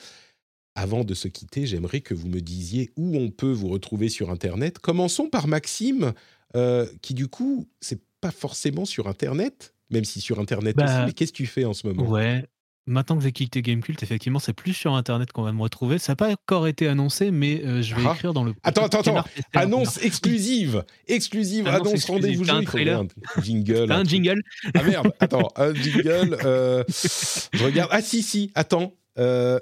Avant de se quitter, j'aimerais que vous me disiez où on peut vous retrouver sur Internet. Commençons par Maxime, euh, qui du coup, c'est pas forcément sur Internet, même si sur Internet Bah, aussi. Mais qu'est-ce que tu fais en ce moment? Ouais. Maintenant que j'ai quitté Gamecult, effectivement, c'est plus sur Internet qu'on va me retrouver. Ça n'a pas encore été annoncé, mais euh, je vais Ah. écrire dans le. Attends, attends, attends. Annonce exclusive, exclusive, Annonce rendez-vous un trailer un jingle. Un jingle Ah merde, attends, un jingle. euh, je regarde. Ah si, si, attends. Euh,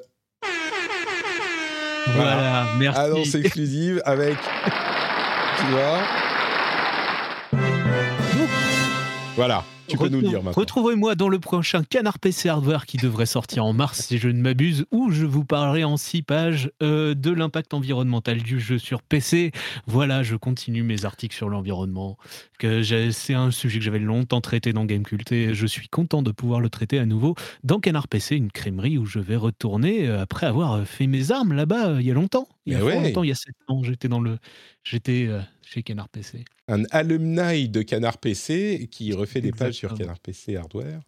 Voilà, merci. annonce exclusive avec. Tu vois Voilà, tu peux nous le dire maintenant. Retrouvez-moi dans le prochain Canard PC Hardware qui devrait sortir en mars, si je ne m'abuse, où je vous parlerai en six pages euh, de l'impact environnemental du jeu sur PC. Voilà, je continue mes articles sur l'environnement. que C'est un sujet que j'avais longtemps traité dans Gamecult et je suis content de pouvoir le traiter à nouveau dans Canard PC, une crèmerie où je vais retourner euh, après avoir fait mes armes là-bas euh, il y a longtemps. Il y a ouais. longtemps, il y a sept ans, j'étais dans le, j'étais chez Canard PC. Un alumni de Canard PC qui refait des pages sur. Canard PC Hardware.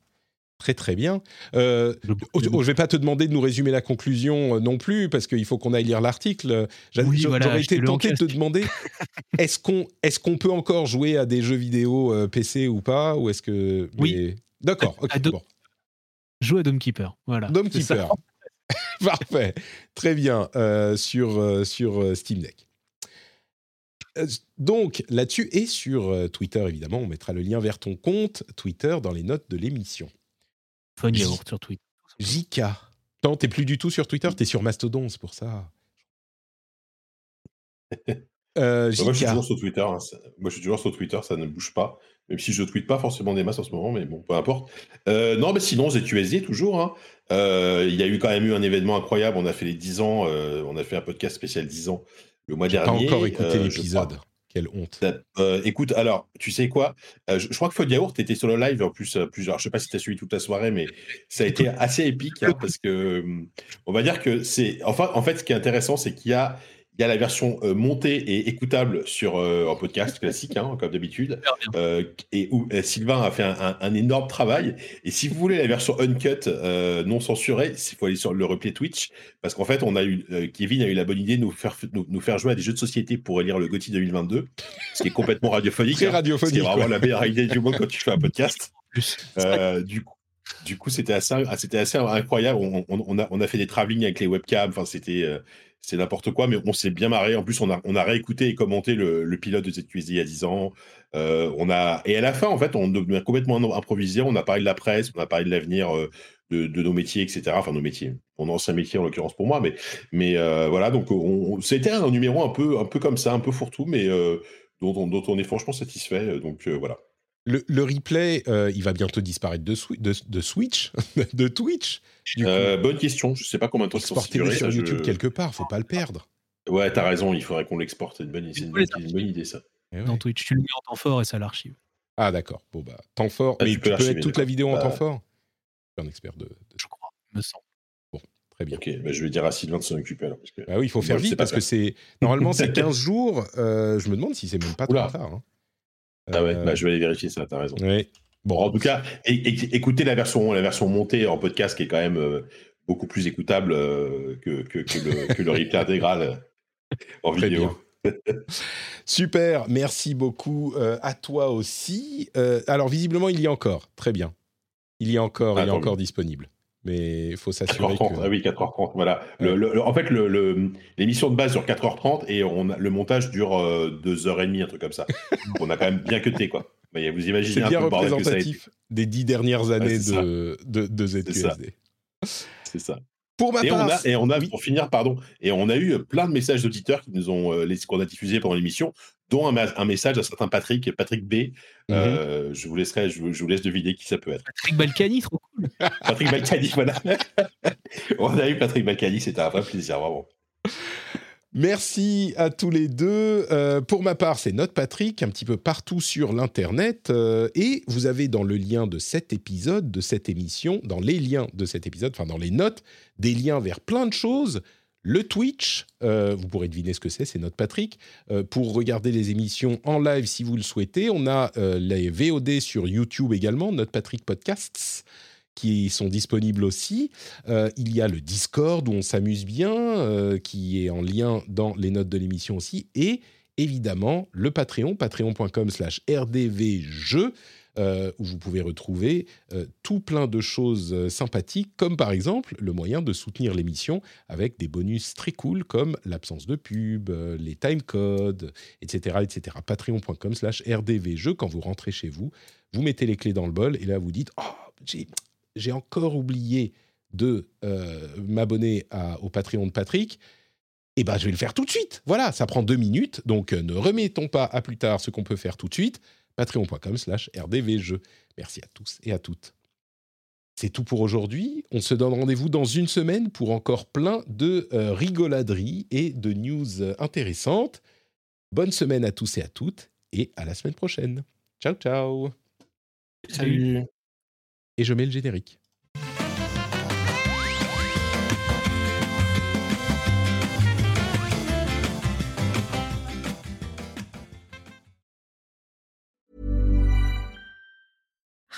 Très très bien. Euh, Je- oh, je vais pas te demander de nous résumer la conclusion euh, non plus, parce qu'il faut qu'on aille lire l'article. Oui, voilà, J'aurais été tenté de te demander est-ce qu'on est qu'on peut encore jouer à des jeux vidéo euh, PC ou pas Ou est-ce que. Oui. mais- D'accord, ok. à bon. Joue à Domekeeper. Voilà. Dome. Keeper. Parfait. Très bien. euh, sur, euh, sur Steam Deck. Euh, Donc là-dessus et sur euh, Twitter évidemment, on mettra le lien vers ton compte Twitter dans les notes de l'émission. Fun yaourt sur Twitter. JK. Non, t'es plus du tout sur Twitter, t'es sur Mastodon, c'est pour ça. Euh, moi, je suis toujours sur Twitter. hein, ça- Moi, je suis toujours sur Twitter, ça ne bouge pas. Même si je ne tweete pas forcément des masses en ce moment, mais bon, peu importe. Euh, non, mais sinon, ZQSD, toujours. hein. Euh, Il y a eu quand même eu un événement incroyable. On a fait les 10 ans. euh, on a fait un podcast spécial 10 ans le mois pas encore écouté euh, l'épisode. Quelle honte. Euh, écoute, alors, tu sais quoi Euh, je, je crois que Yaourt était sur le live en plus, plusieurs. Je sais pas si tu as suivi toute la soirée, mais ça a été assez épique hein, parce que, hum, on va dire que c'est. Enfin, en fait, ce qui est intéressant, c'est qu'il y a, il y a la version euh, montée et écoutable sur euh, un podcast classique, hein, comme d'habitude. Euh, et où euh, Sylvain a fait un, un- un énorme travail. Et si vous voulez la version uncut, euh, non censurée, il faut aller sur le replay Twitch. Parce qu'en fait, on a eu, euh, Kevin a eu la bonne idée de nous faire, nous, nous faire jouer à des jeux de société pour élire le GOTY 2022. Ce qui est complètement radiophonique. Très hein. radiophonique, C'est vraiment la meilleure idée du monde quand tu fais un podcast. Euh, du coup, du coup, c'était assez, incroyable. On, on- on a, on a fait des travelling avec les webcams. Enfin, c'était, euh, c'est n'importe quoi, mais on s'est bien marré. En plus, on a, on a réécouté et commenté le, pilote de ZQSD il y a 10 ans. Euh, on a, et à la fin, en fait, on a complètement improvisé. On a parlé de la presse, on a parlé de l'avenir euh, de, nos métiers, etc. Enfin, nos métiers, mon ancien métier en l'occurrence pour moi, mais, mais euh, voilà. Donc, on, on- c'était un numéro un peu, un peu comme ça, un peu fourre-tout, mais dont, on, dont on est franchement satisfait. Donc, voilà. Le, le replay, euh, il va bientôt disparaître de, Swi- de, de Switch, de Twitch. Du coup, Euh, bonne question. Je sais pas combien de temps exportez-le sur ça, je- YouTube quelque part, faut pas le perdre. Ouais, t'as raison, il faudrait qu'on l'exporte. C'est une bonne, une bonne- les c'est une bonne idée, ça. Eh ouais. Dans Twitch, tu le mets en temps fort et ça l'archive. Ah d'accord. Bon bah temps fort. Ah, mais tu tu peux mettre toute la vidéo en Bah, temps fort. Je suis un expert de. de- Je crois, me semble. Très bien. Ok, bah, je vais dire à Sylvain de s'en occuper alors. parce que- Bah oui, il faut faire vite parce que c'est normalement c'est 15 jours. euh, je me demande si c'est même pas trop tard. hein. Ah ouais, Euh, bah, je vais aller vérifier ça, t'as raison. Bon, en tout cas, écoutez la version, la version montée en podcast qui est quand même euh, beaucoup plus écoutable euh, que, que, que le, que le replay intégral en Très vidéo. Super, merci beaucoup euh, à toi aussi. Euh, alors visiblement il y a encore. Très bien. Il y a encore, Ah, il est encore disponible. Mais il faut s'assurer 4h30, que. ah oui, 4h30, voilà. Le- le- le- en fait, l'émission de base dure 4h30 et on a- le montage dure 2h30, un truc comme ça. On a quand même bien cuté, quoi. Mais vous imaginez C'est un bien peu bordel que ça représentatif des dix dernières années ça. de, de, de. ZQSD. C'est ça. Pour ma Et on, part, a, et on a, oui. pour finir, pardon, et on a eu plein de messages d'auditeurs qui nous ont, euh, qu'on a diffusé pendant l'émission, dont un, message à certain Patrick, Patrick B. Mhm. Euh, je vous laisserai, je, vous- je vous laisse deviner qui ça peut être. Patrick Balkany, trop cool. Patrick Balkany, voilà. on a eu Patrick Balkany, c'était un vrai plaisir, vraiment. Merci à tous les deux. Euh, pour ma part, c'est Note Patrick, un petit peu partout sur l'Internet. euh, et vous avez dans le lien de cet épisode, de cette émission, dans les liens de cet épisode, enfin dans les notes, des liens vers plein de choses. Le Twitch, euh, vous pourrez deviner ce que c'est, c'est Note Patrick. Euh, pour regarder les émissions en live si vous le souhaitez, on a euh, les VOD sur YouTube également, Note Patrick Podcasts qui sont disponibles aussi. Il y a le Discord où on s'amuse bien, qui est en lien dans les notes de l'émission aussi. Et évidemment, le Patreon, patreon.com slash rdvjeux, euh, où vous pouvez retrouver euh, tout plein de choses euh, sympathiques, comme par exemple le moyen de soutenir l'émission avec des bonus très cool comme l'absence de pub, les timecodes, etc. etc. Patreon.com slash rdvjeux, quand vous rentrez chez vous, vous mettez les clés dans le bol et là vous dites « Oh, j'ai encore oublié de m'abonner au Patreon de Patrick, eh ben je vais le faire tout de suite. Voilà, ça prend deux minutes, donc ne remettons pas à plus tard ce qu'on peut faire tout de suite. Patreon.com slash rdvjeux. Merci à tous et à toutes. C'est tout pour aujourd'hui. On se donne rendez-vous dans une semaine pour encore plein de euh, rigoladeries et de news euh, intéressantes. Bonne semaine à tous et à toutes et à la semaine prochaine. Ciao, ciao. Salut. Et je mets le générique.